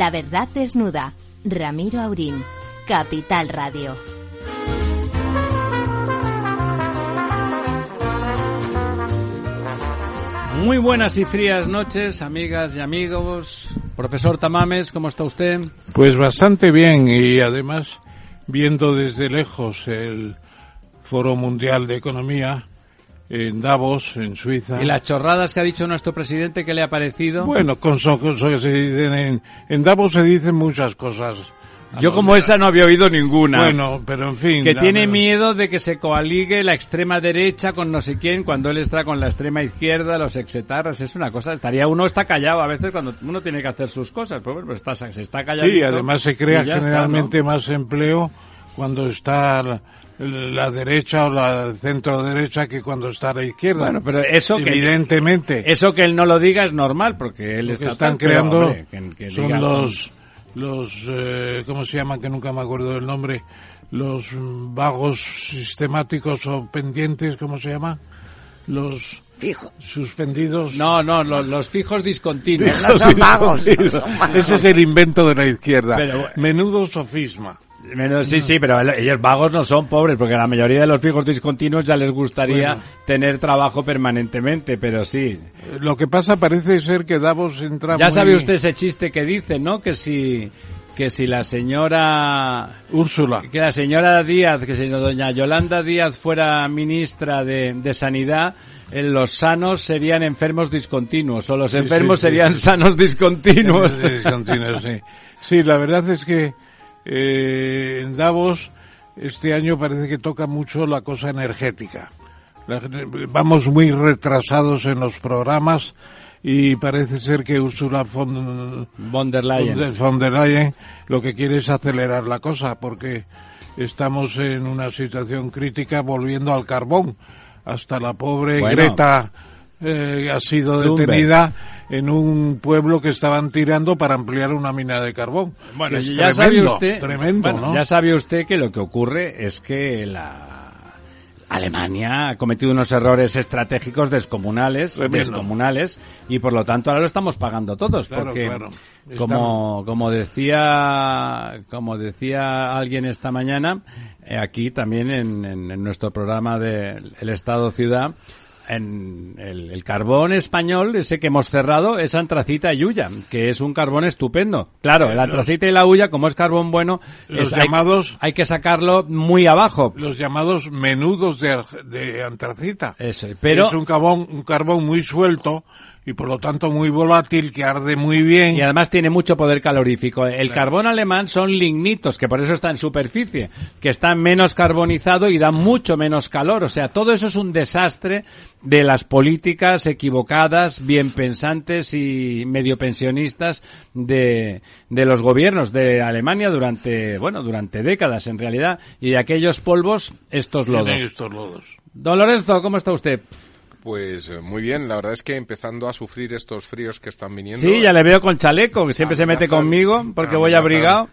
La verdad desnuda. Ramiro Aurín. Capital Radio. Muy buenas y frías noches, amigas y amigos. Profesor Tamames, ¿cómo está usted? Pues bastante bien y además viendo desde lejos el Foro Mundial de Economía en Davos, en Suiza. ¿Y las chorradas que ha dicho nuestro presidente, qué le ha parecido? Bueno, con que se dicen en, en Davos se dicen muchas cosas yo como esa no había oído ninguna. Bueno, pero en fin. Que tiene miedo de que se coaligue la extrema derecha con no sé quién cuando él está con la extrema izquierda, los exetarras. Es una cosa, estaría uno está callado a veces cuando uno tiene que hacer sus cosas. Pues, pues está, se está callado. Sí, además se crea generalmente más empleo cuando está la, derecha o la centro derecha que cuando está a la izquierda. Bueno, pero eso evidentemente. eso que él no lo diga es normal porque él está están creando son los los, eh, ¿cómo se llaman? Que nunca me acuerdo del nombre. Los vagos sistemáticos o pendientes, ¿cómo se llama? Los fijos. Suspendidos. No, no, los, fijos discontinuos. son vagos, Ese es el invento de la izquierda. Menudo sofisma. Menos, sí, sí, pero ellos vagos no son pobres, porque la mayoría de los fijos discontinuos ya les gustaría tener trabajo permanentemente, pero sí. Lo que pasa parece ser que Davos entra Ya sabe usted ese chiste que dice, ¿no? Que si que si la señora Úrsula que la señora Díaz que si doña Yolanda Díaz fuera ministra de, de sanidad eh, los sanos serían enfermos discontinuos o los enfermos serían sanos discontinuos sí. sí la verdad es que eh, en Davos este año parece que toca mucho la cosa energética. Vamos muy retrasados en los programas y parece ser que Ursula von, der Leyen lo que quiere es acelerar la cosa porque estamos en una situación crítica volviendo al carbón. Hasta la pobre Greta eh, ha sido detenida en un pueblo que estaban tirando para ampliar una mina de carbón. Bueno, ya sabe usted, tremendo, ya sabe usted que lo que ocurre es que la Alemania ha cometido unos errores estratégicos descomunales, descomunales, y por lo tanto ahora lo estamos pagando todos, porque como como decía como decía alguien esta mañana, eh, aquí también en, en, nuestro programa de El Estado Ciudad en el, carbón español, ese que hemos cerrado, es antracita y hulla, que es un carbón estupendo. Claro, el antracita y la hulla, como es carbón bueno, los llamados, hay, que sacarlo muy abajo. Los llamados menudos de, de antracita. Eso, pero... Es un carbón, un carbón muy suelto y por lo tanto muy volátil, que arde muy bien. Y además tiene mucho poder calorífico. El carbón alemán son lignitos, que por eso está en superficie, que está menos carbonizado y da mucho menos calor. O sea, todo eso es un desastre de las políticas equivocadas, bien pensantes y medio pensionistas de, de los gobiernos de Alemania durante, bueno, durante décadas en realidad, y de aquellos polvos, estos lodos. Estos lodos. Don Lorenzo, ¿cómo está usted? Pues eh, muy bien, la verdad es que empezando a sufrir estos fríos que están viniendo. Sí, ya le veo con chaleco, que siempre se mete conmigo porque voy abrigado.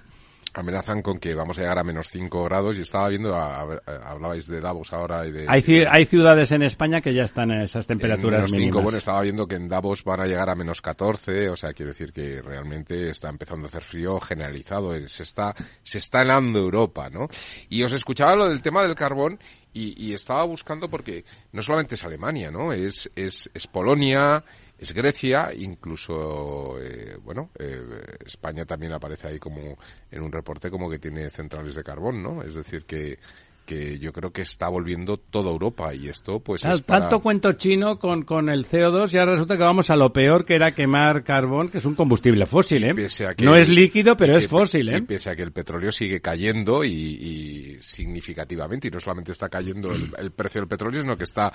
Amenazan con que vamos a llegar a menos 5 grados y estaba viendo, hablabais de Davos ahora y de... Hay, hay ciudades en España que ya están en esas temperaturas menos 5, bueno, estaba viendo que en Davos van a llegar a menos 14, o sea, quiero decir que realmente está empezando a hacer frío generalizado, se está, se está helando Europa, ¿no? Y os escuchaba lo del tema del carbón y, estaba buscando porque no solamente es Alemania, ¿no? Es, es, es Polonia, es Grecia, incluso, eh, bueno, eh, España también aparece ahí como en un reporte como que tiene centrales de carbón, ¿no? Es decir, que que yo creo que está volviendo toda Europa y esto pues es tanto cuento chino con, con el CO2 ya resulta que vamos a lo peor que era quemar carbón que es un combustible fósil ¿eh? no es líquido pero es fósil ¿eh? y pese a que el petróleo sigue cayendo y, significativamente y no solamente está cayendo el, el precio del petróleo sino que está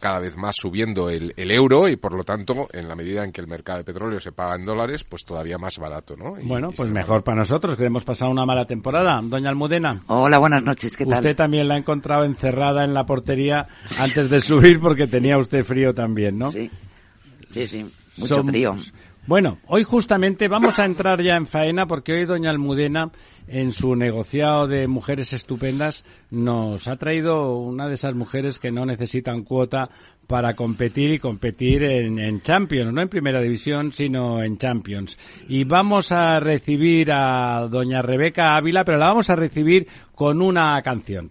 cada vez más subiendo el, el, euro y por lo tanto, en la medida en que el mercado de petróleo se paga en dólares, pues todavía más barato, ¿no? bueno, pues mejor para nosotros, que hemos pasado una mala temporada. Doña Almudena. Hola, buenas noches, ¿qué tal? Usted también la ha encontrado encerrada en la portería antes de subir porque tenía usted frío también, ¿no? Sí, sí, sí. mucho frío. Bueno, hoy justamente vamos a entrar ya en faena porque hoy doña Almudena en su negociado de mujeres estupendas nos ha traído una de esas mujeres que no necesitan cuota para competir y competir en, en, Champions, no en Primera División, sino en Champions. Y vamos a recibir a doña Rebeca Ávila, pero la vamos a recibir con una canción.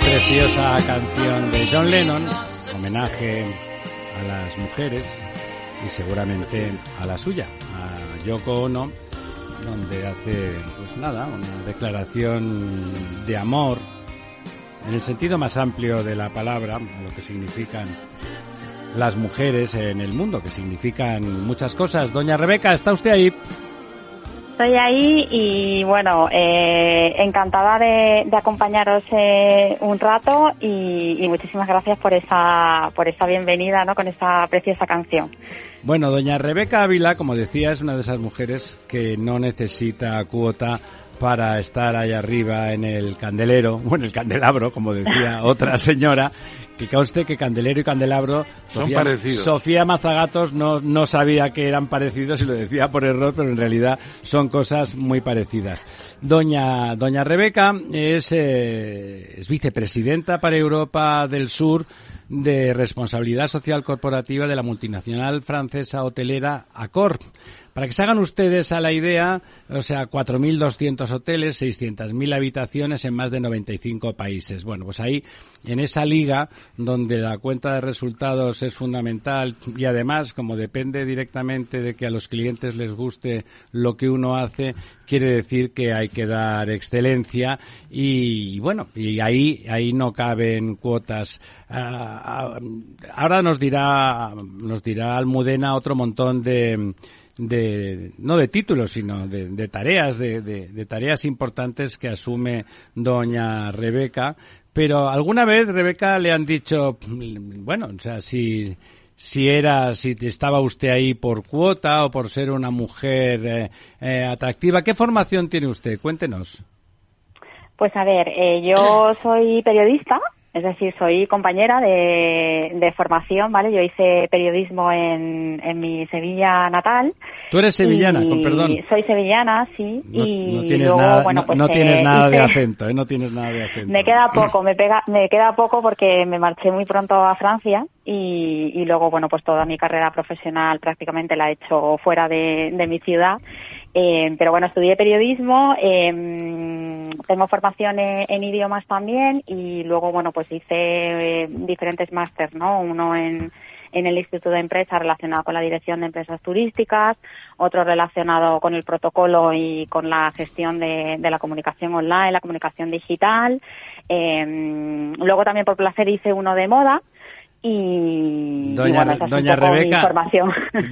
preciosa canción de John Lennon, homenaje a las mujeres y seguramente a la suya, a Yoko Ono, donde hace, pues nada, una declaración de amor en el sentido más amplio de la palabra, lo que significan las mujeres en el mundo, que significan muchas cosas. Doña Rebeca, ¿está usted ahí? Estoy ahí y bueno, eh, encantada de, acompañaros eh, un rato y, muchísimas gracias por esa, por esa bienvenida, ¿no? Con esa preciosa canción. Bueno, doña Rebeca Ávila, como decía, es una de esas mujeres que no necesita cuota para estar ahí arriba en el candelero, bueno, el candelabro, como decía otra señora, que conste que Candelero y Candelabro son Sofía, parecidos. Sofía Mazagatos no, no sabía que eran parecidos y lo decía por error, pero en realidad son cosas muy parecidas. Doña, doña Rebeca es, eh, es vicepresidenta para Europa del Sur de responsabilidad social corporativa de la multinacional francesa hotelera Accor. Para que se hagan ustedes a la idea, o sea, 4.200 hoteles, 600.000 habitaciones en más de 95 países. Bueno, pues ahí, en esa liga, donde la cuenta de resultados es fundamental y además, como depende directamente de que a los clientes les guste lo que uno hace, quiere decir que hay que dar excelencia y, bueno, y ahí, ahí no caben cuotas. Ah, ah, ahora nos dirá, nos dirá Almudena otro montón de de no de títulos sino de, tareas de, de, tareas importantes que asume doña Rebeca. Pero alguna vez Rebeca le han dicho bueno o sea si si era si estaba usted ahí por cuota o por ser una mujer eh, eh, atractiva qué formación tiene usted cuéntenos. Pues a ver eh, yo soy periodista es decir, soy compañera de, formación, ¿vale? Yo hice periodismo en, en mi Sevilla natal. Tú eres sevillana, con perdón. Soy sevillana, sí. No, y tienes nada, bueno, pues, no, tienes eh, nada de acento, ¿eh? No tienes nada de acento. Me queda poco, me, pega, me queda poco porque me marché muy pronto a Francia y, y luego, bueno, pues toda mi carrera profesional prácticamente la he hecho fuera de, de mi ciudad eh, pero bueno, estudié periodismo, eh, tengo formación en, idiomas también y luego, bueno, pues hice eh, diferentes másteres, ¿no? Uno en, en el Instituto de Empresas relacionado con la dirección de empresas turísticas, otro relacionado con el protocolo y con la gestión de, de la comunicación online, la comunicación digital. Eh, luego también por placer hice uno de moda. Y, doña, doña Rebeca,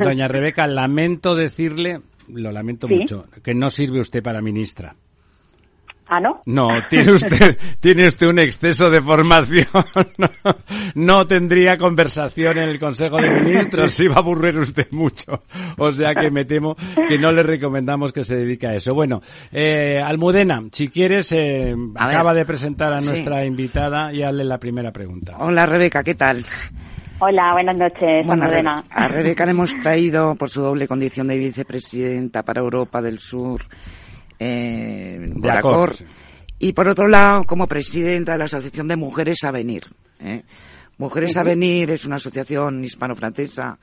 doña Rebeca, lamento decirle lo lamento mucho, que no sirve usted para ministra. ¿Ah, no? No, tiene usted, tiene usted un exceso de formación. No, tendría conversación en el Consejo de Ministros, si va a aburrir usted mucho. O sea que me temo que no le recomendamos que se dedique a eso. Bueno, eh, Almudena, si quieres, eh, acaba de presentar a nuestra invitada y hazle la primera pregunta. Hola Rebeca, ¿qué tal? Hola, buenas noches, bueno, A Rebeca le hemos traído por su doble condición de vicepresidenta para Europa del Sur eh, de Acor, y por otro lado como presidenta de la Asociación de Mujeres Avenir. ¿eh? Mujeres Avenir es una asociación hispano-francesa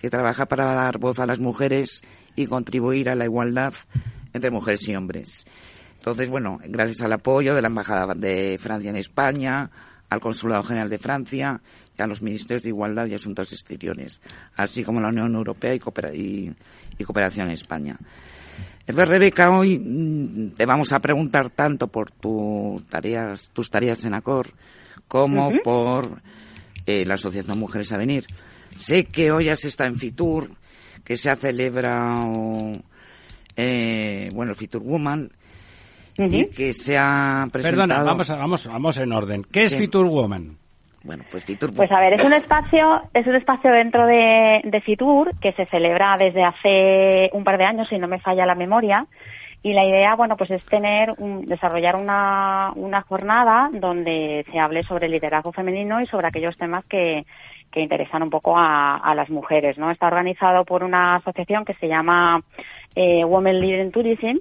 que trabaja para dar voz a las mujeres y contribuir a la igualdad entre mujeres y hombres. Entonces, bueno, gracias al apoyo de la Embajada de Francia en España, al Consulado General de Francia a los Ministerios de Igualdad y Asuntos Exteriores, así como a la Unión Europea y, Cooperación en España. Entonces, Rebeca, hoy mm, te vamos a preguntar tanto por tus tareas, tus tareas en ACOR como por eh, la Asociación Mujeres a Venir. Sé que hoy ya se está en Fitur, que se ha celebrado, eh, bueno, Fitur Woman, y que se ha presentado... Perdona, vamos, vamos, vamos en orden. ¿Qué es Fitur Woman? Bueno, pues Fitur... Pues a ver, es un espacio, es un espacio dentro de, de Fitur que se celebra desde hace un par de años, si no me falla la memoria, y la idea, bueno, pues es tener, un, desarrollar una, una jornada donde se hable sobre el liderazgo femenino y sobre aquellos temas que, que interesan un poco a, a las mujeres, ¿no? Está organizado por una asociación que se llama eh, Women Leading Tourism,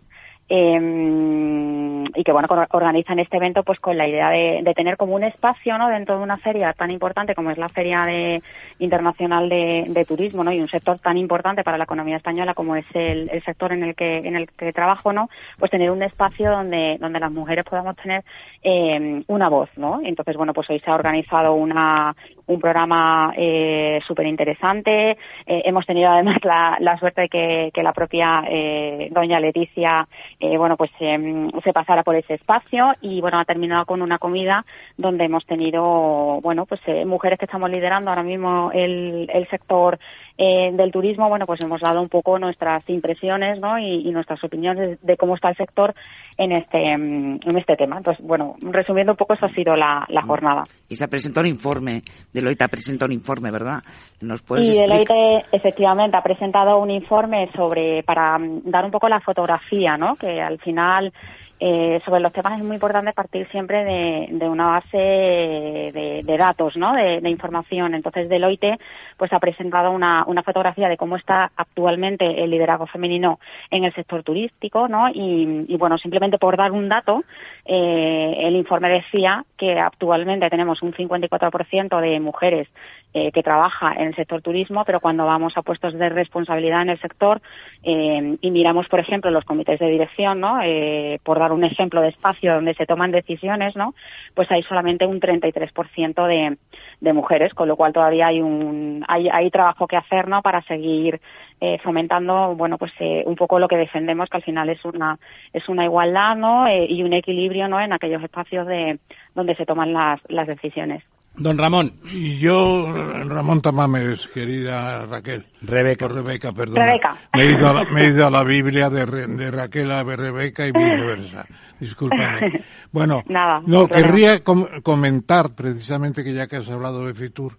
eh, y que bueno organizan este evento pues con la idea de, de, tener como un espacio no dentro de una feria tan importante como es la feria de, internacional de, de, turismo no y un sector tan importante para la economía española como es el, el, sector en el que en el que trabajo no pues tener un espacio donde donde las mujeres podamos tener eh, una voz no entonces bueno pues hoy se ha organizado una un programa eh, súper interesante eh, hemos tenido además la, suerte de que, la propia eh, doña Leticia eh, bueno, pues em, se pasara por ese espacio y bueno, ha terminado con una comida donde hemos tenido, bueno, pues eh, mujeres que estamos liderando ahora mismo el, el sector del turismo, bueno, pues hemos dado un poco nuestras impresiones, ¿no? Y nuestras opiniones de, cómo está el sector en este, em, en este tema. Entonces, bueno, resumiendo un poco, eso ha sido la, la jornada. Y se presentado un informe, Deloitte ha presentado un informe, ¿verdad? ¿Nos puedes y Deloitte, efectivamente, ha presentado un informe sobre, para mm, dar un poco la fotografía, ¿no? Que al final eh, sobre los temas es muy importante partir siempre de, una base de, datos, ¿no? De, de, información. Entonces, Deloitte pues ha presentado una, una, fotografía de cómo está actualmente el liderazgo femenino en el sector turístico, ¿no? Y, y bueno, simplemente por dar un dato, eh, el informe decía que actualmente tenemos un 54% de mujeres eh, que trabaja en el sector turismo, pero cuando vamos a puestos de responsabilidad en el sector eh, y miramos, por ejemplo, los comités de dirección, ¿no? Eh, por dar un ejemplo de espacio donde se toman decisiones, ¿no? Pues hay solamente un 33% de, de mujeres, con lo cual todavía hay un hay, hay trabajo que hacer, ¿no? Para seguir eh, fomentando, bueno, pues eh, un poco lo que defendemos, que al final es una es una igualdad, ¿no? Eh, y un equilibrio, ¿no? En aquellos espacios de donde se toman las, las decisiones. Don Ramón. Y yo, Ramón Tamames, querida Raquel. Rebeca. Rebeca, perdón. Rebeca. Me he ido a la, me he ido a la Biblia de, de Raquel a Rebeca y viceversa. Discúlpame. Bueno, Nada, no, querría com comentar precisamente que ya que has hablado de Fitur,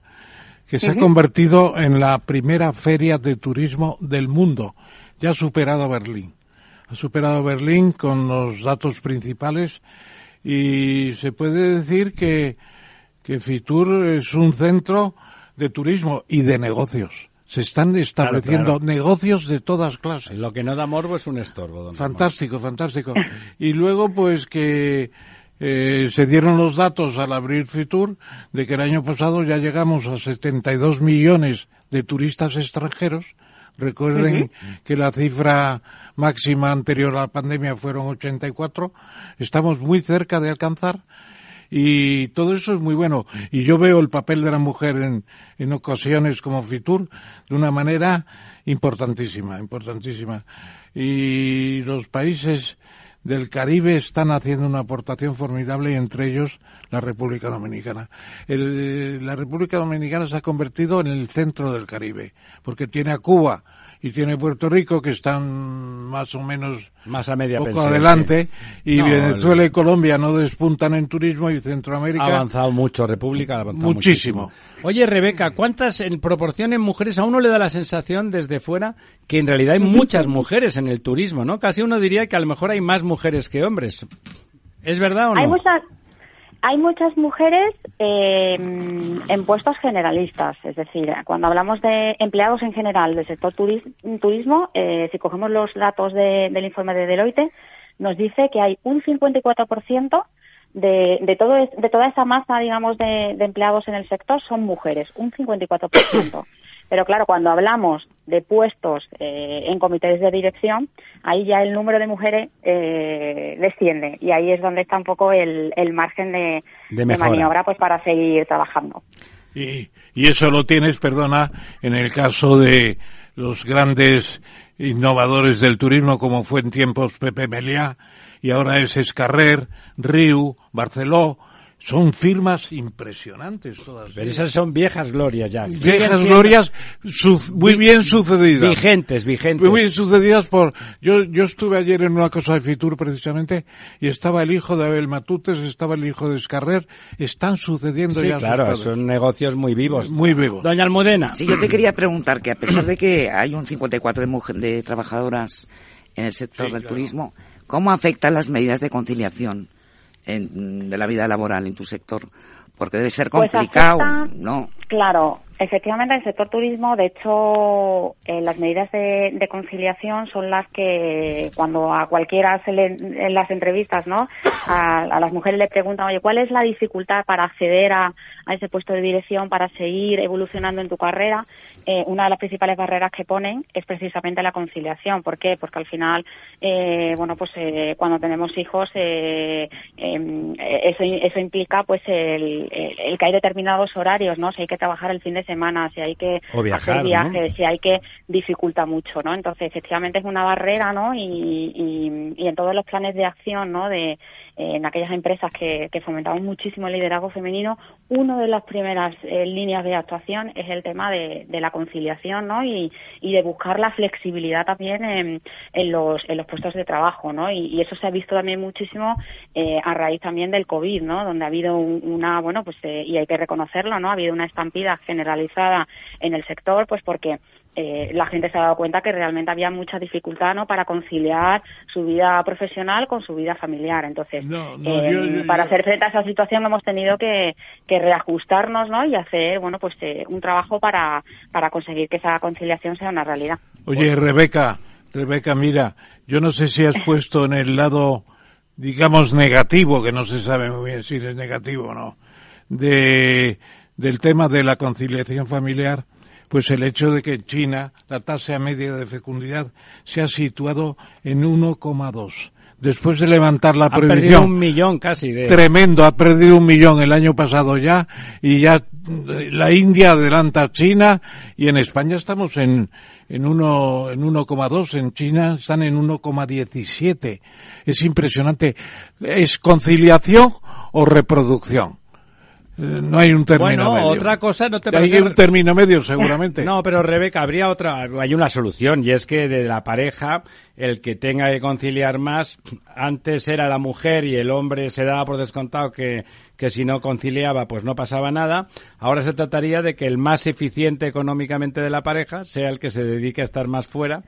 que se uh -huh. ha convertido en la primera feria de turismo del mundo. Ya ha superado a Berlín. Ha superado a Berlín con los datos principales y se puede decir que que Fitur es un centro de turismo y de negocios. Se están estableciendo claro, claro. negocios de todas clases. Lo que no da morbo es un estorbo. Don fantástico, Ramón. fantástico. y luego, pues que eh, se dieron los datos al abrir Fitur de que el año pasado ya llegamos a 72 millones de turistas extranjeros. Recuerden uh -huh. que la cifra máxima anterior a la pandemia fueron 84. Estamos muy cerca de alcanzar y todo eso es muy bueno. Y yo veo el papel de la mujer en, en ocasiones como Fitur de una manera importantísima, importantísima. Y los países del Caribe están haciendo una aportación formidable y entre ellos la República Dominicana. El, la República Dominicana se ha convertido en el centro del Caribe, porque tiene a Cuba, y tiene Puerto Rico que están más o menos más a media poco pensión, adelante sí. y no, Venezuela el... y Colombia no despuntan en turismo y Centroamérica ha avanzado mucho República ha avanzado muchísimo. muchísimo. Oye Rebeca, ¿cuántas en proporción en mujeres a uno le da la sensación desde fuera que en realidad hay muchas mujeres en el turismo, ¿no? Casi uno diría que a lo mejor hay más mujeres que hombres. ¿Es verdad o no? Hay muchas hay muchas mujeres eh, en puestos generalistas, es decir, cuando hablamos de empleados en general del sector turismo, eh, si cogemos los datos de, del informe de Deloitte, nos dice que hay un 54% de, de, todo, de toda esa masa, digamos, de, de empleados en el sector son mujeres, un 54%. Pero claro, cuando hablamos de puestos eh, en comités de dirección, ahí ya el número de mujeres eh, desciende y ahí es donde está un poco el, margen de, maniobra pues para seguir trabajando. Y, y eso lo tienes, perdona, en el caso de los grandes innovadores del turismo como fue en tiempos Pepe Meliá y ahora es Escarrer, Riu, Barceló, son firmas impresionantes todas. Pero esas son viejas glorias ya. Viejas glorias muy bien sucedidas. Vigentes, vigentes. Muy bien sucedidas por... Yo, yo estuve ayer en una cosa de Fitur precisamente y estaba el hijo de Abel Matutes, estaba el hijo de Escarrer. Están sucediendo sí, ya claro, son negocios muy vivos. Muy vivos. Doña Almudena. Sí, yo te quería preguntar que a pesar de que hay un 54 de, de trabajadoras en el sector del turismo, ¿cómo afectan las medidas de conciliación? En, de la vida laboral en tu sector? Porque debe ser pues complicado, ¿no? Claro, Efectivamente, el sector turismo, de hecho, eh, las medidas de, conciliación son las que cuando a cualquiera se le, en las entrevistas, ¿no? A, las mujeres le preguntan, oye, ¿cuál es la dificultad para acceder a, ese puesto de dirección, para seguir evolucionando en tu carrera? Eh, una de las principales barreras que ponen es precisamente la conciliación. ¿Por qué? Porque al final, eh, bueno, pues cuando tenemos hijos, em, eso, implica, pues, el, el, que hay determinados horarios, ¿no? Si hay que trabajar el fin de semana si hay que hacer viajes, si hay que dificulta mucho, ¿no? Entonces, efectivamente es una barrera, ¿no? Y, y, en todos los planes de acción, ¿no? De, en aquellas empresas que, que, fomentamos muchísimo el liderazgo femenino, una de las primeras eh, líneas de actuación es el tema de, de la conciliación, ¿no? Y, y, de buscar la flexibilidad también en, en, los, en los puestos de trabajo, ¿no? Y, eso se ha visto también muchísimo eh, a raíz también del COVID, ¿no? Donde ha habido una, bueno, pues, y hay que reconocerlo, ¿no? Ha habido una estampida general en el sector, pues porque eh, la gente se ha dado cuenta que realmente había mucha dificultad ¿no? para conciliar su vida profesional con su vida familiar. Entonces, eh, para hacer frente a esa situación hemos tenido que, reajustarnos ¿no? y hacer bueno pues eh, un trabajo para, para conseguir que esa conciliación sea una realidad. Oye, Rebeca, Rebeca, mira, yo no sé si has puesto en el lado, digamos, negativo, que no se sabe muy bien si es negativo o no, de del tema de la conciliación familiar, pues el hecho de que en China la tasa media de fecundidad se ha situado en 1,2. Después de levantar la ha perdido un millón casi. De... Tremendo, ha perdido un millón el año pasado ya y ya la India adelanta a China y en España estamos en en uno en 1,2, en China están en 1,17. Es impresionante. ¿Es conciliación o reproducción? No hay un término bueno, medio. otra cosa no te Hay un término medio seguramente. No, pero Rebeca, habría otra, hay una solución y es que de la pareja el que tenga que conciliar más, antes era la mujer y el hombre se daba por descontado que, que si no conciliaba pues no pasaba nada, ahora se trataría de que el más eficiente económicamente de la pareja sea el que se dedique a estar más fuera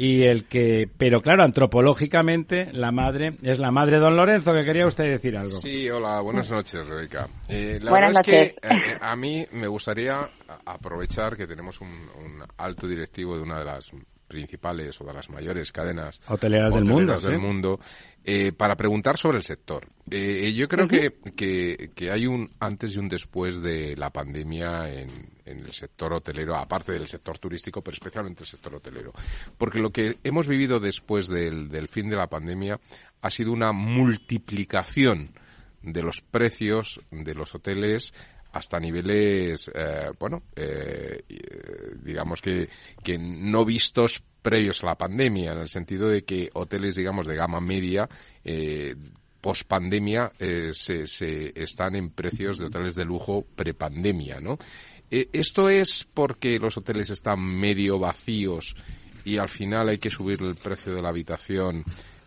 y el que, pero claro, antropológicamente la madre es la madre de don Lorenzo, que quería usted decir algo. Sí, hola, buenas noches, Rebeca. Eh, la verdad es que eh, a mí me gustaría aprovechar que tenemos un, un alto directivo de una de las principales o de las mayores cadenas hoteleras, del mundo, del mundo eh, para preguntar sobre el sector. Eh, yo creo que, que, hay un antes y un después de la pandemia en, en, el sector hotelero, aparte del sector turístico, pero especialmente el sector hotelero. Porque lo que hemos vivido después del, del fin de la pandemia ha sido una multiplicación de los precios de los hoteles hasta niveles, eh, bueno, eh, digamos que, que no vistos previos a la pandemia, en el sentido de que hoteles, digamos, de gama media, eh, post pandemia, eh, se, se, están en precios de hoteles de lujo prepandemia, ¿no? Eh, ¿Esto es porque los hoteles están medio vacíos y al final hay que subir el precio de la habitación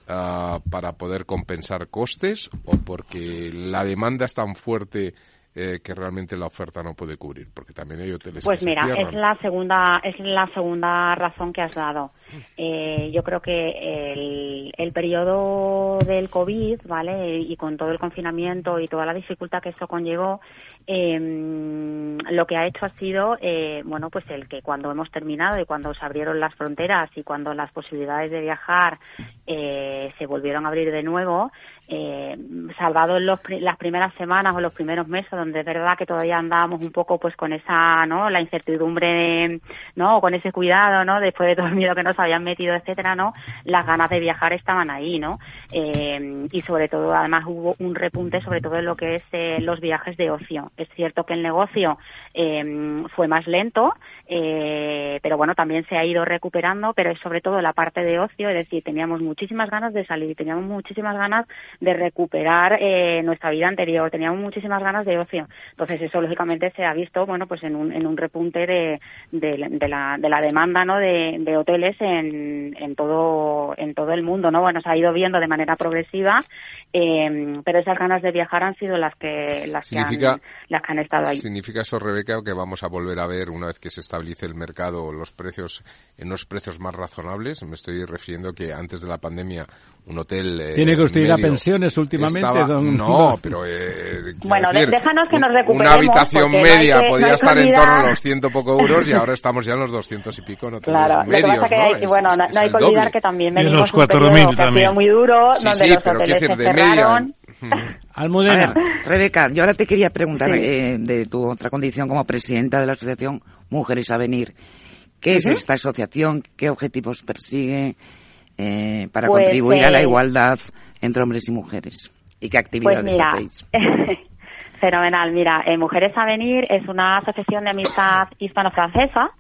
uh, para poder compensar costes o porque la demanda es tan fuerte eh, que realmente la oferta no puede cubrir, porque también hay hoteles pues que mira, es la segunda es la segunda razón que has dado. Eh, yo creo que el, el periodo del COVID, ¿vale? Y con todo el confinamiento y toda la dificultad que eso conllevó, eh, lo que ha hecho ha sido, eh, bueno, pues el que cuando hemos terminado y cuando se abrieron las fronteras y cuando las posibilidades de viajar eh, se volvieron a abrir de nuevo, eh, salvado en las primeras semanas o los primeros meses, donde es verdad que todavía andábamos un poco pues con esa, ¿no? La incertidumbre, ¿no? con ese cuidado, ¿no? Después de todo el miedo que nos habían metido, etcétera, ¿no? Las ganas de viajar estaban ahí, ¿no? Eh, y sobre todo, además hubo un repunte sobre todo en lo que es eh, los viajes de ocio. Es cierto que el negocio eh, fue más lento, eh, pero bueno, también se ha ido recuperando, pero es sobre todo la parte de ocio, es decir, teníamos muchísimas ganas de salir, teníamos muchísimas ganas de recuperar eh, nuestra vida anterior, teníamos muchísimas ganas de ocio. Entonces eso lógicamente se ha visto, bueno, pues en un, en un repunte de, de, la, de la demanda, ¿no? De, de hoteles en, en todo en todo el mundo, ¿no? Bueno, se ha ido viendo de manera progresiva, eh, pero esas ganas de viajar han sido las que las que han, las que han estado ahí. Significa eso, Rebeca, que vamos a volver a ver una vez que se estabilice el mercado los precios en unos precios más razonables. Me estoy refiriendo que antes de la pandemia un hotel. Eh, Tiene que usted ir a pensiones últimamente, No, pero. Eh, bueno, déjanos que nos recuperemos. Una habitación media podía estar en torno a los ciento poco euros y ahora estamos ya en los doscientos y pico. No claro, medios, lo que pasa que bueno, no, hay que olvidar que también venimos un periodo que ha sido muy duro, donde los hoteles se cerraron. Almudena. Rebeca, yo ahora te quería preguntar eh, de tu otra condición como presidenta de la Asociación Mujeres a Venir. ¿Qué es esta asociación? ¿Qué objetivos persigue eh, para pues, contribuir a la eh, igualdad entre hombres y mujeres? ¿Y qué actividades pues hacéis? Fenomenal. Mira, Mujeres a Venir es una asociación de amistad hispano-francesa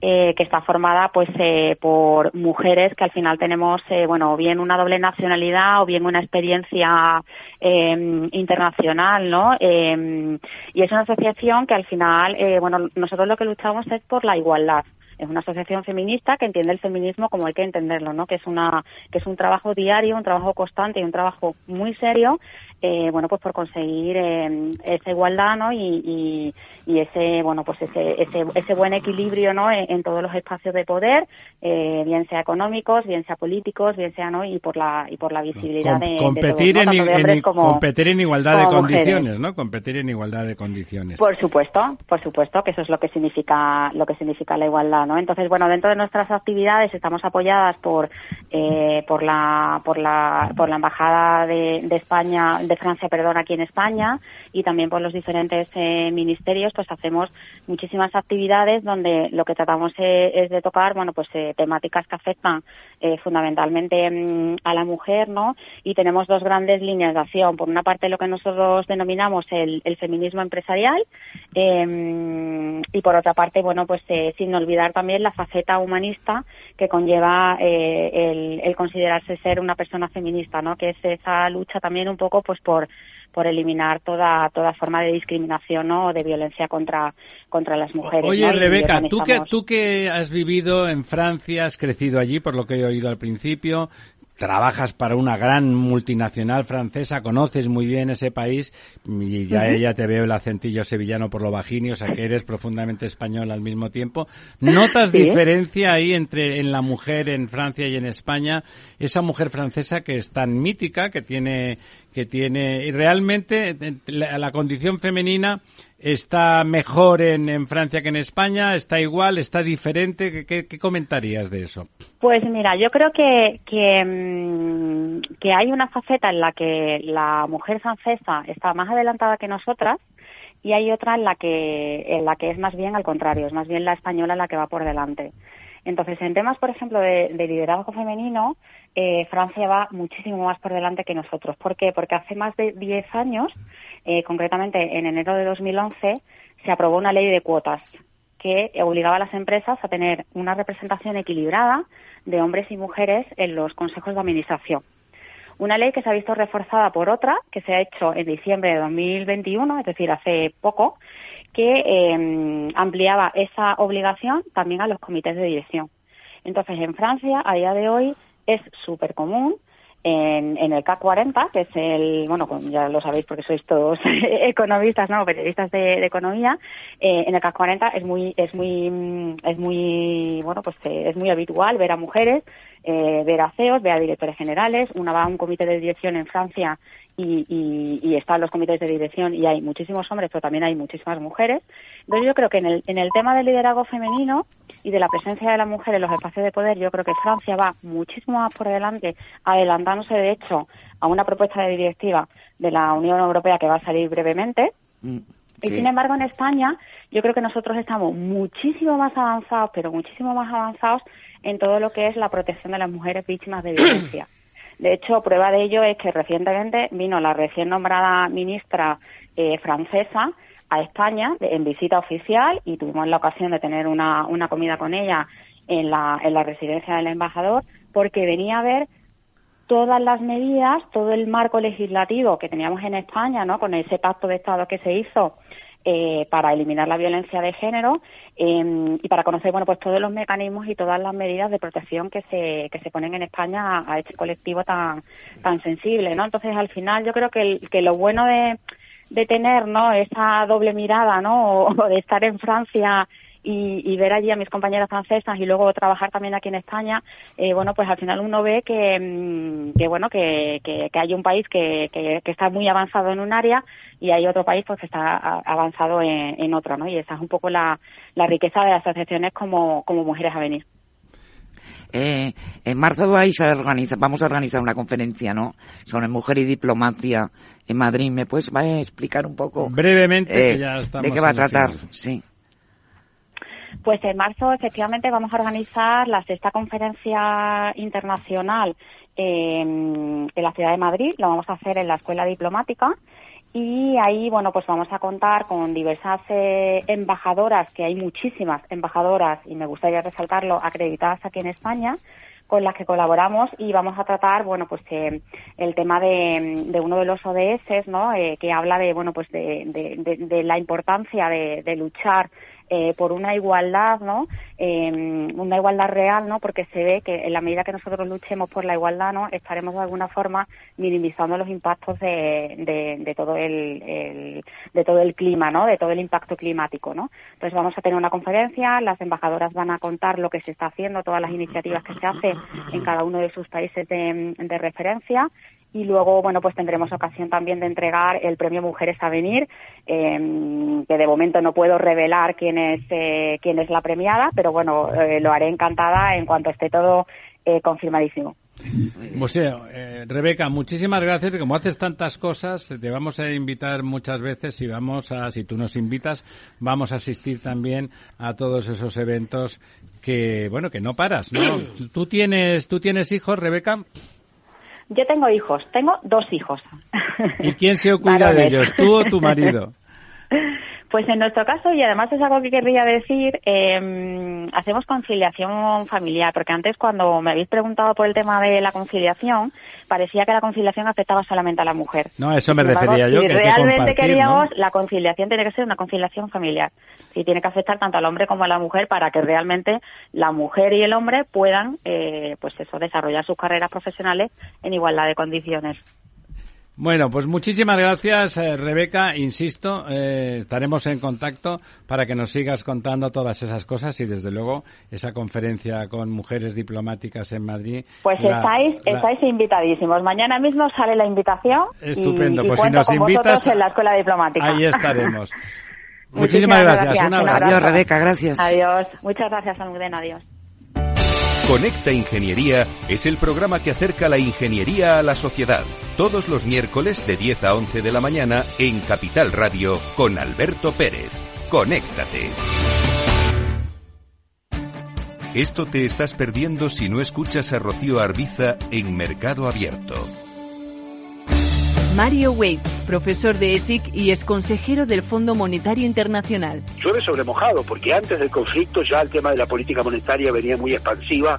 eh, que está formada pues eh, por mujeres que al final tenemos eh, bueno bien una doble nacionalidad o bien una experiencia em, internacional no em, y es una asociación que al final eh, bueno nosotros lo que luchamos es por la igualdad es una asociación feminista que entiende el feminismo como hay que entenderlo, ¿no? Que es una que es un trabajo diario, un trabajo constante y un trabajo muy serio eh, bueno, pues por conseguir eh, esa igualdad, ¿no? Y, y, ese, bueno, pues ese, ese, ese buen equilibrio, ¿no? En, todos los espacios de poder, eh, bien sea económicos, bien sea políticos, bien sea, ¿no? Y por la, y por la visibilidad de, competir, en, competir en igualdad de condiciones, ¿no? Competir en igualdad de condiciones. Por supuesto, por supuesto, que eso es lo que significa, lo que significa la igualdad, ¿no? Entonces, bueno, dentro de nuestras actividades estamos apoyadas por, por la, por la, por la embajada de, de España, de Francia, perdón, aquí en España y también por los diferentes eh, ministerios, pues hacemos muchísimas actividades donde lo que tratamos eh, es de tocar, bueno, pues eh, temáticas que afectan fundamentalmente mm, a la mujer, ¿no? Y tenemos dos grandes líneas de acción. Por una parte, lo que nosotros denominamos el, feminismo empresarial em, y por otra parte, bueno, pues sin olvidar también la faceta humanista que conlleva el, el considerarse ser una persona feminista, ¿no? Que es esa lucha también un poco, pues por por eliminar toda toda forma de discriminación o de violencia contra contra las mujeres. Oye, Rebeca, tú que tú que has vivido en Francia, has crecido allí, por lo que he oído al principio, trabajas para una gran multinacional francesa, conoces muy bien ese país y ya ella te veo el acentillo sevillano por lo bajini, o sea que eres profundamente español al mismo tiempo. ¿Notas diferencia ahí entre en la mujer en Francia y en España? Esa mujer francesa que es tan mítica, que tiene que tiene y realmente la, la condición femenina está mejor en, en, Francia que en España, está igual, está diferente. ¿Qué, qué comentarías de eso? Pues mira, yo creo que, que, mm, que, hay una faceta en la que la mujer francesa está más adelantada que nosotras y hay otra en la que, en la que es más bien al contrario, es más bien la española la que va por delante. Entonces, en temas, por ejemplo, de, de liderazgo femenino, eh, Francia va muchísimo más por delante que nosotros. ¿Por qué? Porque hace más de 10 años, eh, concretamente en enero de 2011, se aprobó una ley de cuotas que obligaba a las empresas a tener una representación equilibrada de hombres y mujeres en los consejos de administración. Una ley que se ha visto reforzada por otra que se ha hecho en diciembre de 2021, es decir, hace poco, que eh, ampliaba esa obligación también a los comités de dirección. Entonces, en Francia, a día de hoy, es súper común en, en el CAC 40, que es el, bueno, ya lo sabéis porque sois todos economistas, ¿no? Periodistas de, economía, eh, en el CAC 40 es muy, es muy, es muy, bueno, pues eh, es muy habitual ver a mujeres, eh, ver a CEOs, ver a directores generales. Una va a un comité de dirección en Francia y, y, y, están los comités de dirección y hay muchísimos hombres, pero también hay muchísimas mujeres. Entonces yo creo que en el, en el tema del liderazgo femenino y de la presencia de la mujer en los espacios de poder, yo creo que Francia va muchísimo más por delante, adelantándose de hecho a una propuesta de directiva de la Unión Europea que va a salir brevemente. Mm, y sin embargo en España yo creo que nosotros estamos muchísimo más avanzados, pero muchísimo más avanzados en todo lo que es la protección de las mujeres víctimas de violencia. De hecho, prueba de ello es que recientemente vino la recién nombrada ministra eh, francesa a España en visita oficial y tuvimos la ocasión de tener una, una comida con ella en la, en la residencia del embajador porque venía a ver todas las medidas, todo el marco legislativo que teníamos en España, ¿no? Con ese pacto de Estado que se hizo eh, para eliminar la violencia de género em, y para conocer bueno pues todos los mecanismos y todas las medidas de protección que se que se ponen en España a, este colectivo tan tan sensible no entonces al final yo creo que, que lo bueno de, de tener no esa doble mirada no o de estar en Francia y, ver allí a mis compañeras francesas y luego trabajar también aquí en España, eh, bueno, pues al final uno ve que, mm, que bueno, que, que, hay un país que, está muy avanzado en un área y hay otro país pues que está avanzado en, en otro, ¿no? Y esa es un poco la, la riqueza de las asociaciones como, como Mujeres a Venir. Eh, en marzo vais a organizar, vamos a organizar una conferencia, ¿no? Sobre mujer y diplomacia en Madrid. ¿Me puedes a explicar un poco? Brevemente, que eh, ya estamos ¿De qué va a tratar? Sí. Pues en marzo efectivamente vamos a organizar la sexta conferencia internacional en la ciudad de Madrid. Lo vamos a hacer en la Escuela Diplomática. Y ahí, bueno, pues vamos a contar con diversas eh, embajadoras, que hay muchísimas embajadoras, y me gustaría resaltarlo, acreditadas aquí en España, con las que colaboramos y vamos a tratar, bueno, pues eh, el tema de, uno de los ODS, ¿no? Eh, que habla de, bueno, pues de, de la importancia de, luchar eh, por una igualdad, ¿no? Em, una igualdad real, ¿no? Porque se ve que en la medida que nosotros luchemos por la igualdad, ¿no? Estaremos de alguna forma minimizando los impactos de, de, todo el, de todo el clima, ¿no? De todo el impacto climático, ¿no? Entonces vamos a tener una conferencia, las embajadoras van a contar lo que se está haciendo, todas las iniciativas que se hacen en cada uno de sus países de referencia y luego, bueno, pues tendremos ocasión también de entregar el premio Mujeres a Venir, em, que de momento no puedo revelar quién es, eh, quién es la premiada, pero bueno, eh, lo haré encantada en cuanto esté todo eh, confirmadísimo. Museo, Rebeca, muchísimas gracias. Como haces tantas cosas, te vamos a invitar muchas veces y vamos a, si tú nos invitas, vamos a asistir también a todos esos eventos que, bueno, que no paras, ¿no? ¿Tú tienes, tú tienes hijos, Rebeca? Yo tengo hijos, tengo dos hijos. ¿Y quién se ocupa de ellos, tú o tu marido? Pues en nuestro caso, y además es algo que querría decir, eh, hacemos conciliación familiar, porque antes cuando me habéis preguntado por el tema de la conciliación, parecía que la conciliación afectaba solamente a la mujer. No, eso me refería yo. Si realmente queríamos, la conciliación tiene que ser una conciliación familiar. Y tiene que afectar tanto al hombre como a la mujer para que realmente la mujer y el hombre puedan, eh, pues eso, desarrollar sus carreras profesionales en igualdad de condiciones. Bueno, pues muchísimas gracias, eh, Rebeca. Insisto, eh, estaremos en contacto para que nos sigas contando todas esas cosas y, desde luego, esa conferencia con mujeres diplomáticas en Madrid. Pues estáis, estáis invitadísimos. Mañana mismo sale la invitación. Estupendo. Y, pues si nos invitas, en la escuela diplomática. Ahí estaremos. Muchísimas gracias. Adiós, Rebeca. Gracias. Adiós. Muchas gracias, Almudena. Adiós. Conecta Ingeniería es el programa que acerca la ingeniería a la sociedad. Todos los miércoles de 10 a 11 de la mañana en Capital Radio con Alberto Pérez. Conéctate. Esto te estás perdiendo si no escuchas a Arbiza en Mercado Abierto. Mario Waits, profesor de ESIC y ex consejero del Fondo Monetario Internacional. Llueve sobre mojado, porque antes del conflicto ya el tema de la política monetaria venía muy expansiva,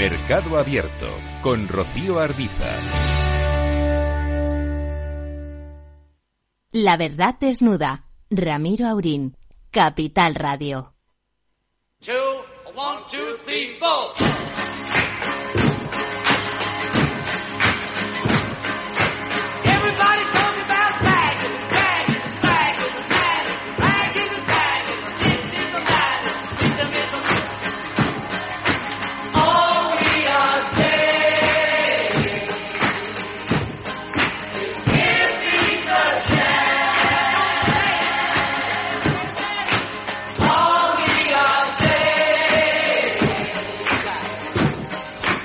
Mercado Abierto con Rocío Arbiza. La verdad desnuda. Ramiro Aurín. Capital Radio. One, two, three,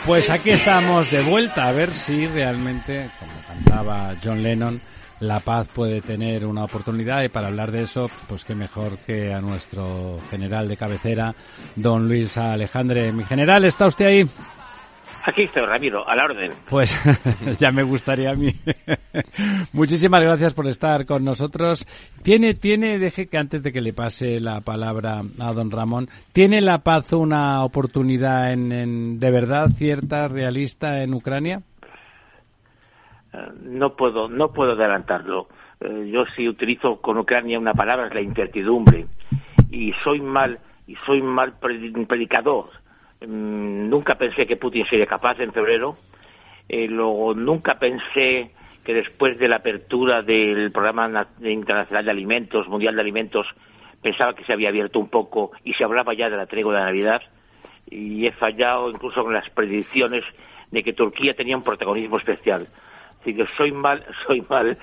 Pues aquí estamos de vuelta a ver si realmente, como cantaba John Lennon, la paz puede tener una oportunidad y para hablar de eso, pues qué mejor que a nuestro general de cabecera, don Luis Alejandre. Mi general, ¿está usted ahí? Aquí estoy, Ramiro, a la orden. Pues ya me gustaría a mí. Muchísimas gracias por estar con nosotros. Tiene, tiene, deje que antes de que le pase la palabra a don Ramón, ¿tiene la paz una oportunidad en, de verdad cierta, realista en Ucrania? Eh, no puedo, no puedo adelantarlo. Eh, yo sí utilizo con Ucrania una palabra, es la incertidumbre. Y soy mal, y soy mal predicador nunca pensé que Putin sería capaz en febrero. Eh, luego, nunca pensé que después de la apertura del programa internacional de alimentos, mundial de alimentos, pensaba que se había abierto un poco y se hablaba ya de la tregua de Navidad. Y he fallado incluso con las predicciones de que Turquía tenía un protagonismo especial que soy mal, soy mal,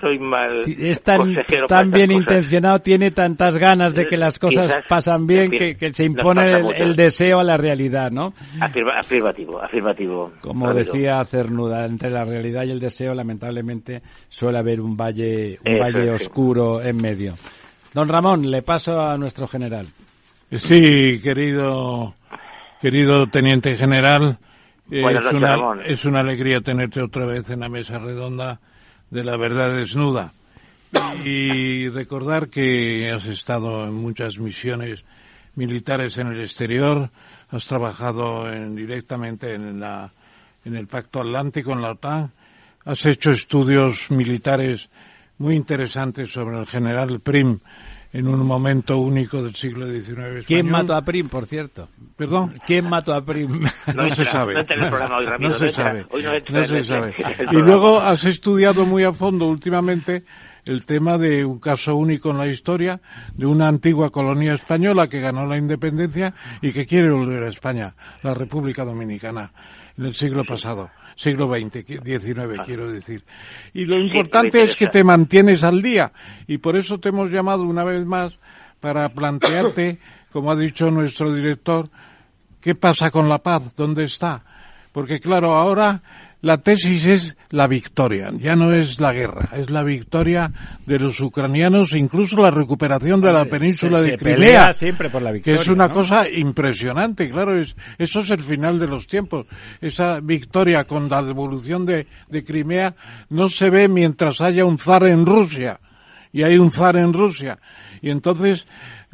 soy mal. Es tan, tan bien intencionado, tiene tantas ganas de que las cosas pasan bien que, se impone el, deseo a la realidad, ¿no? afirmativo, afirmativo. Como decía Cernuda, entre la realidad y el deseo, lamentablemente, suele haber un valle, un valle oscuro en medio. Don Ramón, le paso a nuestro general. Sí, querido, querido teniente general es, una, es una alegría tenerte otra vez en la mesa redonda de la verdad desnuda. Y recordar que has estado en muchas misiones militares en el exterior, has trabajado en, directamente en, la, en el Pacto Atlántico, en la OTAN, has hecho estudios militares muy interesantes sobre el general Prim, en un momento único del siglo XIX. ¿Quién mató a Prim, por cierto? ¿Perdón? ¿Quién mató a Prim? No, se sabe. No, se sabe. no se sabe. Y luego has estudiado muy a fondo últimamente el tema de un caso único en la historia de una antigua colonia española que ganó la independencia y que quiere volver a España, la República Dominicana, en el siglo pasado siglo XX, XIX ah. quiero decir. Y lo importante es que te mantienes al día y por eso te hemos llamado una vez más para plantearte, como ha dicho nuestro director, ¿qué pasa con la paz? ¿Dónde está? Porque claro, ahora la tesis es la victoria, ya no es la guerra, es la victoria de los ucranianos, incluso la recuperación de la península de Crimea, siempre por la victoria, que es una cosa impresionante, claro, es, eso es el final de los tiempos. Esa victoria con la devolución de, de Crimea no se ve mientras haya un zar en Rusia, y hay un zar en Rusia. Y entonces,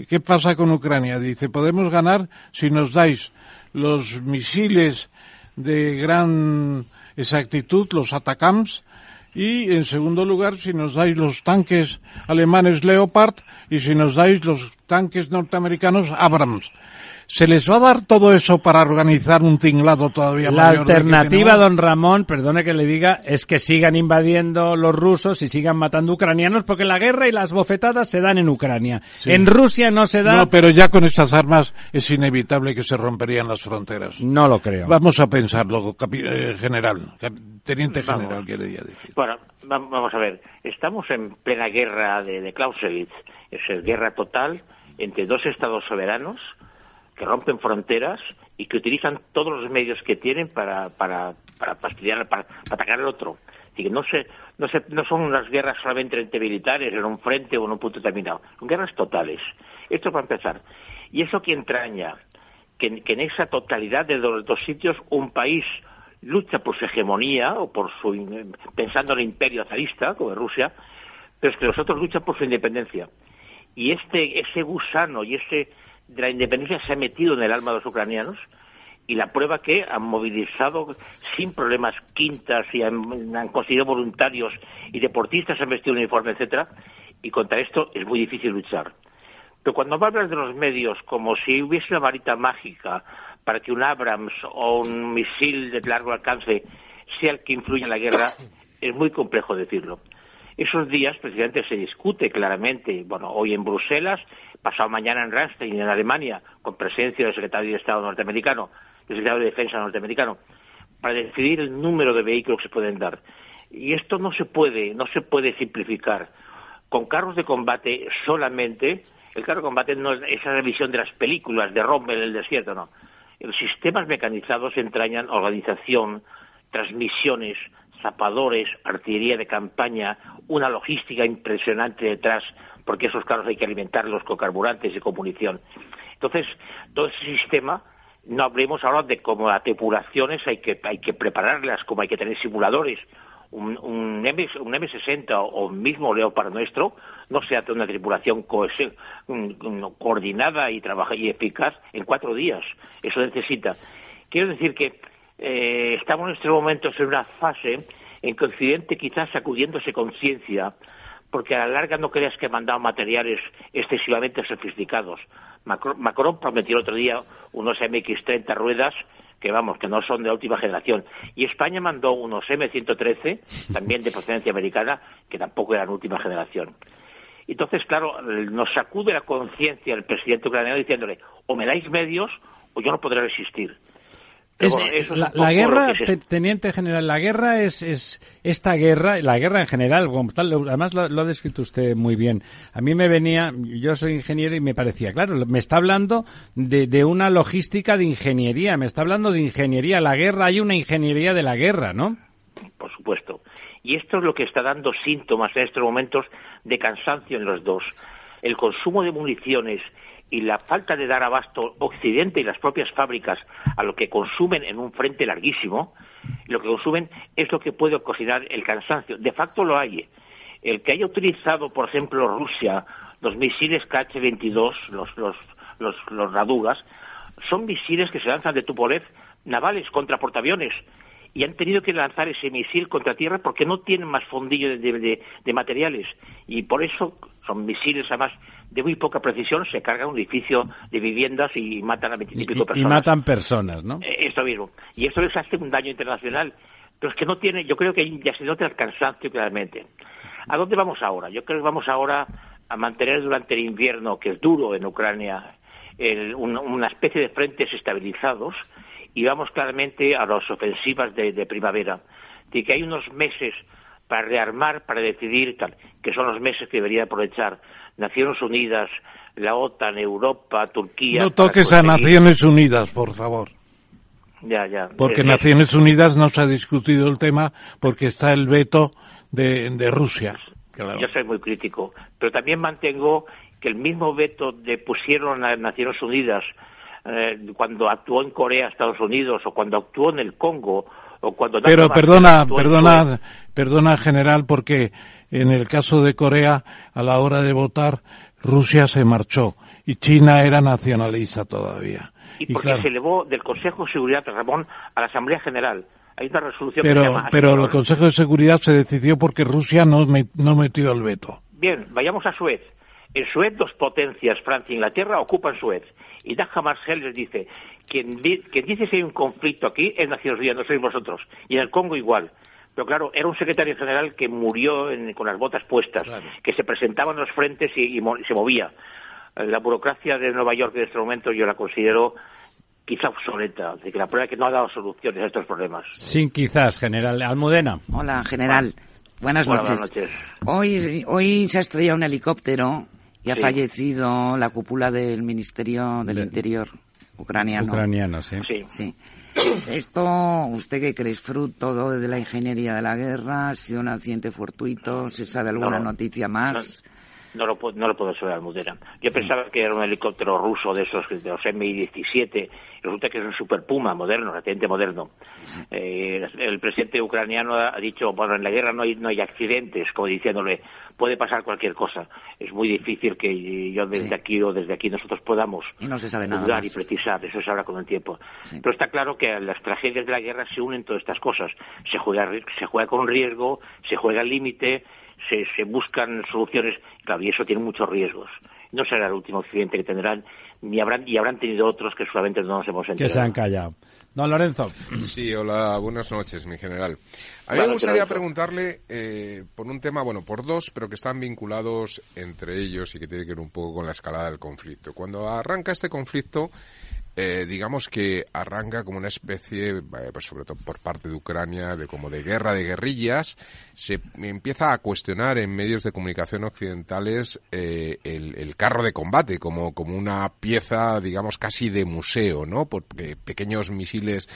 ¿qué pasa con Ucrania? Dice, podemos ganar si nos dais los misiles de gran actitud, los atacams, y en segundo lugar, si nos dais los tanques alemanes Leopard y si nos dais los tanques norteamericanos Abrams. ¿Se les va a dar todo eso para organizar un tinglado todavía La alternativa, don Ramón, perdone que le diga, es que sigan invadiendo los rusos y sigan matando ucranianos porque la guerra y las bofetadas se dan en Ucrania. En Rusia no se da. No, pero ya con estas armas es inevitable que se romperían las fronteras. No lo creo. Vamos a pensarlo, eh, general. teniente general, quería decir. Bueno, vamos a ver. Estamos en plena guerra de, de Clausewitz. Es guerra total entre dos estados soberanos que rompen fronteras y que utilizan todos los medios que tienen para, para, para fastidiar, para, atacar al otro. Así que no, se, no, se, no son unas guerras solamente entre militares en un frente o en un punto determinado, son guerras totales. Esto para empezar. Y eso que entraña que, en esa totalidad de los dos sitios un país lucha por su hegemonía o por su pensando en el imperio zarista como Rusia, pero es que los otros luchan por su independencia. Y este ese gusano y ese de la independencia se ha metido en el alma de los ucranianos y la prueba que han movilizado sin problemas quintas y han, han conseguido voluntarios y deportistas han vestido uniforme, etcétera, y contra esto es muy difícil luchar. Pero cuando hablas de los medios como si hubiese una varita mágica para que un Abrams o un misil de largo alcance sea el que influya en la guerra, es muy complejo decirlo. Esos días, precisamente, se discute claramente, bueno, hoy en Bruselas, pasado mañana en Ramstein, en Alemania, con presencia del secretario de Estado norteamericano, del secretario de Defensa norteamericano, para decidir el número de vehículos que se pueden dar. Y esto no se puede, no se puede simplificar. Con carros de combate solamente, el carro de combate no es esa revisión de las películas de Rommel en el desierto, no. Los sistemas mecanizados entrañan organización, transmisiones, zapadores, artillería de campaña, una logística impresionante detrás, porque esos carros hay que alimentarlos con carburantes y con munición. Entonces, todo ese sistema, no hablemos ahora de cómo las depuraciones hay que, hay que prepararlas, como hay que tener simuladores. Un, un, M, un M60 o mismo Leopard nuestro no se hace una tripulación coordinada y, trabaja, y eficaz en cuatro días. Eso necesita. Quiero decir que eh, estamos en estos momentos en una fase en que Occidente quizás sacudiéndose conciencia, porque a la larga no creas que mandado materiales excesivamente sofisticados. Macron, prometió el otro día unos MX-30 ruedas que vamos, que no son de última generación. Y España mandó unos M113, también de procedencia americana, que tampoco eran última generación. Entonces, claro, nos sacude la conciencia el presidente ucraniano diciéndole, o me dais medios o yo no podré resistir la, guerra, teniente general, la guerra es, es esta guerra, la guerra en general, además lo, ha descrito usted muy bien. A mí me venía, yo soy ingeniero y me parecía, claro, me está hablando de, de una logística de ingeniería, me está hablando de ingeniería. La guerra, hay una ingeniería de la guerra, ¿no? Por supuesto. Y esto es lo que está dando síntomas en estos momentos de cansancio en los dos. El consumo de municiones y la falta de dar abasto Occidente y las propias fábricas a lo que consumen en un frente larguísimo, lo que consumen es lo que puede ocasionar el cansancio. De facto lo hay. El que haya utilizado, por ejemplo, Rusia los misiles KH-22, los, los, los, los Radugas, son misiles que se lanzan de Tupolev navales contra portaaviones y han tenido que lanzar ese misil contra tierra porque no tienen más fondillo de, de materiales y por eso son misiles además de muy poca precisión, se carga un edificio de viviendas y matan a veinticinco personas. Y matan personas, ¿no? Eh, esto mismo. Y esto les hace un daño internacional. Pero es que no tiene, yo creo que ya se nota el cansancio claramente. ¿A dónde vamos ahora? Yo creo que vamos ahora a mantener durante el invierno, que es duro en Ucrania, una especie de frentes estabilizados y vamos claramente a las ofensivas de, de primavera. De que hay unos meses para rearmar, para decidir, que son los meses que debería aprovechar Naciones Unidas, la OTAN, Europa, Turquía. No toques a Naciones Unidas, por favor. Ya, ya. Porque Naciones Unidas no se ha discutido el tema porque está el veto de, de Rusia. Yo soy muy crítico, pero también mantengo que el mismo veto de pusieron a Naciones Unidas eh, cuando actuó en Corea Estados Unidos o cuando actuó en el Congo o cuando pero perdona perdona perdona general porque en el caso de Corea a la hora de votar Rusia se marchó y China era nacionalista todavía. Y, porque se elevó del Consejo de Seguridad de Ramón a la Asamblea General. Hay una resolución pero que llama pero el Consejo de Seguridad se decidió porque Rusia no, no metió el veto. Bien vayamos a Suez. En Suez dos potencias, Francia e Inglaterra, ocupan Suez. Y Daja Marcel les dice, quien, dice que hay un conflicto aquí es Naciones Unidas, no sois vosotros. Y en el Congo igual. Pero claro, era un secretario general que murió con las botas puestas, que se presentaba en los frentes y, se movía. La burocracia de Nueva York en este momento yo la considero quizá obsoleta, de que la prueba es que no ha dado soluciones a estos problemas. Sin quizás, general. Almudena. Hola, general. Buenas, noches. Hoy, hoy se ha estrellado un helicóptero y ha fallecido la cúpula del Ministerio del Interior ucraniano. Ucraniano, sí. sí. Esto, ¿usted qué cree? ¿Es fruto de la ingeniería de la guerra? ¿Ha sido un accidente fortuito? ¿Se sabe alguna noticia más? no lo, no lo puedo saber Almudena. Yo pensaba que era un helicóptero ruso de esos, de los Mi-17, resulta que es un Super Puma moderno, relativamente moderno. Eh, el presidente ucraniano ha dicho, bueno, en la guerra no hay, no hay accidentes, como diciéndole, puede pasar cualquier cosa. Es muy difícil que yo desde aquí o desde aquí nosotros podamos y no se sabe y precisar, eso se habla con el tiempo. Pero está claro que las tragedias de la guerra se unen todas estas cosas. Se juega, se juega con riesgo, se juega al límite, se, se buscan soluciones, claro, y eso tiene muchos riesgos. No será el último accidente que tendrán, ni habrán, y habrán tenido otros que solamente no nos hemos enterado. Que se han callado. Don Lorenzo. Sí, hola, buenas noches, mi general. A mí me gustaría preguntarle eh, por un tema, bueno, por dos, pero que están vinculados entre ellos y que tiene que ver un poco con la escalada del conflicto. Cuando arranca este conflicto, eh, digamos que arranca como una especie, eh, pues sobre todo por parte de Ucrania, de como de guerra de guerrillas, se empieza a cuestionar en medios de comunicación occidentales eh, el, carro de combate como, como una pieza, digamos, casi de museo, ¿no? Porque pequeños misiles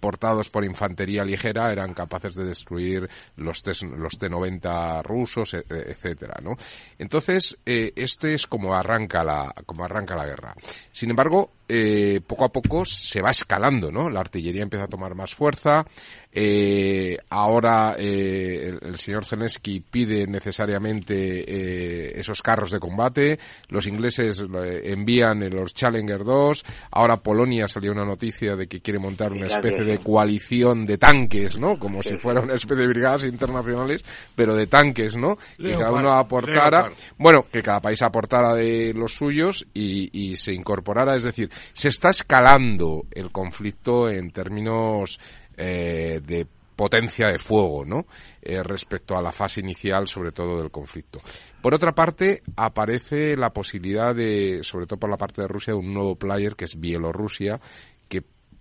portados por infantería ligera eran capaces de destruir los, T, los T-90 rusos, e, e, etcétera, ¿no? Entonces, este es como arranca la, como arranca la guerra. Sin embargo, eh, poco a poco se va escalando, ¿no? La artillería empieza a tomar más fuerza, eh, ahora eh, el, señor Zelensky pide necesariamente eh, esos carros de combate. Los ingleses eh, envían los Challenger 2. Ahora Polonia salió una noticia de que quiere montar una especie de coalición de tanques, ¿no? Como si fuera una especie de brigadas internacionales, pero de tanques, ¿no? que cada uno aportara, bueno, que cada país aportara de los suyos y, y se incorporara. Es decir, se está escalando el conflicto en términos eh, de potencia de fuego, ¿no? Eh, respecto a la fase inicial, sobre todo del conflicto. Por otra parte, aparece la posibilidad de, sobre todo por la parte de Rusia, de un nuevo player que es Bielorrusia,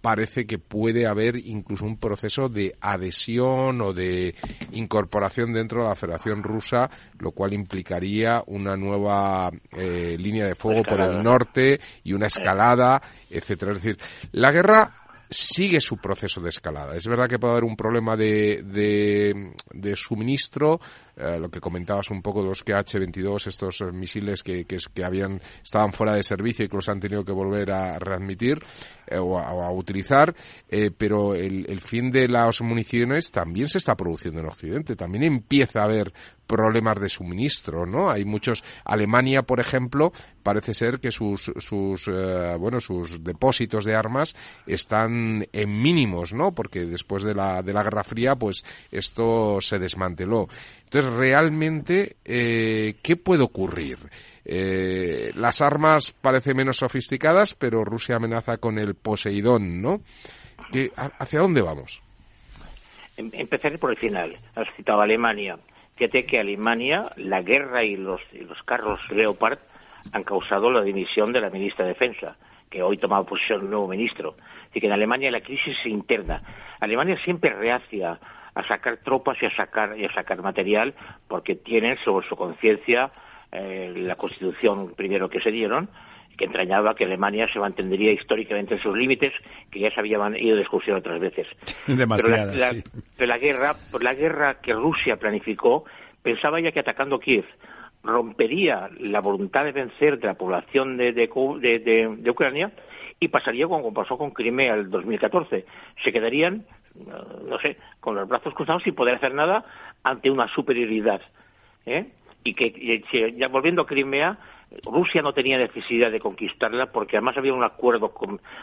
parece que puede haber incluso un proceso de adhesión o de incorporación dentro de la Federación Rusa, lo cual implicaría una nueva eh, línea de fuego por el norte y una escalada, etcétera. Es decir, la guerra sigue su proceso de escalada. Es verdad que puede haber un problema de, de, suministro, eh, lo que comentabas un poco de los KH-22, estos eh, misiles que, que, que, habían, estaban fuera de servicio y que los han tenido que volver a readmitir eh, o, a, utilizar, pero el, el fin de las municiones también se está produciendo en Occidente. También empieza a haber problemas de suministro, ¿no? Hay muchos. Alemania, por ejemplo, parece ser que sus, sus, eh, bueno, sus depósitos de armas están en mínimos, ¿no? Porque después de la, de la Guerra Fría, pues esto se desmanteló. Entonces, realmente, eh, ¿qué puede ocurrir? Eh, las armas parecen menos sofisticadas, pero Rusia amenaza con el Poseidón, ¿no? ¿Hacia dónde vamos? Em, empezaré por el final. Has citado Alemania. Fíjate que Alemania, la guerra y los, carros Leopard han causado la dimisión de la ministra de Defensa, que hoy toma posición un nuevo ministro. Así que en Alemania la crisis es interna. Alemania siempre reacia a sacar tropas y a sacar, y a sacar material porque tienen sobre su conciencia eh, la constitución primero que se dieron que entrañaba que Alemania se mantendría históricamente en sus límites, que ya se habían ido de excursión otras veces. Pero la, guerra, por la guerra que Rusia planificó, pensaba ya que atacando Kiev rompería la voluntad de vencer de la población de, de, Ucrania y pasaría como pasó con Crimea el 2014. Se quedarían, no sé, con los brazos cruzados sin poder hacer nada ante una superioridad. ¿eh? Y que, ya volviendo a Crimea, Rusia no tenía necesidad de conquistarla porque además había un acuerdo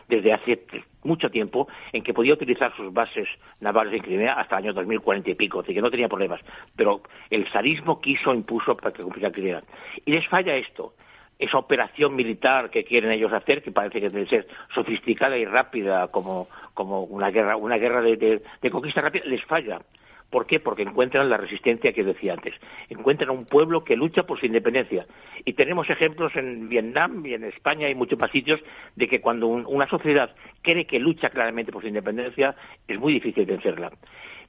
desde hace mucho tiempo en que podía utilizar sus bases navales en Crimea hasta el año 2040 y pico, así que no tenía problemas. Pero el zarismo quiso, impuso para que cumpliera Crimea. Y les falla esto. Esa operación militar que quieren ellos hacer, que parece que debe ser sofisticada y rápida como, una guerra, una guerra de conquista rápida, les falla. ¿Por qué? Porque encuentran la resistencia que decía antes. Encuentran un pueblo que lucha por su independencia. Y tenemos ejemplos en Vietnam y en España y muchos más sitios de que cuando una sociedad cree que lucha claramente por su independencia, es muy difícil vencerla.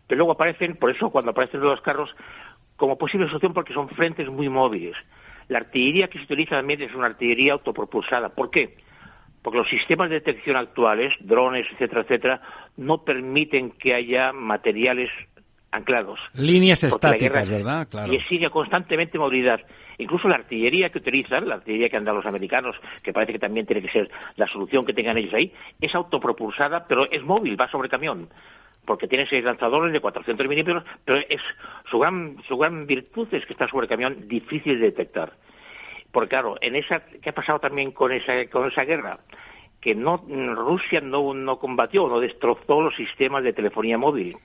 Pero luego aparecen, por eso cuando aparecen los carros, como posible solución porque son frentes muy móviles. La artillería que se utiliza también es una artillería autopropulsada. ¿Por qué? Porque los sistemas de detección actuales, drones, etcétera, etcétera, no permiten que haya materiales anclados. Líneas estáticas, ¿verdad? Y exige constantemente movilidad. Incluso la artillería que utilizan, la artillería que andan los americanos, que parece que también tiene que ser la solución que tengan ellos ahí, es autopropulsada, pero es móvil, va sobre camión porque tiene seis lanzadores de 400 milímetros, pero es su gran, su gran virtud es que está sobre camión difícil de detectar. Porque claro, en esa, ¿qué ha pasado también con esa, con esa guerra? Que no, Rusia no, no combatió, no destrozó los sistemas de telefonía móvil.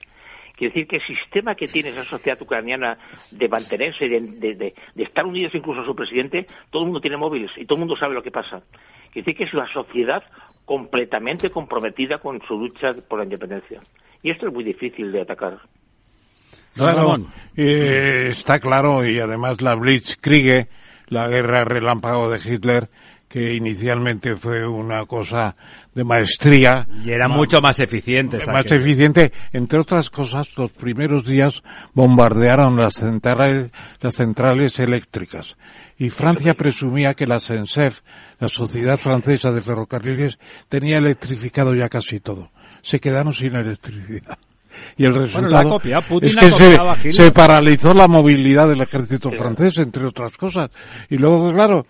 Quiere decir que el sistema que tiene esa sociedad ucraniana de mantenerse, de, de, estar unidos incluso a su presidente, todo el mundo tiene móviles y todo el mundo sabe lo que pasa. Quiere decir que es una sociedad completamente comprometida con su lucha por la independencia. Y esto es muy difícil de atacar. Claro, eh, está claro, y además la Blitzkriege, la guerra relámpago de Hitler, que inicialmente fue una cosa de maestría. Y era mucho más eficiente. Más eficiente. Entre otras cosas, los primeros días bombardearon las centrales, las centrales eléctricas. Y Francia presumía que la SENSEF, la Sociedad Francesa de Ferrocarriles, tenía electrificado ya casi todo se quedaron sin electricidad. Y el resultado es que se, paralizó la movilidad del ejército francés, entre otras cosas. Y luego, claro,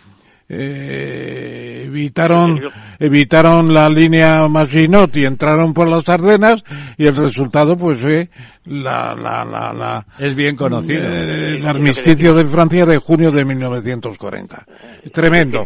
eh, evitaron evitaron la línea Maginot y entraron por las Ardenas y el resultado pues fue la, la, la, es bien conocido. eh, el armisticio de Francia de junio de 1940 tremendo.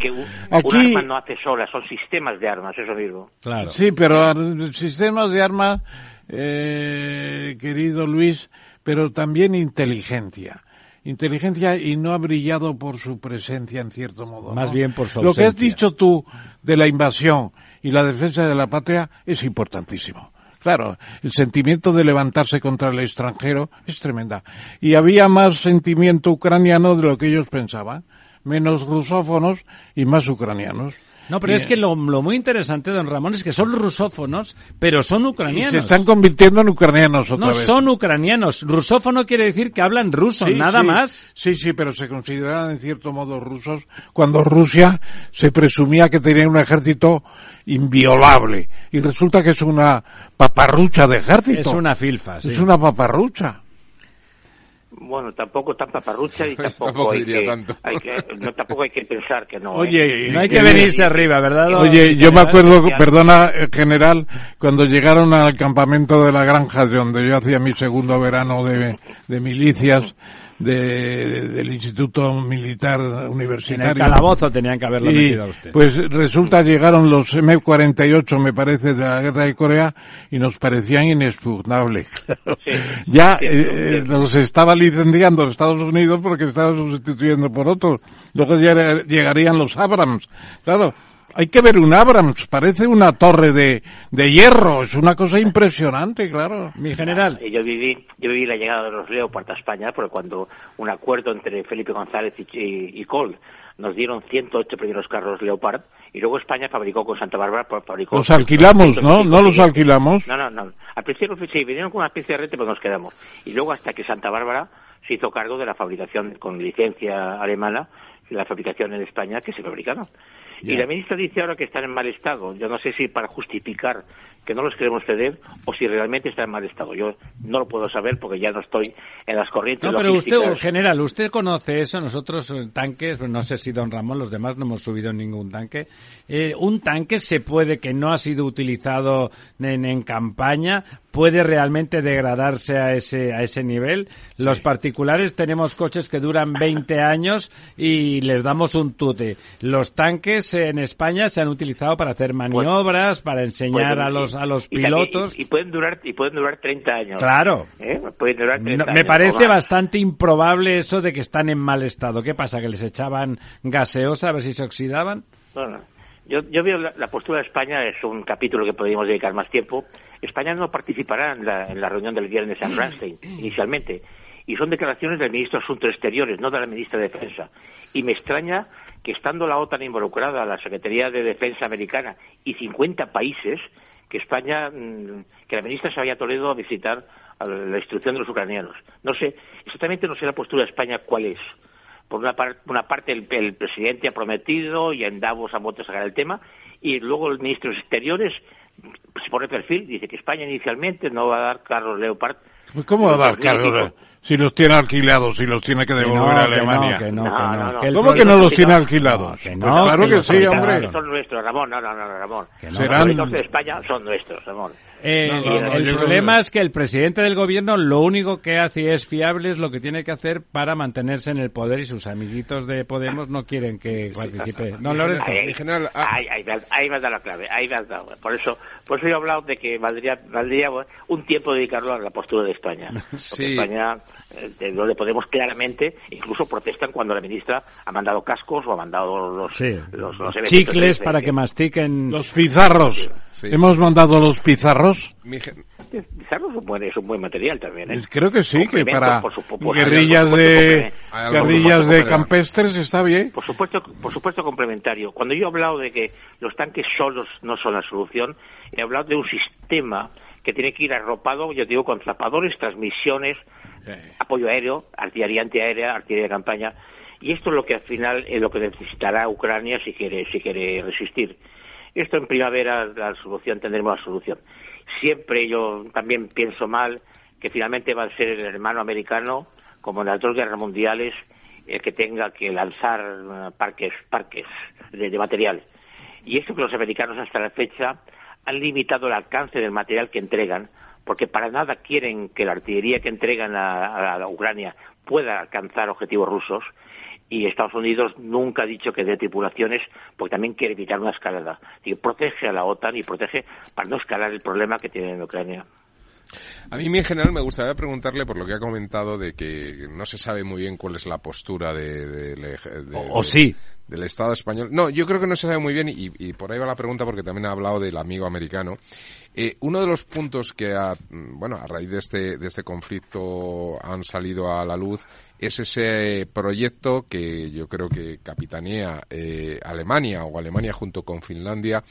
aquí no hace sola son sistemas de armas eso mismo. Claro. Sí pero sistemas de armas eh, querido Luis pero también inteligencia. Inteligencia y no ha brillado por su presencia en cierto modo. Más bien por su Lo que has dicho tú de la invasión y la defensa de la patria es importantísimo. Claro, el sentimiento de levantarse contra el extranjero es tremenda. Y había más sentimiento ucraniano de lo que ellos pensaban. Menos rusófonos y más ucranianos. No, pero es que lo, muy interesante, don Ramón, es que son rusófonos, pero son ucranianos. Y se están convirtiendo en ucranianos otra no, son ucranianos. Rusófono quiere decir que hablan ruso, nada más. Sí, sí, pero se consideran en cierto modo rusos cuando Rusia se presumía que tenía un ejército inviolable. Y resulta que es una paparrucha de ejército. Es una filfa, sí. Es una paparrucha. Bueno, tampoco tan paparrucha y tampoco, hay, que, no, tampoco hay que pensar que no. Oye, no hay que venirse arriba, ¿verdad? Oye, yo me acuerdo, perdona, eh, general, cuando llegaron al campamento de la granja, donde yo hacía mi segundo verano de, de milicias, de, del Instituto Militar Universitario. En el calabozo tenían que haberlo metido a usted. Pues resulta llegaron los M48, me parece, de la guerra de Corea y nos parecían inexpugnables. ya eh, los estaba licenciando Estados Unidos porque estaba sustituyendo por otros. Luego ya llegarían los Abrams. Claro, hay que ver un Abrams, parece una torre de, de hierro, es una cosa impresionante, claro. Mi general. Yo viví, yo viví la llegada de los Leopard a España, porque cuando un acuerdo entre Felipe González y, y, Cole nos dieron 108 primeros carros Leopard, y luego España fabricó con Santa Bárbara, fabricó... Los alquilamos, ¿no? ¿No los alquilamos? No, no, no. Al principio sí, vinieron con una especie de rete, pero nos quedamos. Y luego hasta que Santa Bárbara se hizo cargo de la fabricación con licencia alemana, la fabricación en España que se fabricaron. Y la ministra dice ahora que están en mal estado. Yo no sé si para justificar que no los queremos ceder o si realmente están en mal estado. Yo no lo puedo saber porque ya no estoy en las corrientes. No, pero usted, general, usted conoce eso. Nosotros eh, tanques, no sé si don Ramón, los demás no hemos subido ningún tanque. Eh, un tanque se puede que no ha sido utilizado en, en campaña puede realmente degradarse a ese, a ese nivel. Los particulares tenemos coches que duran 20 años y les damos un tute. Los tanques en España se han utilizado para hacer maniobras, para enseñar a los, a los pilotos. Y, pueden durar, y pueden durar 30 años. Claro. ¿Eh? Durar 30 me parece bastante improbable eso de que están en mal estado. ¿Qué pasa? ¿Que les echaban gaseosa a ver si se oxidaban? Bueno, yo, yo veo la, postura de España, es un capítulo que podríamos dedicar más tiempo. España no participará en la, en la reunión del viernes en Ramstein, inicialmente. Y son declaraciones del ministro de Asuntos Exteriores, no de la ministra de Defensa. Y me extraña que estando la OTAN involucrada, la Secretaría de Defensa americana y 50 países, que España, mm, que la ministra se vaya a Toledo a visitar la instrucción de los ucranianos. No sé, exactamente no sé la postura de España cuál es por una, una parte el, presidente ha prometido y en Davos ha vuelto a sacar el tema y luego los ministros exteriores se pone perfil, dice que España inicialmente no va a dar carros Leopard. ¿Cómo va a dar carros? Si los tiene alquilados, si los tiene que devolver a Alemania. Que no, que no, ¿Cómo que no los tiene alquilados? Pues claro que, sí, hombre. Son nuestros, Ramón, no, no, no, Ramón. Serán... Los de España son nuestros, Ramón. Eh, el problema es que el presidente del gobierno lo único que hace y es fiable es lo que tiene que hacer para mantenerse en el poder y sus amiguitos de Podemos no quieren que participe. No, Lorenzo. Ahí, ahí, ahí, me has dado la clave, ahí me has dado. Por eso, por eso yo he hablado de que valdría, valdría un tiempo dedicarlo a la postura de España. Porque España, eh, lo de Podemos claramente, incluso protestan cuando la ministra ha mandado cascos o ha mandado los, los, chicles para que mastiquen. Los pizarros. Hemos mandado los pizarros Pizarro es un, buen, material también. ¿eh? Creo que sí, que para guerrillas de guerrillas de campestres está bien. Por supuesto, por supuesto complementario. Cuando yo he hablado de que los tanques solos no son la solución, he hablado de un sistema que tiene que ir arropado, yo digo, con zapadores, transmisiones, apoyo aéreo, artillería antiaérea, artillería de campaña. Y esto es lo que al final es lo que necesitará Ucrania si quiere, si quiere resistir. Esto en primavera la solución tendremos la solución siempre yo también pienso mal que finalmente va a ser el hermano americano, como en las dos guerras mundiales, el que tenga que lanzar eh, parques, parques de, material. Y eso que los americanos hasta la fecha han limitado el alcance del material que entregan, porque para nada quieren que la artillería que entregan a, Ucrania pueda alcanzar objetivos rusos, y Estados Unidos nunca ha dicho que dé tripulaciones porque también quiere evitar una escalada. Y protege a la OTAN y protege para no escalar el problema que tiene en Ucrania. A mí en general me gustaría preguntarle por lo que ha comentado de que no se sabe muy bien cuál es la postura de, o, sí del Estado español. No, yo creo que no se sabe muy bien y, y, por ahí va la pregunta porque también ha hablado del amigo americano. Eh, uno de los puntos que, a, bueno, a raíz de este, de este conflicto han salido a la luz es ese proyecto que yo creo que capitanea eh, Alemania o Alemania junto con Finlandia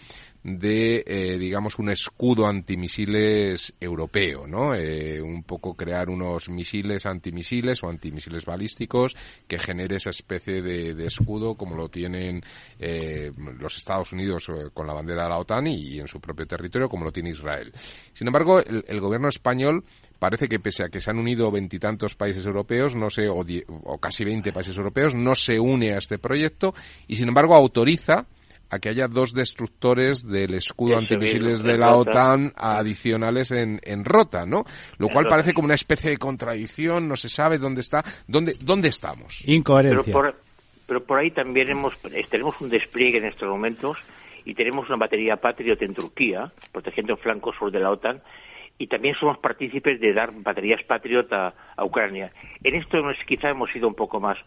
de, eh, digamos, un escudo antimisiles europeo, ¿no? Eh, un poco crear unos misiles antimisiles o antimisiles balísticos que genere esa especie de, escudo como lo tienen eh, los Estados Unidos con la bandera de la OTAN y, en su propio territorio como lo tiene Israel. Sin embargo, el, gobierno español parece que pese a que se han unido veintitantos países europeos, no sé, o, o casi veinte países europeos, no se une a este proyecto y sin embargo autoriza a que haya dos destructores del escudo antimisiles de la OTAN adicionales en, en Rota, ¿no? Lo cual parece como una especie de contradicción, no se sabe dónde está, dónde, dónde estamos. Incoherencia. Pero por, pero por ahí también hemos, tenemos un despliegue en estos momentos y tenemos una batería Patriot en Turquía, protegiendo el flanco sur de la OTAN, y también somos partícipes de dar baterías Patriot a, a Ucrania. En esto quizá hemos sido un poco más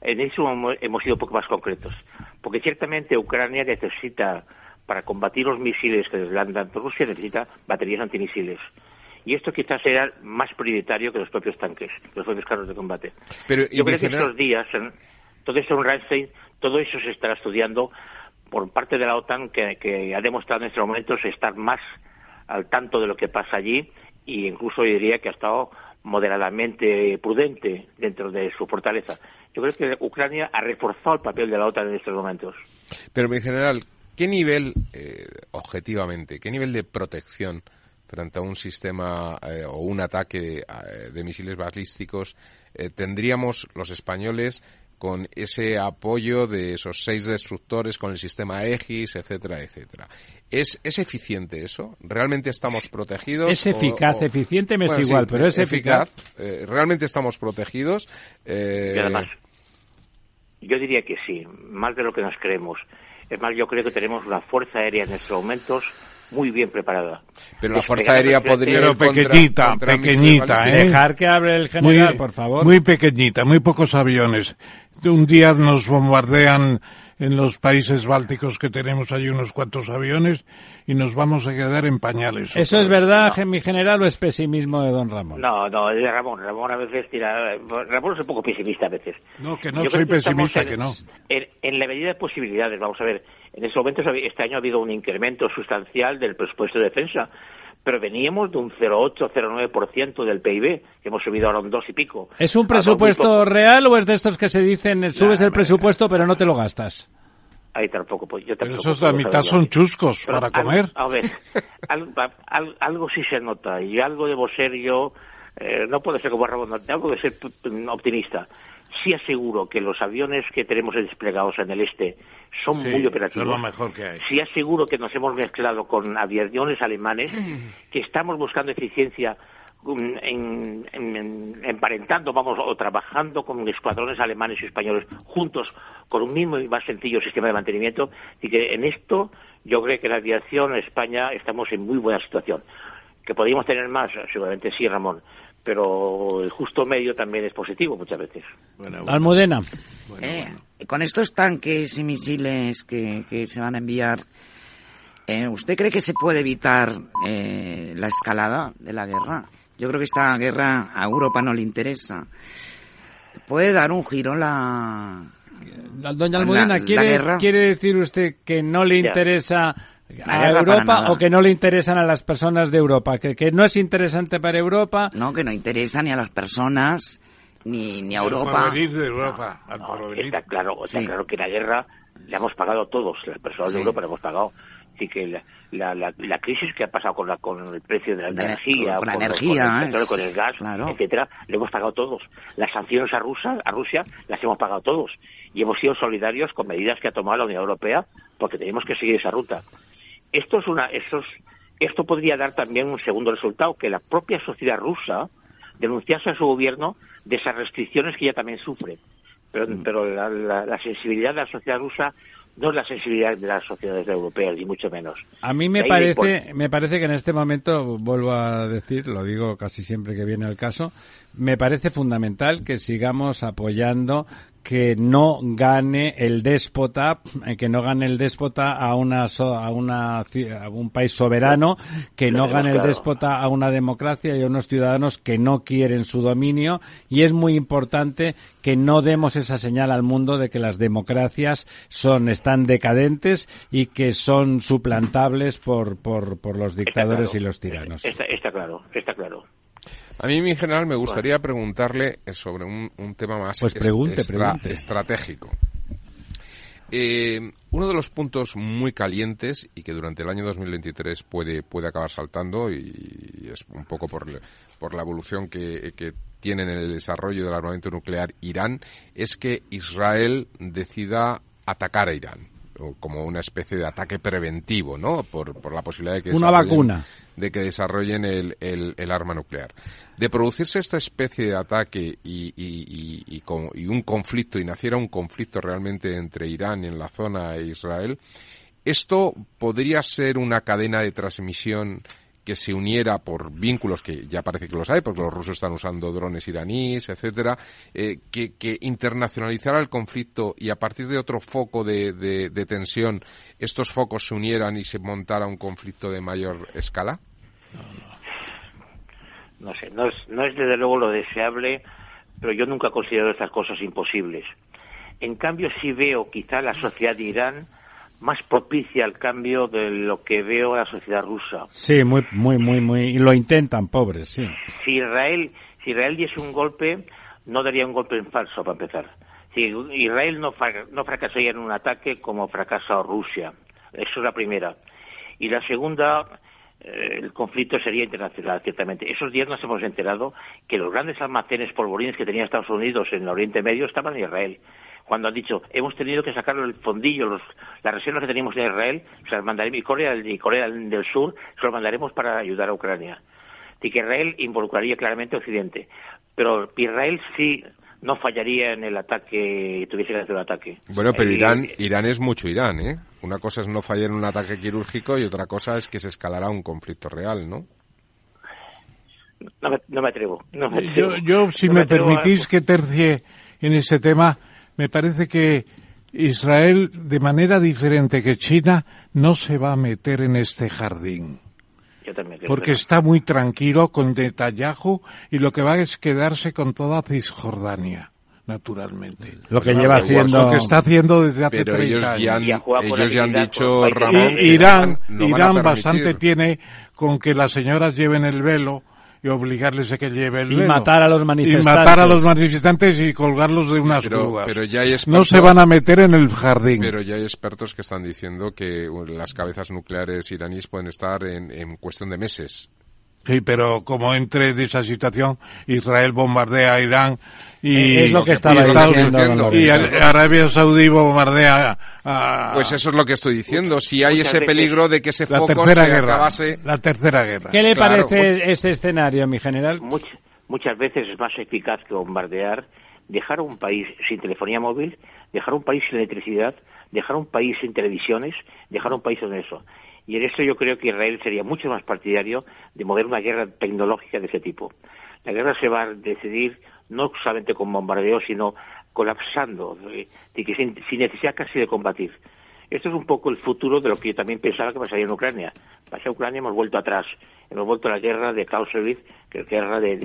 en eso hemos sido un poco más concretos, porque ciertamente Ucrania necesita, para combatir los misiles que les lanzan Rusia, necesita baterías antimisiles. Y esto quizás sea más prioritario que los propios tanques, los propios carros de combate. Pero, Yo creo que estos días, todo esto en Ramstein, todo eso se estará estudiando por parte de la OTAN, que, ha demostrado en estos momentos estar más al tanto de lo que pasa allí, e incluso diría que ha estado moderadamente prudente dentro de su fortaleza. Yo creo que Ucrania ha reforzado el papel de la OTAN en estos momentos. Pero en general, ¿qué nivel, eh, objetivamente, qué nivel de protección frente a un sistema eh, o un ataque eh, de misiles balísticos tendríamos los españoles con ese apoyo de esos seis destructores con el sistema EGIS, etcétera, etcétera. ¿Es, ¿Es eficiente eso? ¿Realmente estamos protegidos? Es eficaz, eficiente me es igual, pero es eficaz. Eh, ¿Realmente estamos protegidos? Eh... Y además, yo diría que sí, más de lo que nos creemos. Es más, yo creo que tenemos una fuerza aérea en estos momentos muy bien preparada. Pero la Fuerza Aérea podría... Pero pequeñita, pequeñita, ¿eh? Dejar que hable el general, por favor. Muy pequeñita, muy pocos aviones. Un día nos bombardean en los países bálticos que tenemos allí unos cuantos aviones y nos vamos a quedar en pañales. ¿Eso es verdad, mi general, o es pesimismo de don Ramón? No, no, es de Ramón. Ramón a veces tira... Ramón es un poco pesimista a veces. No, que no soy pesimista, que no. En, la medida de posibilidades, vamos a ver, en estos momentos este año ha habido un incremento sustancial del presupuesto de defensa pero veníamos de un 0,8-0,9% del PIB, que hemos subido ahora un 2 y pico. ¿Es un presupuesto real o es de estos que se dicen, subes el presupuesto pero no te lo gastas? Ahí tampoco, pues yo tampoco. Pero esos la mitad son chuscos para comer. a ver, algo, sí se nota y algo debo ser yo, eh, no puedo ser como Ramón, tengo que ser optimista. Sí aseguro que los aviones que tenemos desplegados en el este son muy operativos. Son lo mejor que hay. Sí aseguro que nos hemos mezclado con aviones alemanes, que estamos buscando eficiencia en, emparentando, vamos, o trabajando con escuadrones alemanes y españoles juntos con un mismo y más sencillo sistema de mantenimiento. Y que en esto yo creo que la aviación en España estamos en muy buena situación. ¿Que podríamos tener más? Seguramente sí, Ramón. Pero el justo medio también es positivo muchas veces. Almudena. Eh, con estos tanques y misiles que, se van a enviar, eh, ¿usted cree que se puede evitar eh, la escalada de la guerra? Yo creo que esta guerra a Europa no le interesa. Puede dar un giro la... Doña Almudena, ¿quiere, ¿quiere decir usted que no le interesa a Europa o que no le interesan a las personas de Europa? ¿Que, ¿Que no es interesante para Europa? No, que no interesa ni a las personas ni, ni a Europa. de Europa. está claro, está claro que la guerra la hemos pagado todos, las personas de Europa la hemos pagado y que la, la, la, crisis que ha pasado con, la, con el precio de la, energía, con, la energía, con el, gas, etcétera, lo hemos pagado todos. Las sanciones a Rusia, a Rusia las hemos pagado todos y hemos sido solidarios con medidas que ha tomado la Unión Europea porque tenemos que seguir esa ruta. Esto es una, esto, esto podría dar también un segundo resultado que la propia sociedad rusa denunciase a su gobierno de esas restricciones que ella también sufre. Pero, mm. pero la, la sensibilidad de la sociedad rusa no es la sensibilidad de las sociedades europeas, ni mucho menos. A mí me parece, me parece que en este momento, vuelvo a decir, lo digo casi siempre que viene el caso, me parece fundamental que sigamos apoyando que no gane el déspota, eh, que no gane el déspota a una a una a un país soberano, que no gane el déspota a una democracia y a unos ciudadanos que no quieren su dominio y es muy importante que no demos esa señal al mundo de que las democracias son están decadentes y que son suplantables por por, por los dictadores y los tiranos. está claro, está claro. A mí, en general, me gustaría preguntarle sobre un, tema más pues estratégico. Eh, uno de los puntos muy calientes y que durante el año 2023 puede, puede acabar saltando y, es un poco por, por la evolución que, que tiene en el desarrollo del armamento nuclear Irán es que Israel decida atacar a Irán como una especie de ataque preventivo, ¿no? Por, por la posibilidad de que una vacuna de que desarrollen el, el, arma nuclear. De producirse esta especie de ataque y, y, y, y, un conflicto, y naciera un conflicto realmente entre Irán y en la zona e Israel, esto podría ser una cadena de transmisión que se uniera por vínculos que ya parece que los hay, porque los rusos están usando drones iraníes, etcétera, eh, que, que, internacionalizara el conflicto y a partir de otro foco de, de, tensión estos focos se unieran y se montara un conflicto de mayor escala? No, sé, no es, no es desde luego lo deseable, pero yo nunca considero estas cosas imposibles. En cambio, sí veo quizá la sociedad de Irán más propicia al cambio de lo que veo en la sociedad rusa. Sí, muy, muy, muy, muy, y lo intentan, pobres, sí. Si Israel, si Israel diese un golpe, no daría un golpe en falso, para empezar. Si Israel no, no fracasaría en un ataque como fracasó Rusia. Eso es la primera. Y la segunda, eh, el conflicto sería internacional, ciertamente. Esos días nos hemos enterado que los grandes almacenes polvorines que tenía Estados Unidos en el Oriente Medio estaban en Israel cuando han dicho hemos tenido que sacar el fondillo, los, las reservas que teníamos de Israel, se las mandaremos, y Corea, y Corea del Sur, se las mandaremos para ayudar a Ucrania. Y que Israel involucraría claramente a Occidente. Pero Israel sí no fallaría en el ataque, tuviese que hacer un ataque. Bueno, pero Irán, Irán es mucho Irán, ¿eh? Una cosa es no fallar en un ataque quirúrgico y otra cosa es que se escalará un conflicto real, ¿no? No me, atrevo. Yo, si me, permitís que tercie en este tema, me parece que Israel, de manera diferente que China, no se va a meter en este jardín. porque está muy tranquilo con Netanyahu y lo que va es quedarse con toda Cisjordania naturalmente. Lo que lleva haciendo... Lo que está haciendo desde hace Pero 30 ellos ya han, ellos ya han dicho, Ramón... Irán, Irán bastante tiene con que las señoras lleven el velo y obligarles a que lleve el y matar a los manifestantes y matar a los manifestantes y colgarlos de unas pero, Pero ya hay no se van a meter en el jardín. Pero ya hay expertos que están diciendo que las cabezas nucleares iraníes pueden estar en, en cuestión de meses. Sí, pero como entre en esa situación, Israel bombardea a Irán y es lo que estaba diciendo, y Arabia Saudí bombardea a, pues eso es lo que estoy diciendo. Si hay ese peligro de que ese foco se guerra, acabase la tercera guerra. ¿qué le parece ese escenario mi general? muchas veces es más eficaz que bombardear dejar un país sin telefonía móvil dejar un país sin electricidad dejar un país sin televisiones dejar un país sin eso y en esto yo creo que Israel sería mucho más partidario de mover una guerra tecnológica de ese tipo. La guerra se va a decidir no solamente con bombardeos, sino colapsando, de, que sin, necesidad casi de combatir. Esto es un poco el futuro de lo que yo también pensaba que pasaría en Ucrania. Pasé a Ucrania hemos vuelto atrás. Hemos vuelto a la guerra de Clausewitz, que es guerra de,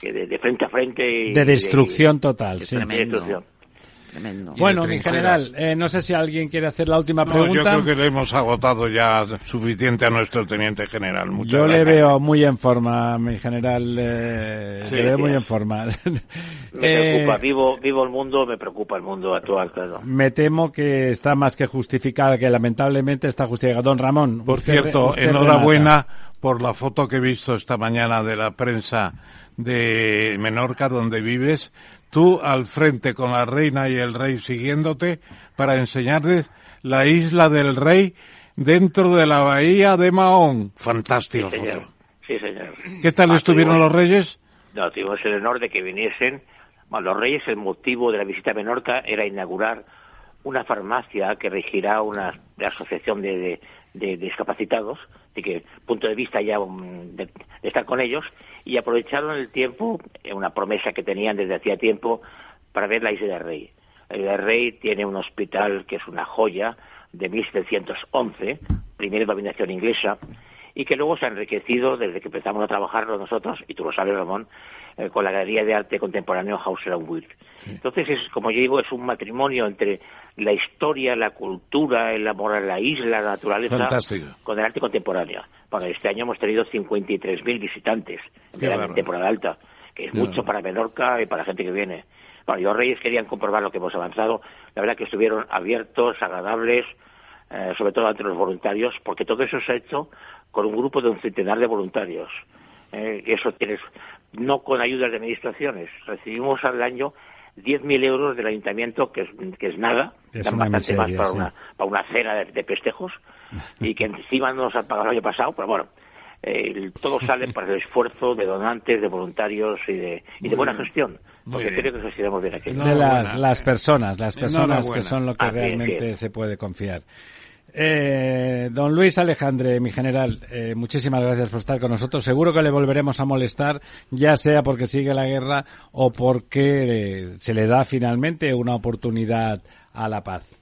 de, frente a frente. de destrucción total, sí. De destrucción. Bueno, mi general, eh, no sé si alguien quiere hacer la última pregunta. yo creo que le hemos agotado ya suficiente a nuestro teniente general. yo le veo muy en forma, mi general. Eh, le veo muy en forma. me preocupa, vivo, vivo el mundo, me preocupa el mundo actual, claro. Me temo que está más que justificada, que lamentablemente está justificada. Don Ramón. Por cierto, enhorabuena por la foto que he visto esta mañana de la prensa de Menorca, donde vives, tú al frente con la reina y el rey siguiéndote para enseñarles la isla del rey dentro de la bahía de Mahón. Fantástico. Sí, señor. Sí, señor. ¿Qué tal ah, estuvieron los reyes? No, tuvimos el honor de que viniesen. Bueno, los reyes, el motivo de la visita a Menorca era inaugurar una farmacia que regirá una asociación de, de, discapacitados, de que punto de vista ya um, de, estar con ellos, y aprovecharon el tiempo, eh, una promesa que tenían desde hacía tiempo, para ver la Isla del Rey. La Isla del Rey tiene un hospital que es una joya de 1711, primera dominación inglesa, y que luego se ha enriquecido desde que empezamos a trabajarlo nosotros, y tú lo sabes, Ramón, eh, con la Galería de Arte Contemporáneo Hauser and Wirth. Entonces, es, como yo digo, es un matrimonio entre la historia, la cultura, el amor a la isla, la naturaleza, con el arte contemporáneo. Bueno, este año hemos tenido 53.000 visitantes en la temporada alta, que es mucho para Menorca y para la gente que viene. Bueno, los Reyes querían comprobar lo que hemos avanzado. La verdad que estuvieron abiertos, agradables, eh, sobre todo ante los voluntarios, porque todo eso se ha hecho con un grupo de un centenar de voluntarios. Eh, eso tienes, no con ayudas de administraciones. Recibimos al año 10.000 euros del ayuntamiento, que es, que es nada, dan bastante más para, una, para una cena de, de festejos, y que encima no nos han pagado el año pasado, pero bueno, eh, todo sale para el esfuerzo de donantes, de voluntarios y de, y de buena gestión. Porque creo que gestionamos bien aquí. De las, las personas, las personas que son lo que realmente se puede confiar. Eh, don Luis Alejandre, mi general, eh, muchísimas gracias por estar con nosotros. Seguro que le volveremos a molestar, ya sea porque sigue la guerra o porque eh, se le da finalmente una oportunidad a la paz.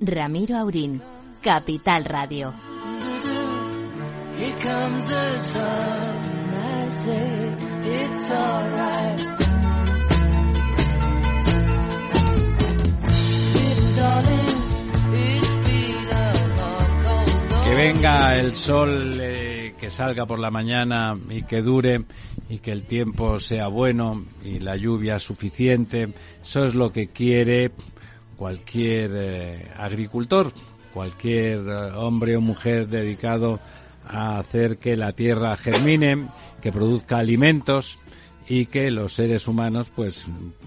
Ramiro Aurín, Capital Radio. Que venga el sol, eh, que que salga por la mañana y que dure y que el tiempo sea bueno y la lluvia suficiente. Eso es lo que quiere cualquier eh, agricultor, cualquier eh, hombre o mujer dedicado a hacer que la tierra germine, que produzca alimentos y que los seres humanos pues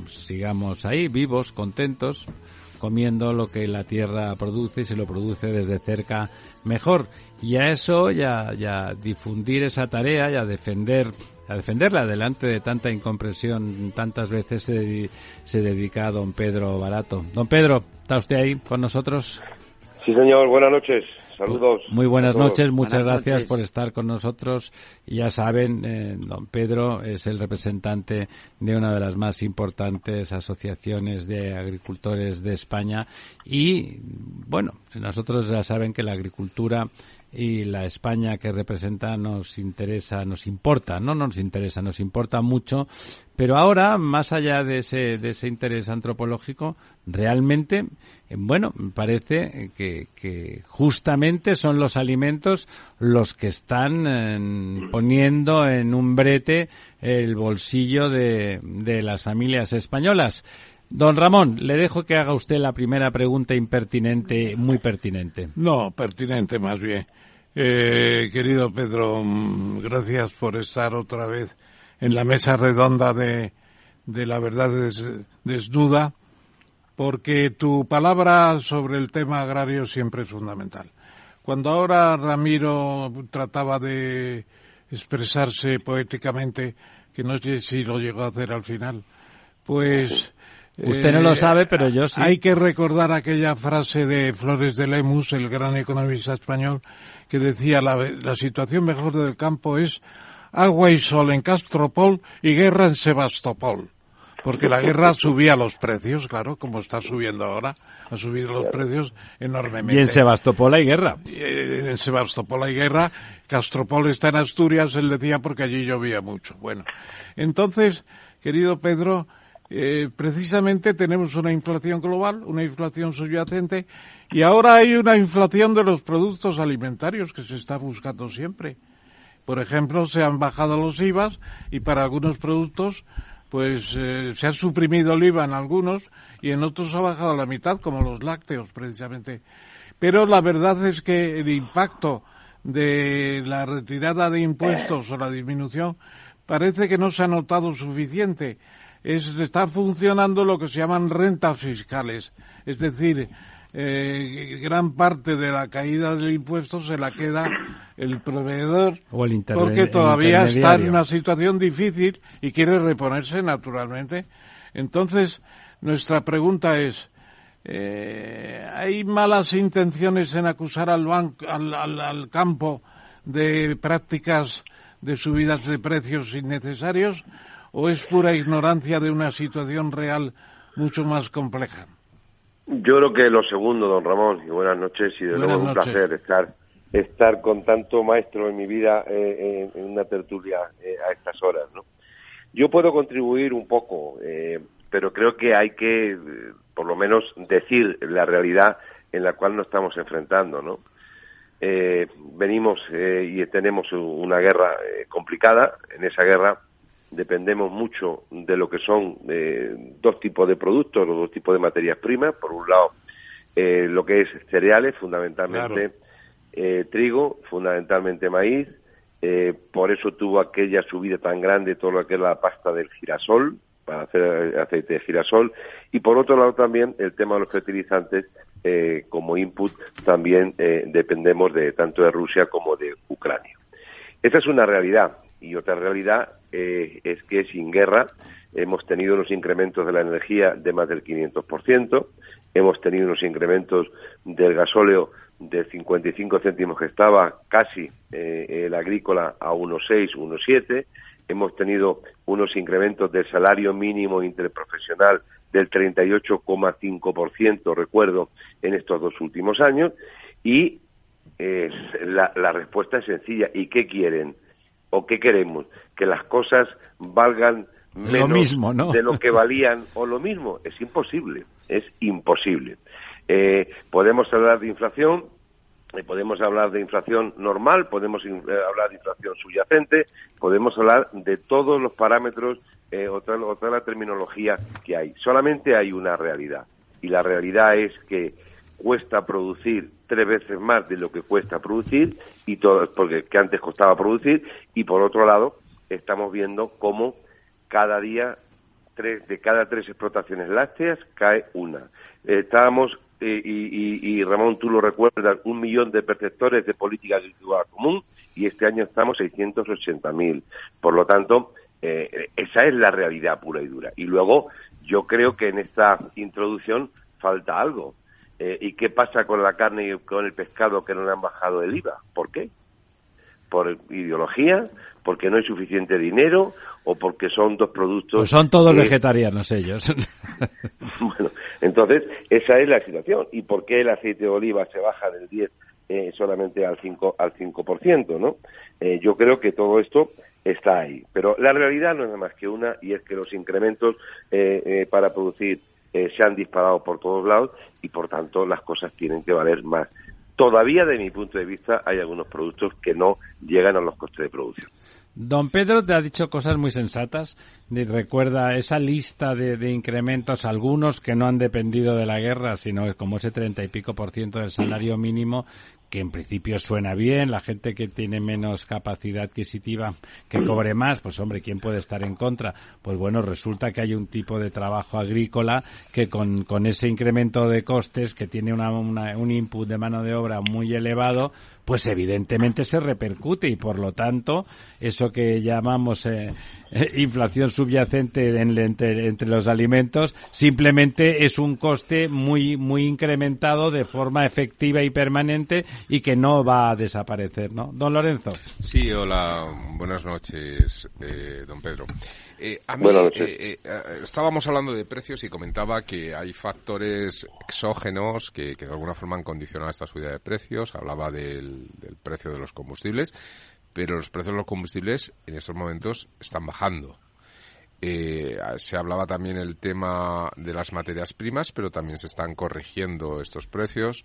sigamos ahí vivos, contentos, comiendo lo que la tierra produce y se lo produce desde cerca mejor. Y a eso ya, ya difundir esa tarea y a defender a defenderla delante de tanta incompresión tantas veces se, se dedica a don Pedro Barato. Don Pedro, ¿está usted ahí con nosotros? Sí, señor, buenas noches. Saludos. Muy buenas noches, muchas gracias por estar con nosotros. Ya saben, eh, don Pedro es el representante de una de las más importantes asociaciones de agricultores de España y, bueno, nosotros ya saben que la agricultura y la España que representa nos interesa, nos importa, no nos interesa, nos importa mucho, pero ahora, más allá de ese, de ese interés antropológico, realmente, eh, bueno, parece que, que justamente son los alimentos los que están poniendo en un brete el bolsillo de, de las familias españolas. Don Ramón, le dejo que haga usted la primera pregunta impertinente, muy pertinente. No, pertinente más bien. Eh, querido Pedro, mm, gracias por estar otra vez en la mesa redonda de, de la verdad desnuda, porque tu palabra sobre el tema agrario siempre es fundamental. Cuando ahora Ramiro trataba de expresarse poéticamente, que no sé si lo llegó a hacer al final, pues Usted no lo eh, sabe, pero yo sí. Hay que recordar aquella frase de Flores de Lemus, el gran economista español, que decía la, la situación mejor del campo es agua y sol en Castropol y guerra en Sebastopol. Porque la guerra subía los precios, claro, como está subiendo ahora, ha subido los precios enormemente. Y en Sebastopol hay guerra. Eh, en Sebastopol hay guerra, Castropol está en Asturias, él decía, porque allí llovía mucho. Bueno, entonces, querido Pedro, eh, precisamente tenemos una inflación global, una inflación subyacente, y ahora hay una inflación de los productos alimentarios que se está buscando siempre. Por ejemplo, se han bajado los IVAs y para algunos productos, pues eh, se ha suprimido el IVA en algunos y en otros ha bajado la mitad, como los lácteos, precisamente. Pero la verdad es que el impacto de la retirada de impuestos o la disminución parece que no se ha notado suficiente es, está funcionando lo que se llaman rentas fiscales. Es decir, eh, gran parte de la caída del impuesto se la queda el proveedor porque todavía está en una situación difícil y quiere reponerse naturalmente. Entonces, nuestra pregunta es, eh, ¿hay malas intenciones en acusar al, banco, al, al campo de prácticas de subidas de precios innecesarios? O es pura ignorancia de una situación real mucho más compleja? Yo creo que lo segundo, don Ramón, y buenas noches, y de nuevo un placer estar estar con tanto maestro en mi vida eh, en, una tertulia eh, a estas horas, ¿no? Yo puedo contribuir un poco, eh, pero creo que hay que, por lo menos, decir la realidad en la cual nos estamos enfrentando, ¿no? venimos y tenemos una guerra complicada. En esa guerra dependemos mucho de lo que son eh, dos tipos de productos, los dos tipos de materias primas. Por un lado, eh, lo que es cereales, fundamentalmente eh, trigo, fundamentalmente maíz. por eso tuvo aquella subida tan grande todo lo que es la pasta del girasol, para hacer aceite de girasol. Y por otro lado también el tema de los fertilizantes, como input, también dependemos de tanto de Rusia como de Ucrania. Esa es una realidad. Y otra realidad eh, es que sin guerra hemos tenido unos incrementos de la energía de más del 500%, hemos tenido unos incrementos del gasóleo de 55 céntimos que estaba casi eh, el agrícola a 1,6, 1,7, hemos tenido unos incrementos del salario mínimo interprofesional del 38,5%, recuerdo, en estos dos últimos años, y eh, la, la respuesta es sencilla. ¿Y qué quieren? ¿O qué queremos? ¿Que las cosas valgan menos de lo que valían o lo mismo? Es imposible, es imposible. Eh, podemos hablar de inflación, eh, podemos hablar de inflación normal, podemos eh, hablar de inflación subyacente, podemos hablar de todos los parámetros eh, o, toda, la terminología que hay. Solamente hay una realidad y la realidad es que cuesta producir tres veces más de lo que cuesta producir y todo porque que antes costaba producir y por otro lado estamos viendo cómo cada día tres de cada tres explotaciones lácteas cae una. estábamos eh, y, Ramón, tú lo recuerdas, un millón de perceptores de política agrícola común y este año estamos 680.000. Por lo tanto, eh, esa es la realidad pura y dura. Y luego, yo creo que en esta introducción falta algo. Eh, ¿Y qué pasa con la carne y con el pescado que no le han bajado el IVA? ¿Por qué? ¿Por ideología? ¿Porque no hay suficiente dinero? ¿O porque son dos productos? Pues son todos vegetarianos ellos. bueno, entonces, esa es la situación. ¿Y por qué el aceite de oliva se baja del 10 eh, solamente al 5%? Al 5% ¿no? Eh, yo creo que todo esto está ahí. Pero la realidad no es nada más que una, y es que los incrementos eh, para producir se han disparado por todos lados y, por tanto, las cosas tienen que valer más. Todavía, de mi punto de vista, hay algunos productos que no llegan a los costes de producción. Don Pedro te ha dicho cosas muy sensatas. Recuerda esa lista de, incrementos, algunos que no han dependido de la guerra, sino como ese treinta y pico por ciento del salario mínimo, que en principio suena bien, la gente que tiene menos capacidad adquisitiva que cobre más, pues hombre, ¿quién puede estar en contra? Pues bueno, resulta que hay un tipo de trabajo agrícola que con, con ese incremento de costes, que tiene una, un input de mano de obra muy elevado, pues evidentemente se repercute y por lo tanto eso que llamamos eh, inflación subyacente entre, los alimentos simplemente es un coste muy muy incrementado de forma efectiva y permanente y que no va a desaparecer, ¿no? Don Lorenzo. Sí, hola, buenas noches, eh, don Pedro. a mí, estábamos hablando de precios y comentaba que hay factores exógenos que, que de alguna forma han condicionado esta subida de precios. Hablaba del del, precio de los combustibles, pero los precios de los combustibles en estos momentos están bajando. Eh, se hablaba también el tema de las materias primas, pero también se están corrigiendo estos precios.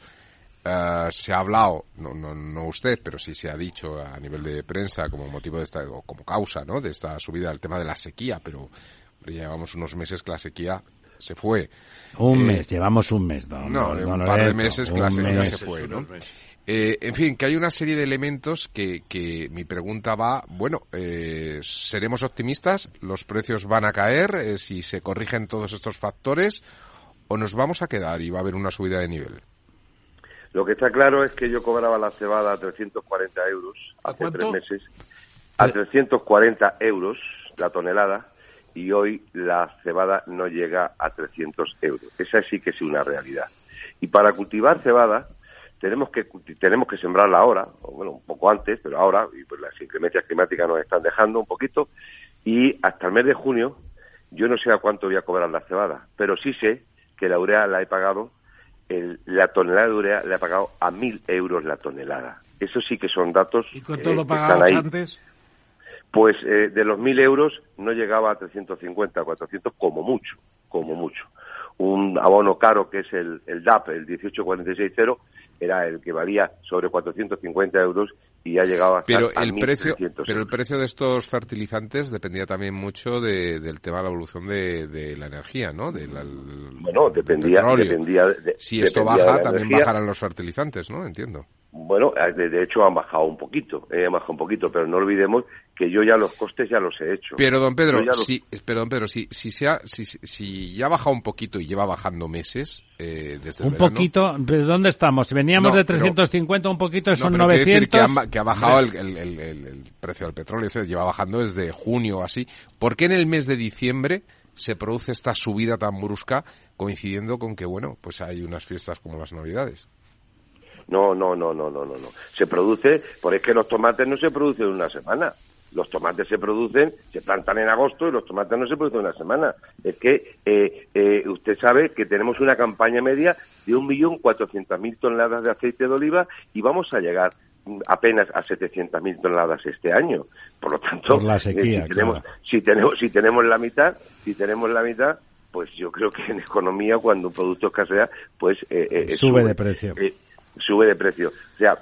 Eh, se ha hablado, no, no, no, usted, pero sí se ha dicho a nivel de prensa como motivo de esta, o como causa, ¿no? De esta subida el tema de la sequía, pero llevamos unos meses que la sequía se fue. Un eh, mes, llevamos un mes, no, un par de meses que la sequía se fue, ¿no? Eh, en fin, que hay una serie de elementos que, que mi pregunta va, bueno, eh, ¿seremos optimistas? ¿Los precios van a caer eh, si se corrigen todos estos factores? ¿O nos vamos a quedar y va a haber una subida de nivel? Lo que está claro es que yo cobraba la cebada a 340 euros hace tres meses. A 340 euros la tonelada y hoy la cebada no llega a 300 euros. Esa sí que es una realidad. Y para cultivar cebada tenemos que tenemos que sembrarla ahora, o bueno, un poco antes, pero ahora, y pues las inclemencias climáticas nos están dejando un poquito, y hasta el mes de junio yo no sé a cuánto voy a cobrar la cebada, pero sí sé que la urea la he pagado, el, la tonelada de urea la he pagado a mil euros la tonelada. Eso sí que son datos. ¿Y cuánto lo eh, pagabas antes? Pues eh, de los mil euros no llegaba a 350, 400 como mucho, como mucho. Un abono caro que es el, el DAP, el 18460, era el que valía sobre 450 euros y ha llegado hasta pero el precio pero el precio de estos fertilizantes dependía también mucho del tema de la evolución de, la energía no de bueno dependía dependía de, si esto baja también bajarán los fertilizantes no entiendo. Bueno, de, hecho han bajado un poquito, eh, han bajado un poquito, pero no olvidemos que yo ya los costes ya los he hecho. Pero don Pedro, si, pero don Pedro, si, si, sea, si, si ya ha bajado un poquito y lleva bajando meses eh, desde el Un poquito, ¿de dónde estamos? Veníamos de 350 un poquito, son 900. Decir que, ha, que ha bajado el, el, el, precio del petróleo, se lleva bajando desde junio o así. ¿Por qué en el mes de diciembre se produce esta subida tan brusca coincidiendo con que, bueno, pues hay unas fiestas como las Navidades? No, no, no, no, no, no, no. Se produce, por es que los tomates no se producen en una semana. Los tomates se producen, se plantan en agosto y los tomates no se producen en una semana. Es que eh, eh, usted sabe que tenemos una campaña media de 1.400.000 toneladas de aceite de oliva y vamos a llegar apenas a 700.000 toneladas este año. Por lo tanto, eh, si, tenemos, si, tenemos, si tenemos la mitad, si tenemos la mitad, pues yo creo que en economía cuando un producto escasea, pues sube, de precio sube de precio. O sea,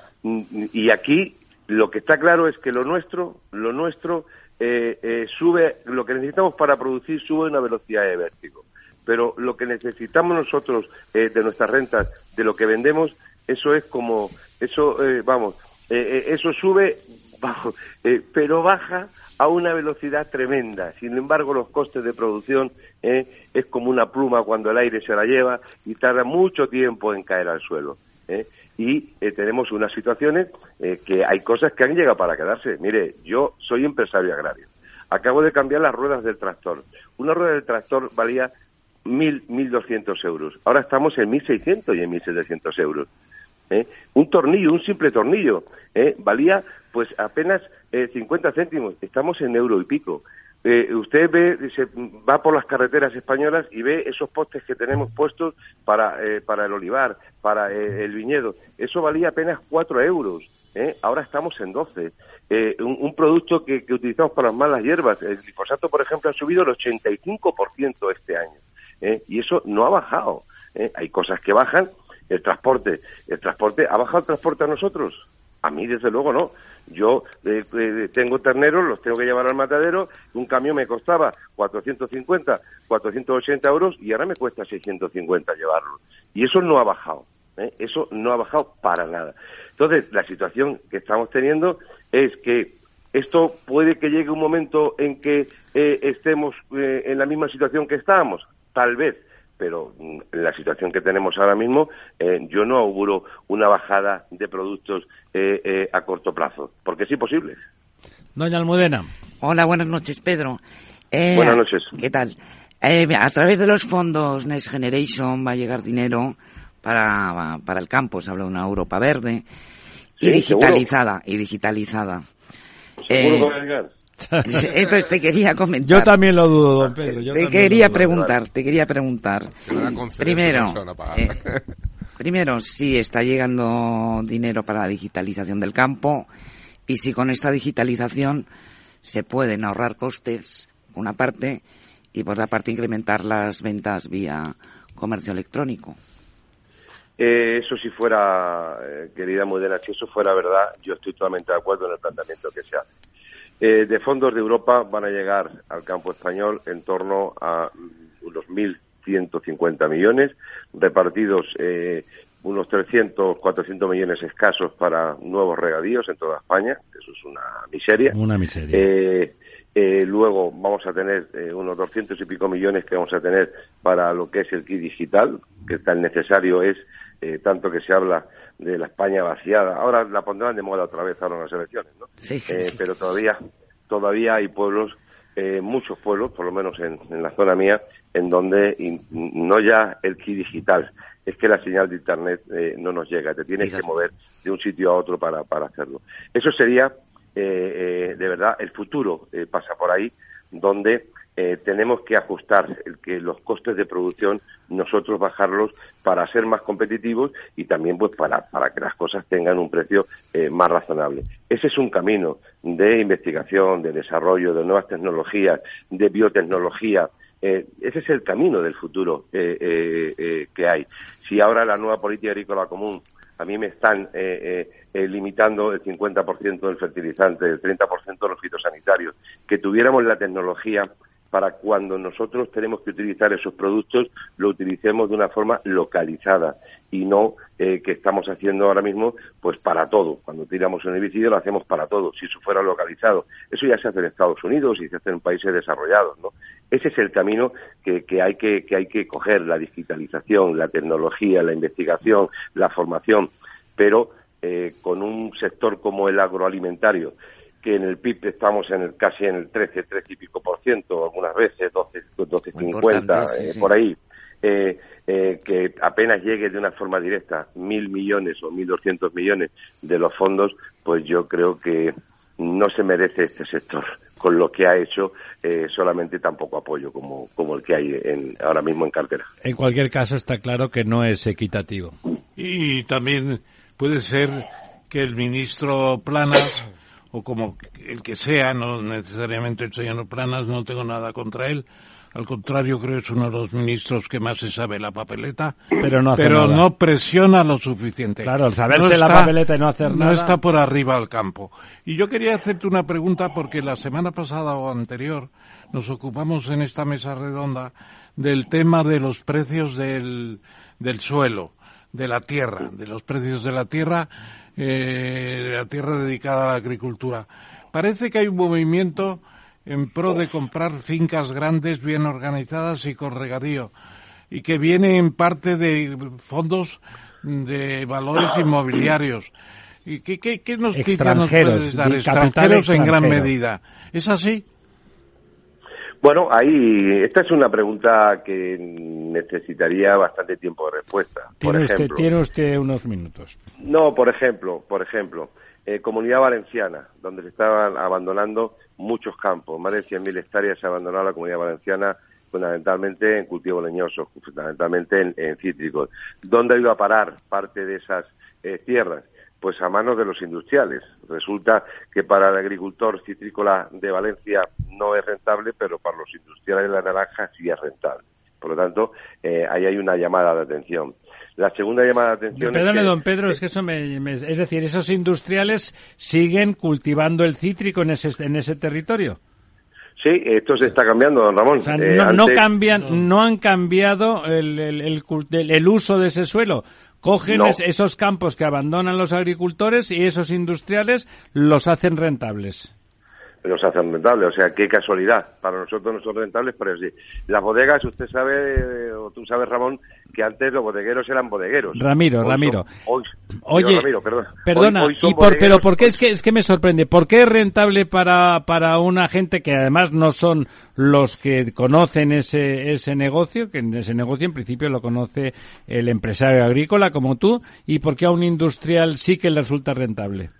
y aquí lo que está claro es que lo nuestro, lo nuestro eh, eh, sube, lo que necesitamos para producir sube a una velocidad de vértigo. Pero lo que necesitamos nosotros eh, de nuestras rentas, de lo que vendemos, eso es como, eso, vamos, eso sube, bajo, pero baja a una velocidad tremenda. Sin embargo, los costes de producción es como una pluma cuando el aire se la lleva y tarda mucho tiempo en caer al suelo. Y eh, tenemos unas situaciones eh, que hay cosas que han llegado para quedarse. Mire, yo soy empresario agrario. Acabo de cambiar las ruedas del tractor. Una rueda del tractor valía mil, mil doscientos euros. Ahora estamos en mil seiscientos y en mil setecientos euros. Un tornillo, un simple tornillo, valía pues apenas cincuenta céntimos. Estamos en euro y pico. Eh, usted ve, se va por las carreteras españolas y ve esos postes que tenemos puestos para, eh, para el olivar, para eh, el viñedo. Eso valía apenas 4 euros. Ahora estamos en 12. Un, producto que, utilizamos para las malas hierbas, el glifosato, por ejemplo, ha subido el 85% este año. Y eso no ha bajado. Hay cosas que bajan. El transporte, el transporte, ¿ha bajado el transporte a nosotros? A mí, desde luego, no. Yo eh, eh, tengo terneros, los tengo que llevar al matadero, un camión me costaba 450, 480 euros y ahora me cuesta 650 llevarlo. Y eso no ha bajado, ¿eh? eso no ha bajado para nada. Entonces, la situación que estamos teniendo es que esto puede que llegue un momento en que estemos en la misma situación que estábamos, tal vez, pero mm, en la situación que tenemos ahora mismo, eh, yo no auguro una bajada de productos eh, eh, a corto plazo, porque es imposible. Doña Almudena. Hola, buenas noches, Pedro. buenas noches. ¿Qué tal? a través de los fondos Next Generation va a llegar dinero para, para el campo, se habla de una Europa verde y digitalizada, y digitalizada. ¿Seguro que va a llegar? Entonces te quería comentar. Yo también lo dudo, don Pedro. te quería preguntar, te quería preguntar. Primero, eh, primero, si está llegando dinero para la digitalización del campo y si con esta digitalización se pueden ahorrar costes, una parte, y por otra parte incrementar las ventas vía comercio electrónico. Eh, eso si fuera, eh, querida Modena, si eso fuera verdad, yo estoy totalmente de acuerdo en el planteamiento que se hace. Eh, de fondos de Europa van a llegar al campo español en torno a unos 1.150 millones, repartidos eh, unos 300, 400 millones escasos para nuevos regadíos en toda España, eso es una miseria. Una miseria. Eh, luego vamos a tener unos 200 y pico millones que vamos a tener para lo que es el kit digital, que tan necesario es, tanto que se habla de la España vaciada. Ahora la pondrán de moda otra vez ahora en las elecciones, ¿no? Sí. Eh, pero todavía, todavía hay pueblos, eh, muchos pueblos, por lo menos en, la zona mía, en donde no ya el kit digital, es que la señal de Internet eh, no nos llega, te tienes que mover de un sitio a otro para, para hacerlo. Eso sería, de verdad, el futuro pasa por ahí, donde eh, tenemos que ajustar el que los costes de producción nosotros bajarlos para ser más competitivos y también pues para, para que las cosas tengan un precio eh, más razonable. Ese es un camino de investigación, de desarrollo, de nuevas tecnologías, de biotecnología. Eh, ese es el camino del futuro que hay. Si ahora la nueva política agrícola común a mí me están limitando el 50% del fertilizante, el 30% de los fitosanitarios, que tuviéramos la tecnología para cuando nosotros tenemos que utilizar esos productos, lo utilicemos de una forma localizada y no eh, que estamos haciendo ahora mismo pues para todo. Cuando tiramos un herbicida lo hacemos para todo, si eso fuera localizado. Eso ya se hace en Estados Unidos y se hace en países desarrollados, ¿no? Ese es el camino que, hay que, que hay que coger, la digitalización, la tecnología, la investigación, la formación, pero eh, con un sector como el agroalimentario, que en el PIB estamos en el, casi en el 13, 13 y pico por ciento, algunas veces 12, 12 50, eh, por ahí, eh, eh, que apenas llegue de una forma directa mil millones o mil doscientos millones de los fondos, pues yo creo que no se merece este sector con lo que ha hecho eh, solamente tan poco apoyo como, como el que hay en, ahora mismo en cartera. En cualquier caso está claro que no es equitativo. Y también puede ser que el ministro Planas o como el que sea, no necesariamente el señor Planas, no tengo nada contra él, Al contrario, creo que es uno de los ministros que más se sabe la papeleta, pero no, pero no presiona lo suficiente. Claro, saberse la papeleta y no hacer nada. No está por arriba al campo. Y yo quería hacerte una pregunta porque la semana pasada o anterior nos ocupamos en esta mesa redonda del tema de los precios del, del suelo, de la tierra, de los precios de la tierra, eh, de la tierra dedicada a la agricultura. Parece que hay un movimiento en pro de comprar fincas grandes, bien organizadas y con regadío, y que viene en parte de fondos de valores inmobiliarios. ¿Y qué, qué, qué nos, nos puedes dar? Extranjeros en gran medida. ¿Es así? Bueno, ahí, esta es una pregunta que necesitaría bastante tiempo de respuesta. Tiene, por ejemplo, usted, tiene usted unos minutos. No, por ejemplo, por ejemplo, eh, Comunidad Valenciana, donde se estaban abandonando muchos campos, más de 100.000 hectáreas se ha abandonado la Comunidad Valenciana fundamentalmente en cultivos leñosos, fundamentalmente en, cítricos. ¿Dónde ha ido a parar parte de esas eh, tierras? Pues a manos de los industriales. Resulta que para el agricultor citrícola de Valencia no es rentable, pero para los industriales de la naranja sí es rentable. Por lo tanto, eh, ahí hay una llamada de atención. La segunda llamada de atención. Perdone, don Pedro, es que eso me, Es decir, esos industriales siguen cultivando el cítrico en ese, en ese territorio. Sí, esto se está cambiando, don Ramón. Eh, no, cambian, no. han cambiado el, el, uso de ese suelo. Cogen esos campos que abandonan los agricultores y esos industriales los hacen rentables los hacen rentables. O sea, qué casualidad. Para nosotros no son rentables, pero sí. Las bodegas, usted sabe, o tú sabes, Ramón, que antes los bodegueros eran bodegueros. Ramiro, Ramiro. Oye, perdona, y pero ¿por qué es que, es que me sorprende? ¿Por qué es rentable para, para una gente que además no son los que conocen ese, ese negocio, que en ese negocio en principio lo conoce el empresario agrícola como tú, y por qué a un industrial sí que le resulta rentable?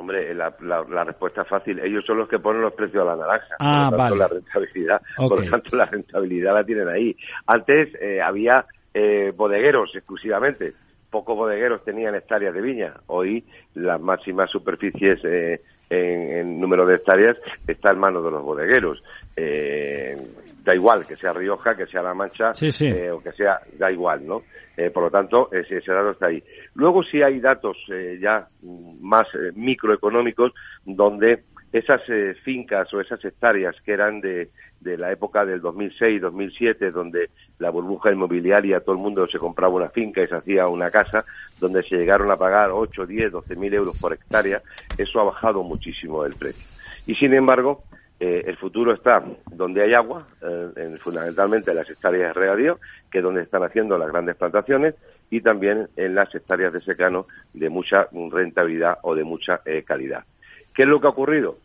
Hombre, la, la, respuesta es fácil. Ellos son los que ponen los precios a la naranja. Ah, por lo tanto, la rentabilidad, por lo tanto, la rentabilidad la tienen ahí. Antes eh, había eh, bodegueros exclusivamente. Pocos bodegueros tenían hectáreas de viña. Hoy las máximas superficies eh, en, número de hectáreas está en manos de los bodegueros. Eh, da igual que sea Rioja, que sea La Mancha eh, o que sea, da igual, ¿no? Eh, por lo tanto, ese, ese, dato está ahí. Luego sí hay datos eh, ya más microeconómicos donde esas fincas o esas hectáreas que eran de, de la época del 2006-2007, donde la burbuja inmobiliaria, todo el mundo se compraba una finca y se hacía una casa, donde se llegaron a pagar 8, 10, 12 mil euros por hectárea, eso ha bajado muchísimo el precio. Y sin embargo, eh, el futuro está donde hay agua, eh, fundamentalmente en las hectáreas de regadío, que es donde están haciendo las grandes plantaciones, y también en las hectáreas de secano de mucha rentabilidad o de mucha eh, calidad. ¿Qué es lo que ha ocurrido?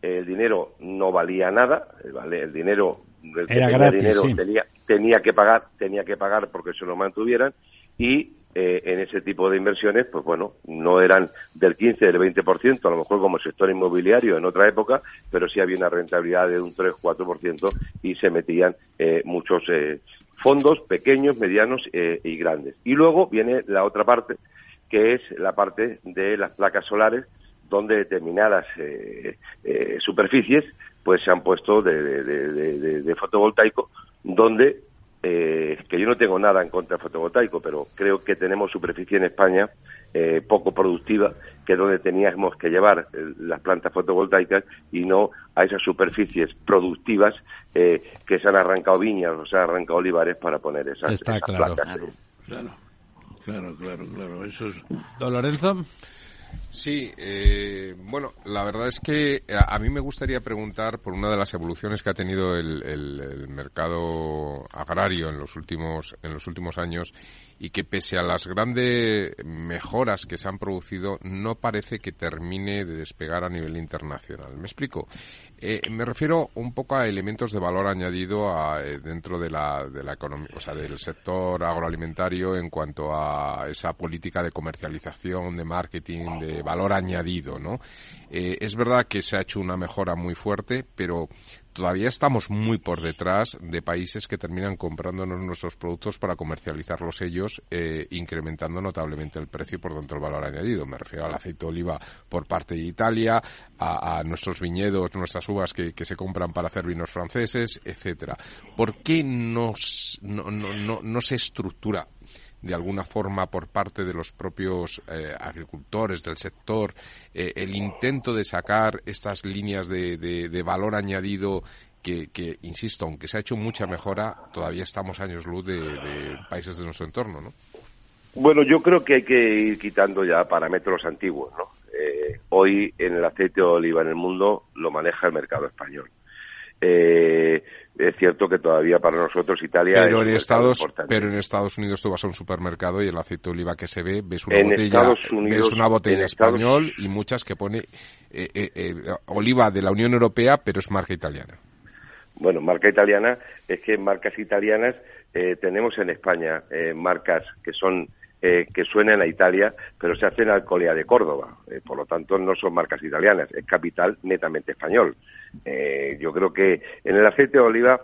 El dinero no valía nada, el dinero, el que tenía dinero tenía, tenía que pagar, tenía que pagar porque se lo mantuvieran, y eh, en ese tipo de inversiones, pues bueno, no eran del 15, del 20%, a lo mejor como el sector inmobiliario en otra época, pero sí había una rentabilidad de un 3, 4% y se metían eh, muchos eh, fondos pequeños, medianos y grandes. Y luego viene la otra parte, que es la parte de las placas solares, donde determinadas superficies pues se han puesto de, de fotovoltaico, donde eh, que yo no tengo nada en contra del fotovoltaico, pero creo que tenemos superficie en España eh, poco productiva, que es donde teníamos que llevar eh, las plantas fotovoltaicas y no a esas superficies productivas que se han arrancado viñas o se han arrancado olivares para poner esas, Está claro, Claro, claro, claro, claro, Eso es... Don Lorenzo. Sí, eh, bueno, la verdad es que a, mí me gustaría preguntar por una de las evoluciones que ha tenido el, el, mercado agrario en los últimos en los últimos años y que pese a las grandes mejoras que se han producido no parece que termine de despegar a nivel internacional. Me explico. Eh, me refiero un poco a elementos de valor añadido a, eh, dentro de la, economía, o sea, del sector agroalimentario en cuanto a esa política de comercialización, de marketing, de valor añadido, ¿no? Eh, es verdad que se ha hecho una mejora muy fuerte, pero todavía estamos muy por detrás de países que terminan comprándonos nuestros productos para comercializarlos ellos, eh, incrementando notablemente el precio por tanto el valor añadido. Me refiero al aceite de oliva por parte de Italia, a, nuestros viñedos, nuestras uvas que, se compran para hacer vinos franceses, etcétera. ¿Por qué no se estructura de alguna forma por parte de los propios eh, agricultores del sector eh, el intento de sacar estas líneas de, de, valor añadido que, que, insisto, aunque se ha hecho mucha mejora, todavía estamos años luz de, países de nuestro entorno, ¿no? Bueno, yo creo que hay que ir quitando ya parámetros antiguos, ¿no? Eh, hoy en el aceite de oliva en el mundo lo maneja el mercado español. Eh, es cierto que todavía para nosotros Italia pero en Estados pero en Estados Unidos tú vas a un supermercado y el aceite de oliva que se ve ves una botella ves una botella español y muchas que pone eh, eh, eh, oliva de la Unión Europea pero es marca italiana. Bueno marca italiana es que marcas italianas tenemos en España marcas que son eh, que suenan a Italia, pero se hacen Alcolea de Córdoba. Eh, por lo tanto, no son marcas italianas, es capital netamente español. Eh, yo creo que en el aceite de oliva,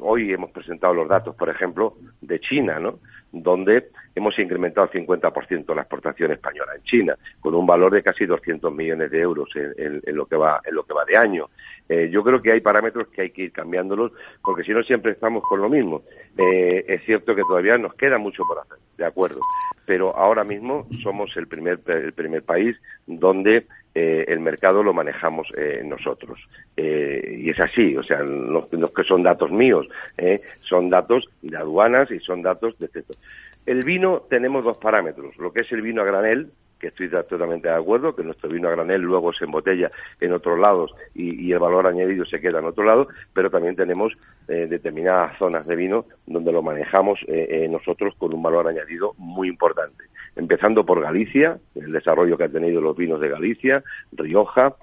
hoy hemos presentado los datos, por ejemplo, de China, ¿no? donde hemos incrementado el 50% la exportación española en China, con un valor de casi 200 millones de euros en, lo que va en lo que va de año. yo creo que hay parámetros que hay que ir cambiándolos, porque si no siempre estamos con lo mismo. es cierto que todavía nos queda mucho por hacer, de acuerdo pero ahora mismo somos el primer, el primer país donde eh, el mercado lo manejamos eh, nosotros. Eh, y es así, o sea, no, que son datos míos, son datos de aduanas y son datos de... El vino tenemos dos parámetros, lo que es el vino a granel, que estoy totalmente de acuerdo, que nuestro vino a granel luego se embotella en otros lados y, el valor añadido se queda en otro lado, pero también tenemos eh, determinadas zonas de vino donde lo manejamos eh, eh, nosotros con un valor añadido muy importante. Empezando por Galicia, el desarrollo que han tenido los vinos de Galicia, Rioja,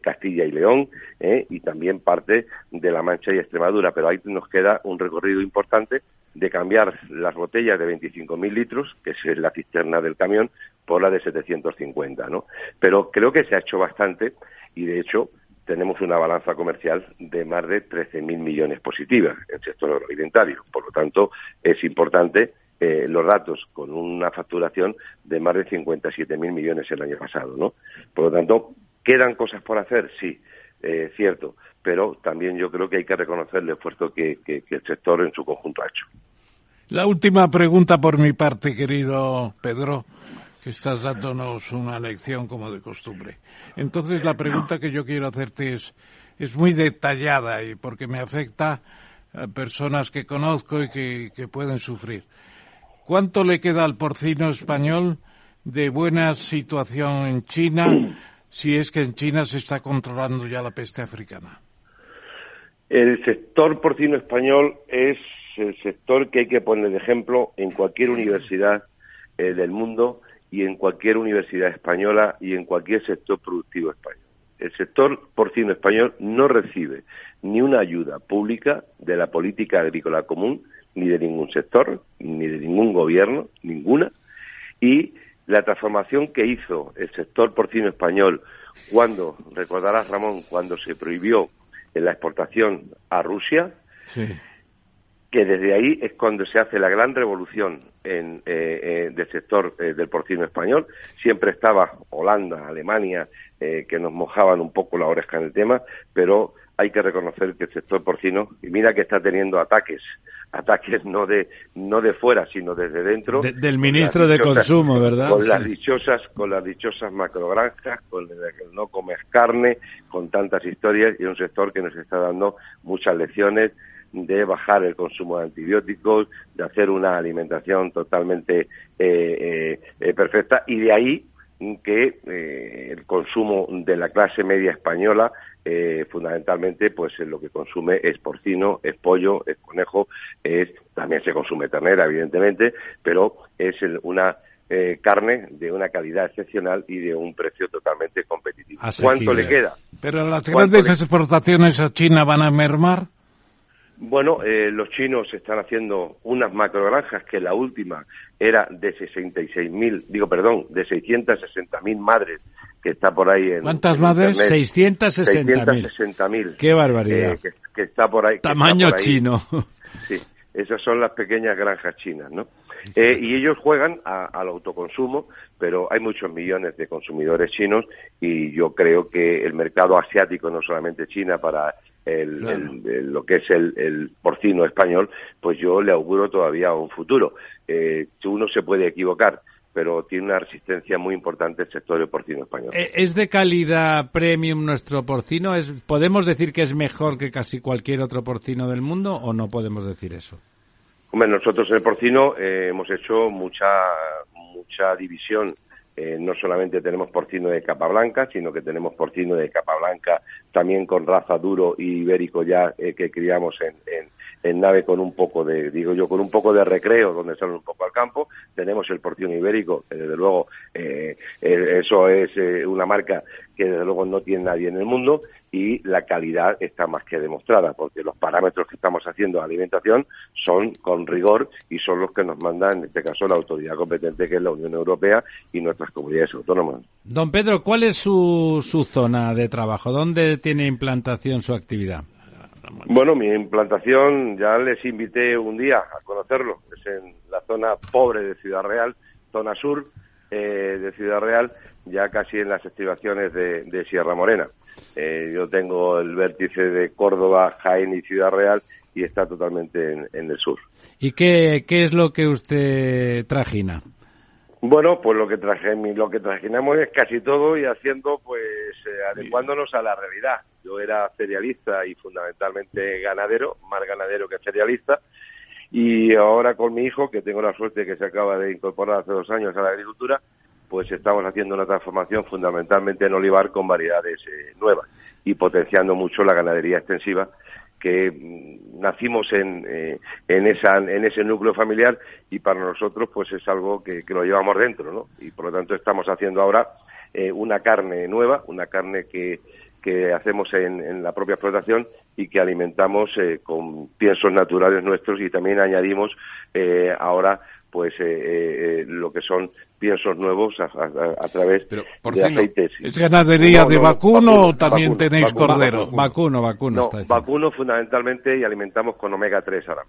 Castilla y León, y también parte de La Mancha y Extremadura, pero ahí nos queda un recorrido importante de cambiar las botellas de 25.000 litros, que es la cisterna del camión, por la de 750, ¿no? Pero creo que se ha hecho bastante y, de hecho, tenemos una balanza comercial de más de 13.000 millones positivas en el sector agroalimentario. Por lo tanto, es importante eh, los datos con una facturación de más de 57.000 millones el año pasado, ¿no? Por lo tanto, ¿quedan cosas por hacer? Sí, eh, cierto, pero también yo creo que hay que reconocer el esfuerzo que, el sector en su conjunto ha hecho. La última pregunta por mi parte, querido Pedro, que estás dándonos una lección como de costumbre. Entonces, la pregunta que yo quiero hacerte es, es muy detallada y porque me afecta a personas que conozco y que, que pueden sufrir. ¿Cuánto le queda al porcino español de buena situación en China si es que en China se está controlando ya la peste africana? El sector porcino español es el sector que hay que poner de ejemplo en cualquier universidad eh, del mundo y en cualquier universidad española y en cualquier sector productivo español. El sector porcino español no recibe ni una ayuda pública de la política agrícola común, ni de ningún sector, ni de ningún gobierno, ninguna, y la transformación que hizo el sector porcino español cuando, recordarás Ramón, cuando se prohibió la exportación a Rusia, que desde ahí es cuando se hace la gran revolución en, eh, eh, del sector eh, del porcino español. Siempre estaba Holanda, Alemania, que nos mojaban un poco la oreja en el tema, pero hay que reconocer que el sector porcino, y mira que está teniendo ataques, ataques no de no de fuera, sino desde dentro. del ministro de Consumo, ¿verdad? Con las dichosas, con las dichosas macrogranjas, con el no comes carne, con tantas historias, y un sector que nos está dando muchas lecciones de bajar el consumo de antibióticos, de hacer una alimentación totalmente eh, eh, eh, perfecta, y de ahí que el consumo de la clase media española eh, fundamentalmente pues lo que consume es porcino, es pollo, es conejo, es también se consume ternera evidentemente, pero es una eh, carne de una calidad excepcional y de un precio totalmente competitivo. ¿Cuánto le queda? Pero las grandes exportaciones a China van a mermar. Bueno, eh, los chinos están haciendo unas macrogranjas que la última era de 66.000, digo, perdón, de 660.000 madres que está por ahí en ¿Cuántas madres? 660.000. 660.000. Qué barbaridad. Eh, que, está por ahí. Tamaño chino. Sí, esas son las pequeñas granjas chinas, ¿no? Eh, y ellos juegan al autoconsumo, pero hay muchos millones de consumidores chinos y yo creo que el mercado asiático, no solamente China, para el, lo que es el, porcino español, pues yo le auguro todavía un futuro. Eh, uno se puede equivocar, pero tiene una resistencia muy importante el sector del porcino español. Eh, ¿Es de calidad premium nuestro porcino? ¿Es, ¿Podemos decir que es mejor que casi cualquier otro porcino del mundo o no podemos decir eso? Hombre, nosotros en el porcino eh, hemos hecho mucha, mucha división eh, no solamente tenemos porcino de capa blanca, sino que tenemos porcino de capa blanca también con raza duro y ibérico ya eh, que criamos en, en, nave con un poco de, digo yo, con un poco de recreo donde salen un poco al campo. Tenemos el porcino ibérico, que desde luego eh, eso es una marca que desde luego no tiene nadie en el mundo y la calidad está más que demostrada, porque los parámetros que estamos haciendo de alimentación son con rigor y son los que nos manda, en este caso, la autoridad competente, que es la Unión Europea y nuestras comunidades autónomas. Don Pedro, ¿cuál es su, su zona de trabajo? ¿Dónde tiene implantación su actividad? Bueno, mi implantación ya les invité un día a conocerlo. Es en la zona pobre de Ciudad Real, zona sur eh, de Ciudad Real, ya casi en las estribaciones de Sierra Morena. Eh, yo tengo el vértice de Córdoba, Jaén y Ciudad Real y está totalmente en, el sur. ¿Y qué, qué, es lo que usted trajina? Bueno, pues lo que traje, lo que trajinamos es casi todo y haciendo, pues, eh, adecuándonos a la realidad. Yo era cerealista y fundamentalmente ganadero, más ganadero que cerealista, y ahora con mi hijo, que tengo la suerte que se acaba de incorporar hace dos años a la agricultura, pues estamos haciendo una transformación fundamentalmente en olivar con variedades eh, nuevas y potenciando mucho la ganadería extensiva que mm, nacimos en, eh, en, esa, en ese núcleo familiar y para nosotros pues es algo que, lo llevamos dentro, ¿no? Y por lo tanto estamos haciendo ahora eh, una carne nueva, una carne que, que hacemos en, en la propia explotación y que alimentamos con piensos naturales nuestros y también añadimos ahora pues eh, eh, lo que son piensos nuevos a, través de aceites. ¿Es ganadería de vacuno, o también tenéis cordero? Vacuno, vacuno. vacuno fundamentalmente y alimentamos con omega 3 ahora.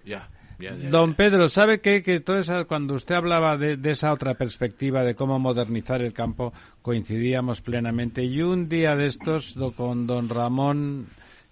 Don Pedro, ¿sabe qué? Que todo eso, cuando usted hablaba de, de, esa otra perspectiva de cómo modernizar el campo, coincidíamos plenamente. Y un día de estos, con don Ramón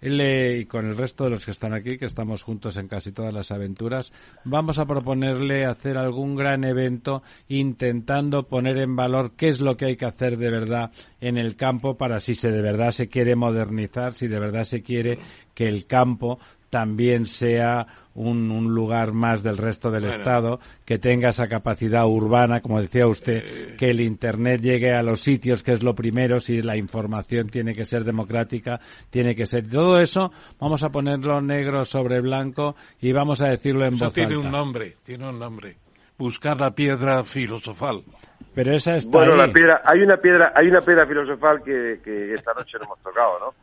y con el resto de los que están aquí, que estamos juntos en casi todas las aventuras, vamos a proponerle hacer algún gran evento intentando poner en valor qué es lo que hay que hacer de verdad en el campo para si se de verdad se quiere modernizar, si de verdad se quiere que el campo también sea un, lugar más del resto del Estado, que tenga esa capacidad urbana, como decía usted, que el Internet llegue a los sitios, que es lo primero, si la información tiene que ser democrática, tiene que ser. Todo eso vamos a ponerlo negro sobre blanco y vamos a decirlo en eso voz tiene un nombre, tiene un nombre. Buscar la piedra filosofal. Pero esa está Bueno, la piedra, hay una piedra, hay una piedra filosofal que, que esta noche no hemos tocado, ¿no?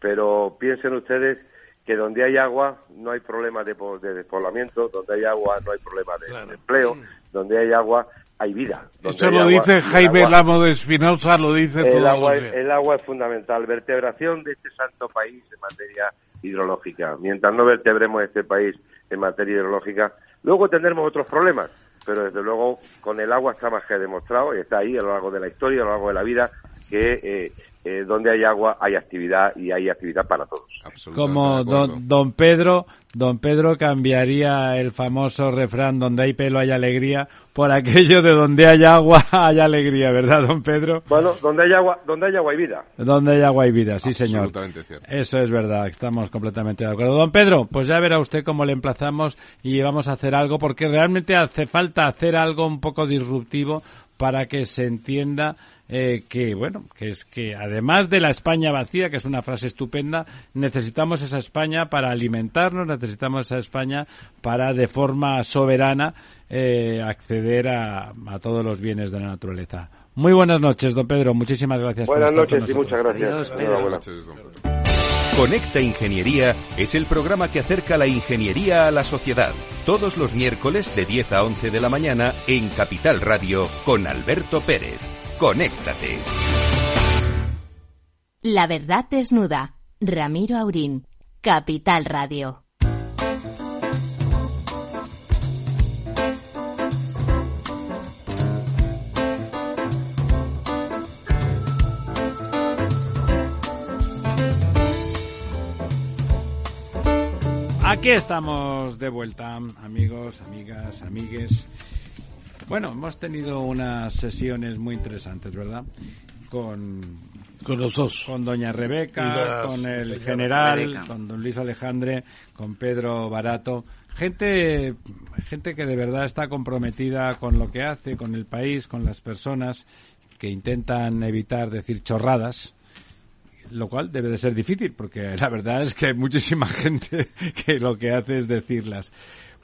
Pero piensen ustedes que donde hay agua no hay problema de, despoblamiento, donde hay agua no hay problema de, empleo, donde hay agua hay vida. Eso lo dice Jaime Lamo de Espinosa, lo dice el agua, el agua es fundamental, vertebración de este santo país en materia hidrológica. Mientras no vertebremos este país en materia hidrológica, luego tendremos otros problemas, pero desde luego con el agua está más que demostrado y está ahí a lo largo de la historia, a lo largo de la vida, que eh, eh, donde hay agua hay actividad y hay actividad para todos. Como don, don, Pedro, don Pedro cambiaría el famoso refrán donde hay pelo hay alegría por aquello de donde hay agua hay alegría, ¿verdad, don Pedro? Bueno, donde hay agua, donde hay agua hay vida. Donde hay agua hay vida, sí, señor. Eso es verdad, estamos completamente de acuerdo. Don Pedro, pues ya verá usted cómo le emplazamos y vamos a hacer algo porque realmente hace falta hacer algo un poco disruptivo para que se entienda eh, que, bueno, que es que además de la España vacía, que es una frase estupenda, necesitamos esa España para alimentarnos, necesitamos esa España para, de forma soberana, eh, acceder a, a, todos los bienes de la naturaleza. Muy buenas noches, don Pedro. Muchísimas gracias. Buenas noches y muchas gracias. Buenas noches, don Pedro. Conecta Ingeniería es el programa que acerca la ingeniería a la sociedad. Todos los miércoles de 10 a 11 de la mañana en Capital Radio con Alberto Pérez. Conéctate. La verdad desnuda. Ramiro Aurín. Capital Radio. Aquí estamos de vuelta, amigos, amigas, amigues. Bueno, hemos tenido unas sesiones muy interesantes, ¿verdad? Con, con los dos. Con doña Rebeca, con el general, con don Luis Alejandre, con Pedro Barato. Gente, gente que de verdad está comprometida con lo que hace, con el país, con las personas, que intentan evitar decir chorradas, lo cual debe de ser difícil, porque la verdad es que hay muchísima gente que lo que hace es decirlas.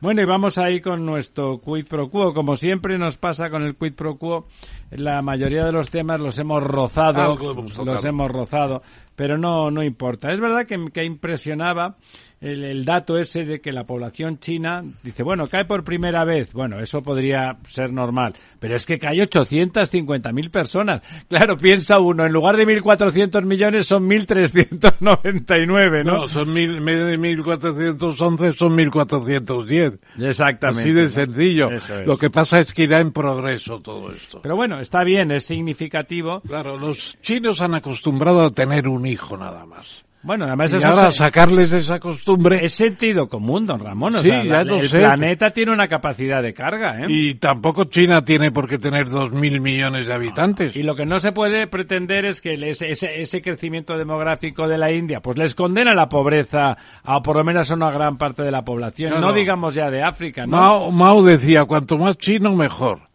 Bueno, y vamos ahí con nuestro quid pro quo. Como siempre nos pasa con el quid pro quo, la mayoría de los temas los hemos rozado, ah, los hemos rozado, pero no, no importa. Es verdad que, que impresionaba el, dato ese de que la población china dice, bueno, cae por primera vez. Bueno, eso podría ser normal, pero es que cae 850.000 personas. Claro, piensa uno, en lugar de 1.400 millones son 1.399, ¿no? No, son mil, medio de 1.411 son 1.410. Exactamente. Así de sencillo. Lo que pasa es que irá en progreso todo esto. Pero bueno, está bien, es significativo. Claro, los chinos han acostumbrado a tener un hijo nada más. Bueno, además y ahora sacarles esa costumbre es sentido común, don Ramón. O sea, el planeta tiene una capacidad de carga, ¿eh? Y tampoco China tiene por qué tener dos mil millones de habitantes. Y lo que no se puede pretender es que ese, ese, crecimiento demográfico de la India, pues les condena la pobreza a por lo menos a una gran parte de la población. No, digamos ya de África, ¿no? Mao, Mao decía, cuanto más chino mejor.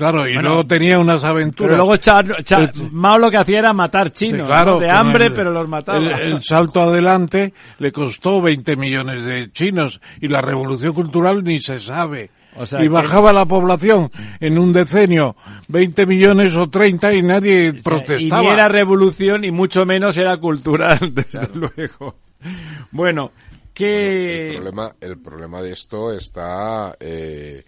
Claro, y luego tenía unas aventuras. Pero luego Mao lo que hacía era matar chinos, de hambre, pero los mataba. El, salto adelante le costó 20 millones de chinos y la revolución cultural ni se sabe. y bajaba la población en un decenio 20 millones o 30 y nadie protestaba. Y ni era revolución y mucho menos era cultural, desde luego. Bueno, que... el, problema, el problema de esto está... Eh,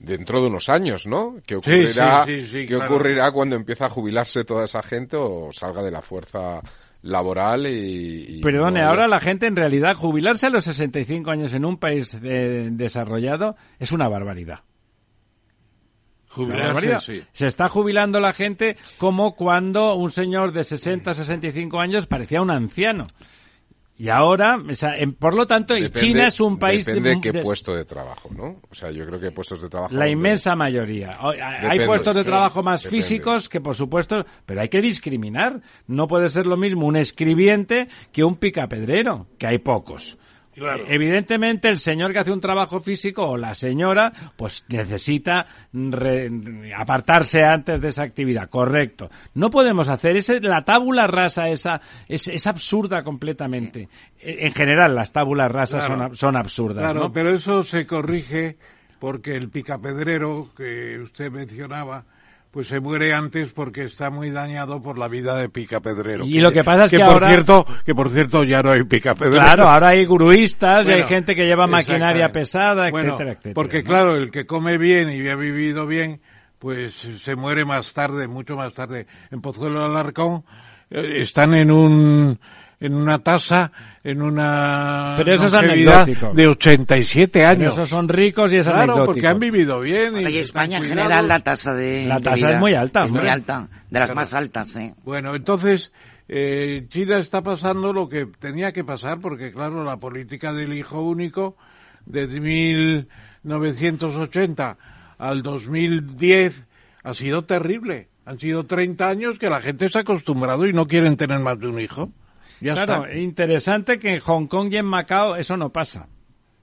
dentro de unos años, ¿no? ¿Qué ocurrirá, ¿qué ocurrirá cuando empieza a jubilarse toda esa gente o salga de la fuerza laboral y... Perdone, ahora la gente en realidad jubilarse a los 65 años en un país eh, desarrollado es una barbaridad. Jubilarse, Se está jubilando la gente como cuando un señor de 60, 65 años parecía un anciano. Y ahora, por lo tanto, China es un país... Depende de qué puesto de trabajo, ¿no? O sea, yo creo que puestos de trabajo... La inmensa mayoría. hay puestos de trabajo más físicos que, por supuesto, pero hay que discriminar. No puede ser lo mismo un escribiente que un picapedrero, que hay pocos. Evidentemente, el señor que hace un trabajo físico o la señora, pues necesita apartarse antes de esa actividad. Correcto. No podemos hacer ese, la tábula rasa esa es, absurda completamente. En general, las tábulas rasas son, son, absurdas. Claro, pero eso se corrige porque el picapedrero que usted mencionaba pues se muere antes porque está muy dañado por la vida de picapedrero. Y lo que pasa es que, por cierto, que por cierto ya no hay picapedrero. Claro, ahora hay guruistas y hay gente que lleva maquinaria pesada, etcétera, etcétera. Porque claro, el que come bien y ha vivido bien, pues se muere más tarde, mucho más tarde. En Pozuelo de Alarcón eh, están en un en una tasa, en una Pero eso de 87 años. Pero esos son ricos y es claro, porque han vivido bien. Y, España en general la tasa de La tasa es muy alta. Es muy alta, de las más altas, ¿eh? Bueno, entonces, eh, China está pasando lo que tenía que pasar, porque claro, la política del hijo único, desde 1980 al 2010, ha sido terrible. Han sido 30 años que la gente se ha acostumbrado y no quieren tener más de un hijo claro, interesante que en Hong Kong y en Macao eso no pasa.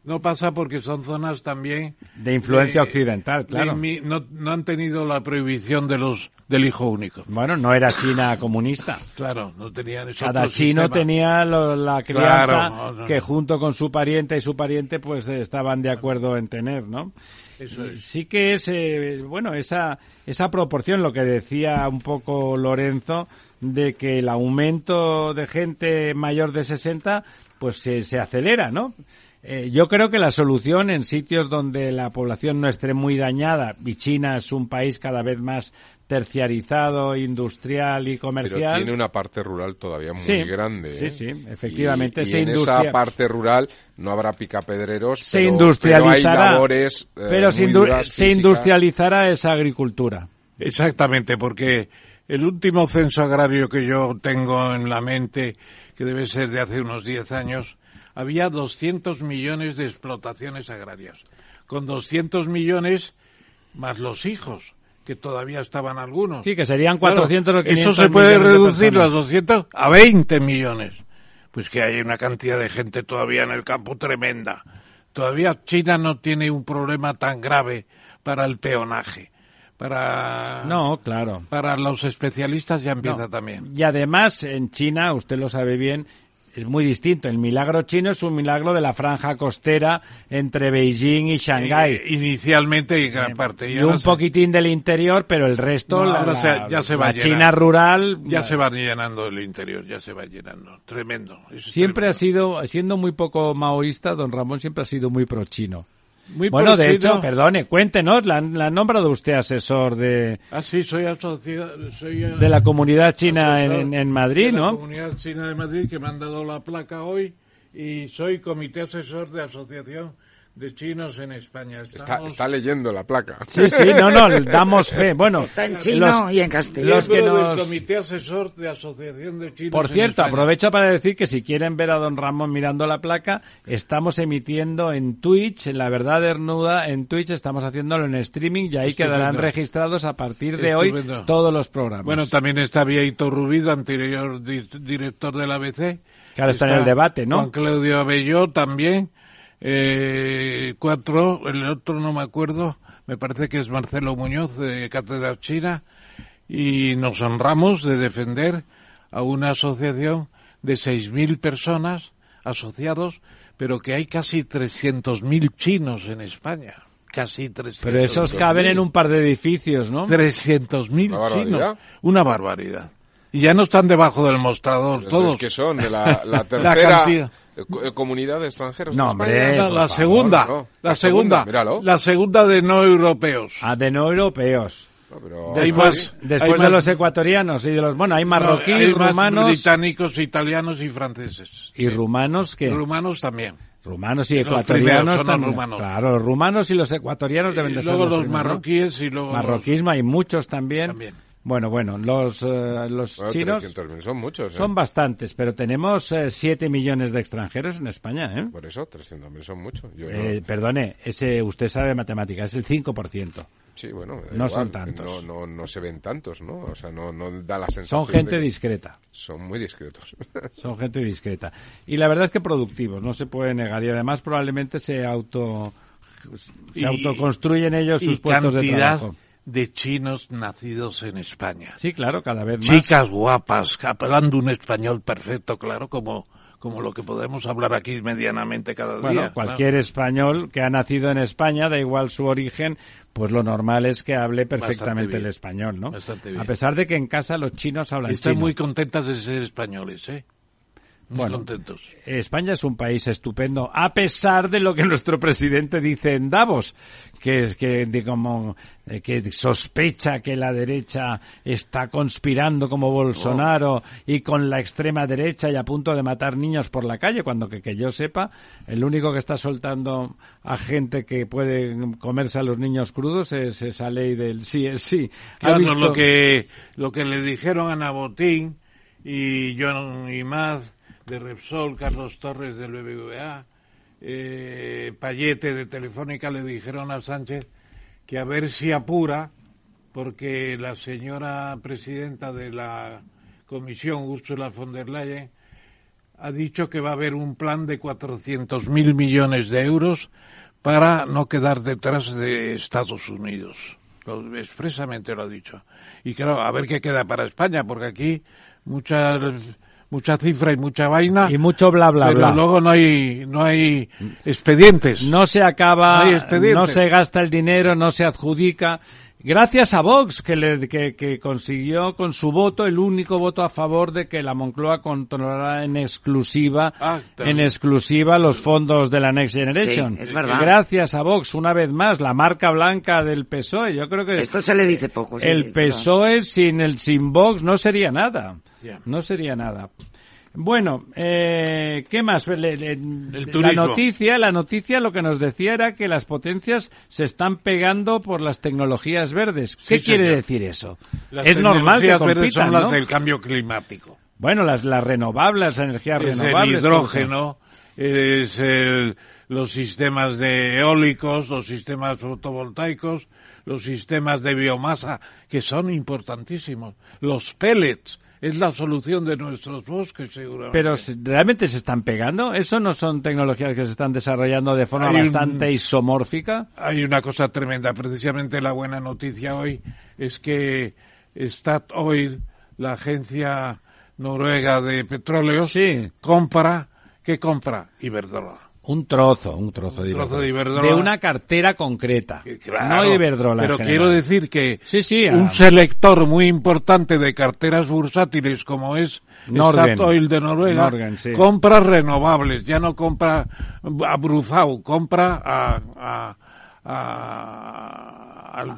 No pasa porque son zonas también... De influencia occidental, claro. no, no han tenido la prohibición de los del hijo único. Bueno, no era China comunista. Claro, no tenían Cada chino tenía la crianza que junto con su pariente y su pariente pues estaban de acuerdo en tener, ¿no? Sí que es, eh, bueno, esa, esa proporción, lo que decía un poco Lorenzo, de que el aumento de gente mayor de 60 pues se, se acelera, ¿no? Eh, yo creo que la solución en sitios donde la población no esté muy dañada, y China es un país cada vez más terciarizado, industrial y comercial. Pero tiene una parte rural todavía muy grande. Sí, ¿eh? sí, efectivamente. Y, en esa parte rural no habrá picapedreros, se pero, industrializará, pero hay labores eh, Pero se, industrializará esa agricultura. Exactamente, porque el último censo agrario que yo tengo en la mente, que debe ser de hace unos 10 años, había 200 millones de explotaciones agrarias. Con 200 millones más los hijos que todavía estaban algunos. Sí, que serían 400 o 500 Eso se puede reducir los 200 a 20 millones. Pues que hay una cantidad de gente todavía en el campo tremenda. Todavía China no tiene un problema tan grave para el peonaje. Para No, claro. Para los especialistas ya empieza también. Y además en China, usted lo sabe bien, es muy distinto. El milagro chino es un milagro de la franja costera entre Beijing y Shanghái. Eh, inicialmente y gran parte. Y, un poquitín del interior, pero el resto, la, ya se va China rural... Ya se va llenando el interior, ya se va llenando. Tremendo. Siempre ha sido, siendo muy poco maoísta, don Ramón siempre ha sido muy pro chino bueno, de hecho, perdone, cuéntenos, la, la nombrado usted asesor de... Ah, sí, soy asociado... Soy, eh, de la comunidad china en, en, Madrid, ¿no? De la comunidad china de Madrid que me han dado la placa hoy y soy comité asesor de asociación de chinos en España. Está, leyendo la placa. Sí, sí, no, no, damos fe. Bueno, está en chino y en castellano. Los que nos... comité asesor de asociación de chinos. Por cierto, aprovecho para decir que si quieren ver a don Ramón mirando la placa, estamos emitiendo en Twitch, en la verdad desnuda, en Twitch estamos haciéndolo en streaming y ahí quedarán registrados a partir de hoy todos los programas. Bueno, también está Vieito Rubido, anterior director del ABC. Que ahora está, en el debate, ¿no? Juan Claudio Abelló también eh, cuatro, el otro no me acuerdo, me parece que es Marcelo Muñoz de Cátedra China, y nos honramos de defender a una asociación de 6.000 personas asociados, pero que hay casi 300.000 chinos en España. Casi 300. Pero esos caben en un par de edificios, ¿no? 300.000 chinos. Una barbaridad. Y ya no están debajo del mostrador todos. que son? ¿De la, la tercera comunidad de extranjeros? No, hombre. La, segunda. La, segunda. La segunda de no europeos. Ah, de no europeos. después, después de los ecuatorianos y de los bueno hay marroquíes rumanos británicos italianos y franceses y rumanos que rumanos también rumanos y ecuatorianos también rumanos. claro los rumanos y los ecuatorianos deben de ser luego los, marroquíes y luego marroquismo hay muchos también. también bueno, bueno, los, eh, los chinos son muchos. ¿eh? Son bastantes, pero tenemos 7 eh, millones de extranjeros en España. ¿eh? Por eso, 300.000 son muchos. Perdone, ese usted sabe matemática, es el 5%. Sí, bueno, no son tantos. No, no, no, se ven tantos, ¿no? O sea, no, no da la sensación. Son gente discreta. Son muy discretos. son gente discreta. Y la verdad es que productivos, no se puede negar. Y además probablemente se auto se autoconstruyen ellos sus puestos de trabajo de chinos nacidos en España. Sí, claro, cada vez más. Chicas guapas, hablando un español perfecto, claro, como, como lo que podemos hablar aquí medianamente cada bueno, día. cualquier español que ha nacido en España, da igual su origen, pues lo normal es que hable perfectamente el español, ¿no? Bastante bien. A pesar de que en casa los chinos hablan Están muy contentas de ser españoles, ¿eh? Bueno, contentos. España es un país estupendo, a pesar de lo que nuestro presidente dice en Davos, que es que como eh, que sospecha que la derecha está conspirando como Bolsonaro y con la extrema derecha y a punto de matar niños por la calle, cuando que, que yo sepa, el único que está soltando a gente que puede comerse a los niños crudos es esa ley del sí es sí. Claro, lo que lo que le dijeron a Nabotín y John Imaz de Repsol, Carlos Torres del BBVA, eh, Payete de Telefónica le dijeron a Sánchez que a ver si apura, porque la señora presidenta de la comisión, Ursula von der Leyen, ha dicho que va a haber un plan de 400.000 millones de euros para no quedar detrás de Estados Unidos. expresamente lo ha dicho. Y claro, a ver qué queda para España, porque aquí muchas mucha cifra y mucha vaina y mucho bla bla pero luego no hay no hay expedientes no se acaba no se gasta el dinero no se adjudica Gracias a Vox, que, le, que, consiguió con su voto el único voto a favor de que la Moncloa controlara en exclusiva, ah, en exclusiva los fondos de la Next Generation. es verdad. Gracias a Vox, una vez más, la marca blanca del PSOE. Yo creo que esto se le dice poco. el PSOE sin el sin Vox no sería nada. No sería nada. Bueno, eh, ¿qué más? la noticia, la noticia lo que nos decía era que las potencias se están pegando por las tecnologías verdes. ¿Qué quiere decir eso? es normal que verdes son las del cambio climático. Bueno, las, las renovables, las energías renovables. El hidrógeno, es el, los sistemas de eólicos, los sistemas fotovoltaicos, los sistemas de biomasa, que son importantísimos. Los pellets, es la solución de nuestros bosques, seguramente. Pero ¿realmente se están pegando? ¿Eso no son tecnologías que se están desarrollando de forma bastante isomórfica? Hay una cosa tremenda. Precisamente la buena noticia hoy es que Statoil, la agencia noruega de petróleo, sí. compra, ¿qué compra? Iberdrola. Un trozo, un trozo, de, Iberdrola. de una cartera concreta. no Iberdrola. Pero quiero decir que sí, sí, un selector muy importante de carteras bursátiles como es Statoil de Noruega compra renovables, ya no compra a Bruzau, compra a, a,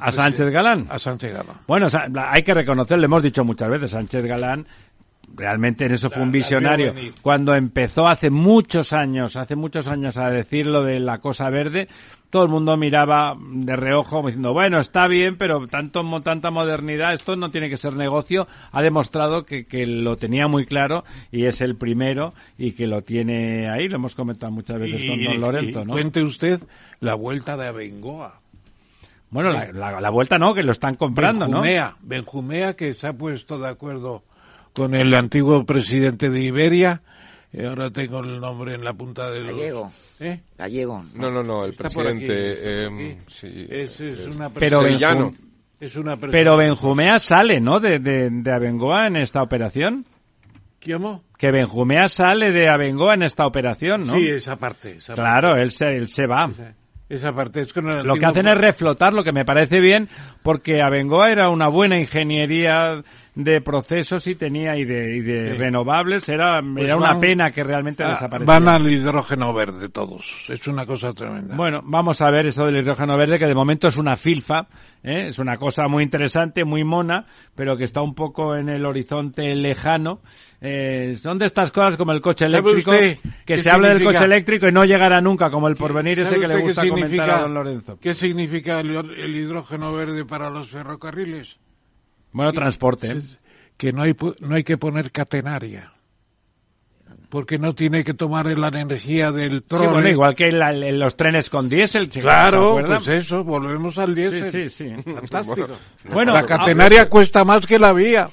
a Sánchez Galán. A Sánchez Galán. Bueno, hay que reconocer, le hemos dicho muchas veces, Sánchez Galán realmente en eso fue un visionario. Cuando empezó hace muchos años, hace muchos años a decir lo de la cosa verde, todo el mundo miraba de reojo diciendo, bueno, está bien, pero tanto, tanta modernidad, esto no tiene que ser negocio. Ha demostrado que, que lo tenía muy claro y es el primero y que lo tiene ahí. Lo hemos comentado muchas veces con don Lorenzo, ¿no? Cuente usted la vuelta de Abengoa. Bueno, la, la, vuelta no, que lo están comprando, Benjumea, ¿no? Benjumea que se ha puesto de acuerdo con el antiguo presidente de Iberia. Y ahora tengo el nombre en la punta del... Gallego. ¿Eh? Gallego. No, no, no, el presidente... Em, sí, es, es eh, una pero, es una pero Benjumea sale, ¿no? De, de, de Abengoa en esta operación. ¿Cómo? Que Benjumea sale de Abengoa en esta operación, ¿no? Sí, esa parte. claro, Él, se, él se va. Esa, parte es que Lo que hacen es reflotar, lo que me parece bien, porque Abengoa era una buena ingeniería de procesos y tenía y de, y de renovables era, pues era una pena que realmente ah, desapareciera. Van al hidrógeno verde todos, es una cosa tremenda. Bueno, vamos a ver eso del hidrógeno verde que de momento es una filfa, ¿eh? es una cosa muy interesante, muy mona, pero que está un poco en el horizonte lejano. Eh, son de estas cosas como el coche eléctrico, que se habla del coche eléctrico y no llegará nunca, como el porvenir ese que le gusta comentar a don Lorenzo. ¿Qué significa el hidrógeno verde para los ferrocarriles? Bueno, transporte. Que no hay, no hay que poner catenaria. Porque no tiene que tomar la energía del tren. igual que en, los trenes con diésel. Claro, pues eso, volvemos al diésel. Sí, sí, sí. Fantástico. bueno, la catenaria cuesta más que la vía.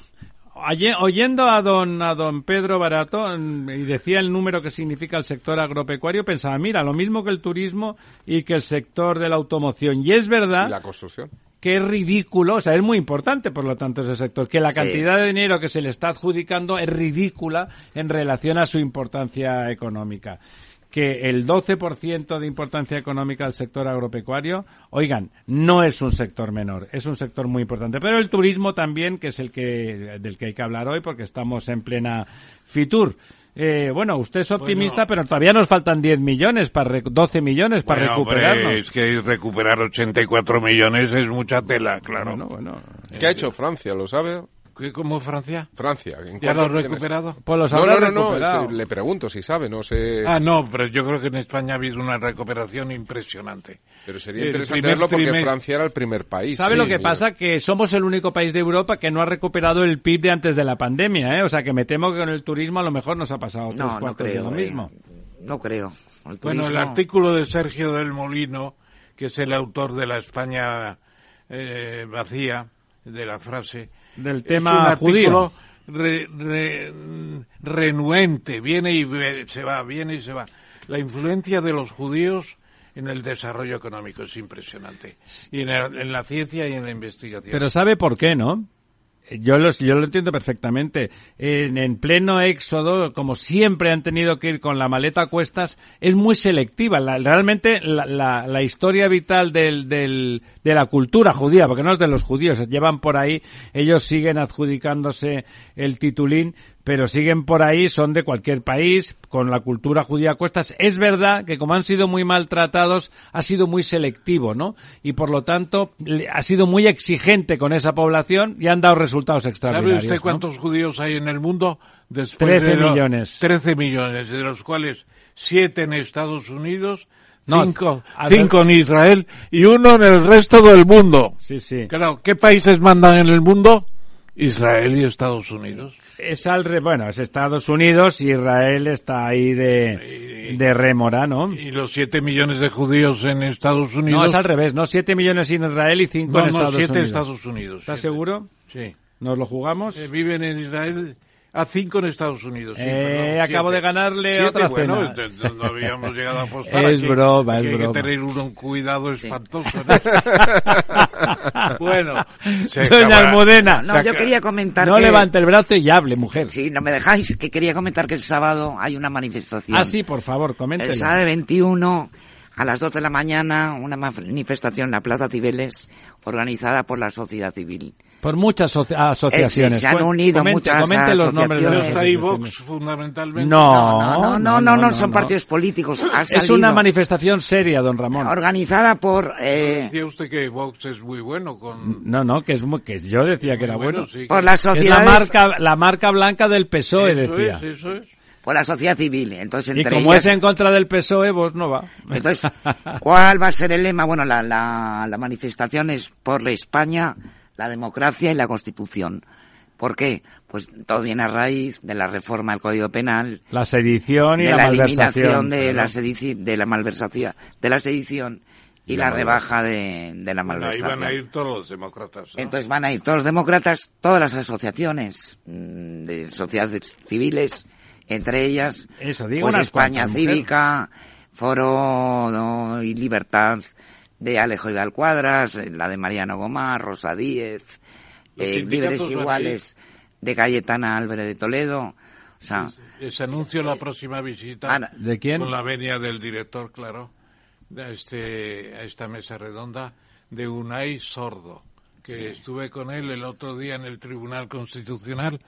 Oyendo a don, a don Pedro Barato y decía el número que significa el sector agropecuario, pensaba, mira, lo mismo que el turismo y que el sector de la automoción. Y es verdad. la construcción que es ridículo, o sea, es muy importante, por lo tanto, ese sector, que la cantidad de dinero que se le está adjudicando es ridícula en relación a su importancia económica. Que el 12% de importancia económica del sector agropecuario, oigan, no es un sector menor, es un sector muy importante. Pero el turismo también, que es el que, del que hay que hablar hoy, porque estamos en plena Fitur. Eh, bueno, usted es optimista, pero todavía nos faltan 10 millones, para 12 millones para recuperarnos. es que recuperar 84 millones es mucha tela, claro. ¿Qué ha hecho Francia, lo sabe? ¿Qué, ¿Cómo Francia? Francia. ¿Ya lo ha recuperado? Pues no, no, no, le pregunto si sabe, no sé. Ah, no, pero yo creo que en España ha habido una recuperación impresionante. Pero sería interesante verlo porque Francia era el primer país. ¿Sabe lo que pasa? Que somos el único país de Europa que no ha recuperado el PIB de antes de la pandemia, ¿eh? O sea, que me temo que con el turismo a lo mejor nos ha pasado no, no creo, lo mismo. no creo. bueno, el artículo de Sergio del Molino, que es el autor de la España eh, vacía, de la frase del tema judío. renuente, viene y se va, viene y se va. La influencia de los judíos en el desarrollo económico es impresionante. Y en, en la ciencia y en la investigación. Pero ¿sabe por qué, no? Yo, los, yo lo entiendo perfectamente. En, en, pleno éxodo, como siempre han tenido que ir con la maleta a cuestas, es muy selectiva. La, realmente la, la, la, historia vital del, del, de la cultura judía, porque no es de los judíos, llevan por ahí, ellos siguen adjudicándose el titulín, pero siguen por ahí, son de cualquier país, con la cultura judía a cuestas. Es verdad que como han sido muy maltratados, ha sido muy selectivo, ¿no? Y por lo tanto, ha sido muy exigente con esa población y han dado resultados extraordinarios. ¿Sabe usted cuántos judíos hay en el mundo? Después 13 millones. 13 millones, de los cuales 7 en Estados Unidos, cinco, cinco en Israel y uno en el resto del mundo. Sí, sí. Claro, ¿qué países mandan en el mundo? Israel y Estados Unidos. Es al re, bueno, es Estados Unidos y Israel está ahí de, de rémora, ¿no? Y los siete millones de judíos en Estados Unidos. No, es al revés, ¿no? Siete millones en Israel y cinco en Estados siete Unidos. Estados Unidos. ¿Estás seguro? Sí. ¿Nos lo jugamos? Eh, viven en Israel a cinco en Estados Unidos. Sí, eh, acabo de ganarle siete, otra bueno, cena. No habíamos llegado a apostar. es aquí, broma, es hay broma. que tener un cuidado espantoso. bueno, Doña Almudena. No, yo quería comentar No que... levante el brazo y hable, mujer. Sí, no me dejáis, que quería comentar que el sábado hay una manifestación. Ah, sí, por favor, coméntelo. El sábado 21 a las 12 de la mañana, una manifestación en la Plaza Cibeles organizada por la sociedad civil. Por muchas asociaciones. Eh, se han unido comente, muchas comente los nombres de los Vox, fundamentalmente. No no no, no, no, no, son partidos políticos. Ha es una manifestación seria, don Ramón. Organizada por... Eh... Decía usted que Vox es muy bueno con... No, no, que es muy, que yo decía que era bueno. Sí, por la sociedad. La marca, la marca blanca del PSOE, eso decía. Es, eso es. Por la sociedad civil. Entonces, y entre como ellas... es en contra del PSOE, vos no va. Entonces, ¿cuál va a ser el lema? Bueno, la, la, la manifestación es por la España, la democracia y la Constitución. ¿Por qué? Pues todo viene a raíz de la reforma del Código Penal. La sedición y de la, la malversación. eliminación de, la sedici de la malversación, de la sedición y la, la rebaja de, de la malversación. Ahí van a ir todos los demócratas. ¿no? Entonces van a ir todos los demócratas, todas las asociaciones mmm, de sociedades civiles, entre ellas Eso, digo pues España Cívica, Foro ¿no? y Libertad de Alejo y Cuadras, la de Mariano Gomar, Rosa Díez, eh, Libres Iguales de Cayetana Álvarez de Toledo. O sea, se anunció la próxima visita Ana, ¿De quién? con la venia del director, claro, a, este, a esta mesa redonda de Unai Sordo, que sí. estuve con él el otro día en el Tribunal Constitucional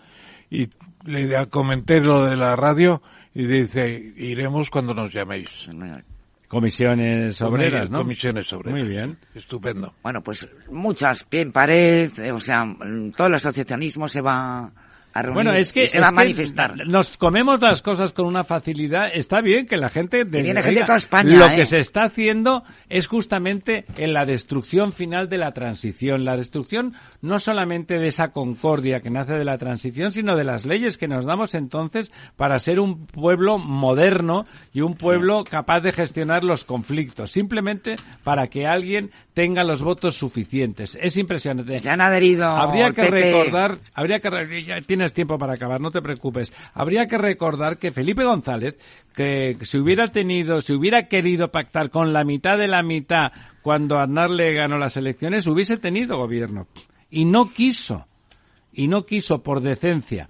y le comenté lo de la radio y dice, iremos cuando nos llaméis. Comisiones obreras, ¿no? Comisiones obreras. Muy bien. Estupendo. Bueno, pues muchas, pie en pared, eh, o sea, todo el asociacionismo se va a reunir bueno, es que, y se es va a manifestar. Nos comemos las cosas con una facilidad. Está bien que la gente... De, viene gente de toda España, Lo ¿eh? que se está haciendo es justamente en la destrucción final de la transición. La destrucción no solamente de esa concordia que nace de la transición, sino de las leyes que nos damos entonces para ser un pueblo moderno y un pueblo sí. capaz de gestionar los conflictos. Simplemente para que alguien tenga los votos suficientes. Es impresionante. Se han adherido. Habría que PP. recordar, habría que ya tiempo para acabar, no te preocupes. Habría que recordar que Felipe González, que si hubiera tenido, si hubiera querido pactar con la mitad de la mitad cuando Aznar le ganó las elecciones, hubiese tenido gobierno. Y no quiso. Y no quiso por decencia.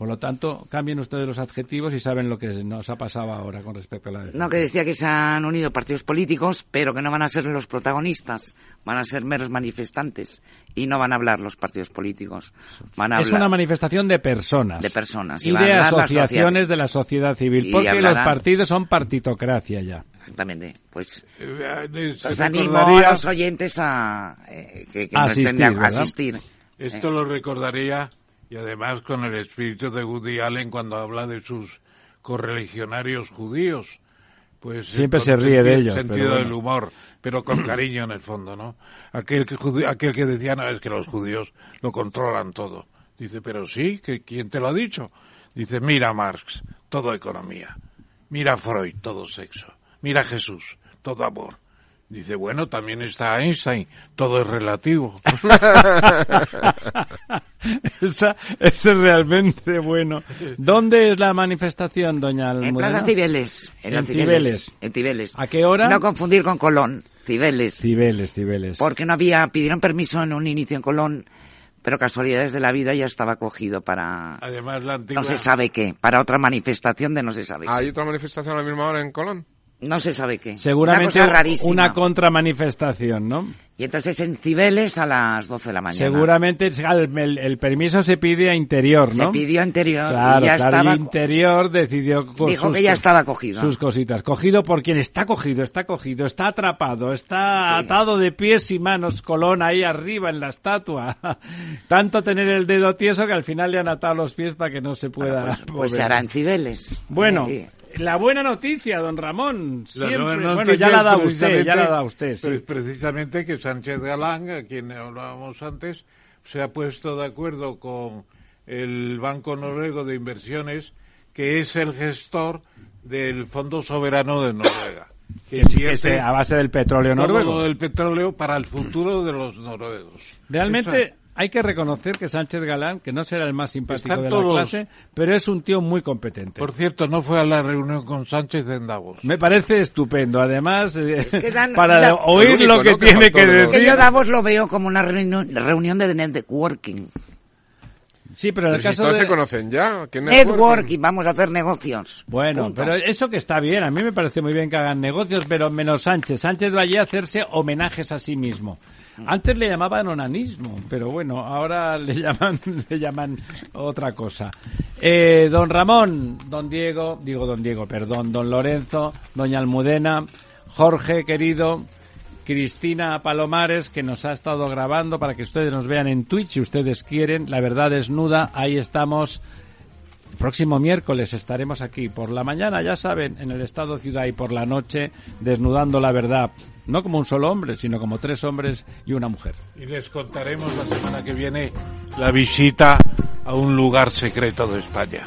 Por lo tanto, cambien ustedes los adjetivos y saben lo que nos ha pasado ahora con respecto a la. No, que decía que se han unido partidos políticos, pero que no van a ser los protagonistas, van a ser meros manifestantes y no van a hablar los partidos políticos. Van a es hablar una manifestación de personas. de personas. Y de asociaciones de la sociedad civil, Y porque hablarán- los partidos son partitocracia ya. Exactamente. Pues Eh, se os animo a los oyentes a eh, que, que no Asistir, estén de ¿verdad? asistir. Esto lo recordaría y además con el espíritu de Woody Allen cuando habla de sus correligionarios judíos. Pues Siempre se ríe de sentido- ellos, sentido pero del humor, pero con cariño en el fondo, ¿no? Aquel que, aquel que decía, no, es que los judíos lo controlan todo. Dice, pero sí, que ¿quién te lo ha dicho? Dice, mira Marx, todo economía. Mira Freud, todo sexo. Mira Jesús, todo amor. Dice, bueno, también está Einstein, todo es relativo. Esa, eso es realmente bueno. ¿Dónde es la manifestación, doña Almudena? En Plaza Cibeles. En, Cibeles, En Cibeles. ¿A qué hora? No confundir con Colón. Cibeles. Cibeles, Cibeles. Porque no había, pidieron permiso en un inicio en Colón, pero casualidades de la vida ya estaba cogido para... Además, la antigua... No se sabe qué, para otra manifestación de no se sabe ¿Hay otra manifestación a la misma hora en Colón? No se sabe qué. Seguramente una, una contramanifestación, ¿no? Y entonces en Cibeles a las 12 de la mañana. Seguramente el, el, permiso se pide a interior, ¿no? Se pidió a interior. Claro, y ya claro, estaba... interior decidió... Dijo que ya estaba cogido. Sus cositas. Cogido por quien está cogido, está cogido, está atrapado, está atado de pies y manos, Colón ahí arriba en la estatua. Tanto tener el dedo tieso que al final le han atado los pies para que no se pueda pues, pues, se hará en Cibeles. Bueno... La buena noticia, don Ramón. Siempre. bueno, ya la da usted, ya la da usted. Sí. precisamente que Sánchez Galán, a quien hablábamos antes, se ha puesto de acuerdo con el Banco Noruego de Inversiones, que es el gestor del Fondo Soberano de Noruega. Que, que a base del petróleo noruego. del petróleo para el futuro de los noruegos. Realmente, hay que reconocer que Sánchez Galán, que no será el más simpático de la clase, pero es un tío muy competente. Por cierto, no fue a la reunión con Sánchez en Davos. Me parece estupendo, además, eh, para oír lo que tiene que, decir. Que yo Davos lo veo como una reunión, reunión de networking. Sí, pero en el caso todos de... se conocen ya. ¿Qué networking? vamos a hacer negocios. Bueno, pero eso que está bien, a mí me parece muy bien que hagan negocios, pero menos Sánchez. Sánchez va a hacerse homenajes a sí mismo. Antes le llamaban onanismo, pero bueno, ahora le llaman, le llaman otra cosa. Eh, don Ramón, don Diego, digo don Diego, perdón, don Lorenzo, doña Almudena, Jorge, querido, Cristina Palomares, que nos ha estado grabando para que ustedes nos vean en Twitch si ustedes quieren. La verdad desnuda, ahí estamos. Próximo miércoles estaremos aquí por la mañana, ya saben, en el Estado Ciudad y por la noche desnudando la verdad no como un solo hombre, sino como tres hombres y una mujer. Y les contaremos la semana que viene la visita a un lugar secreto de España.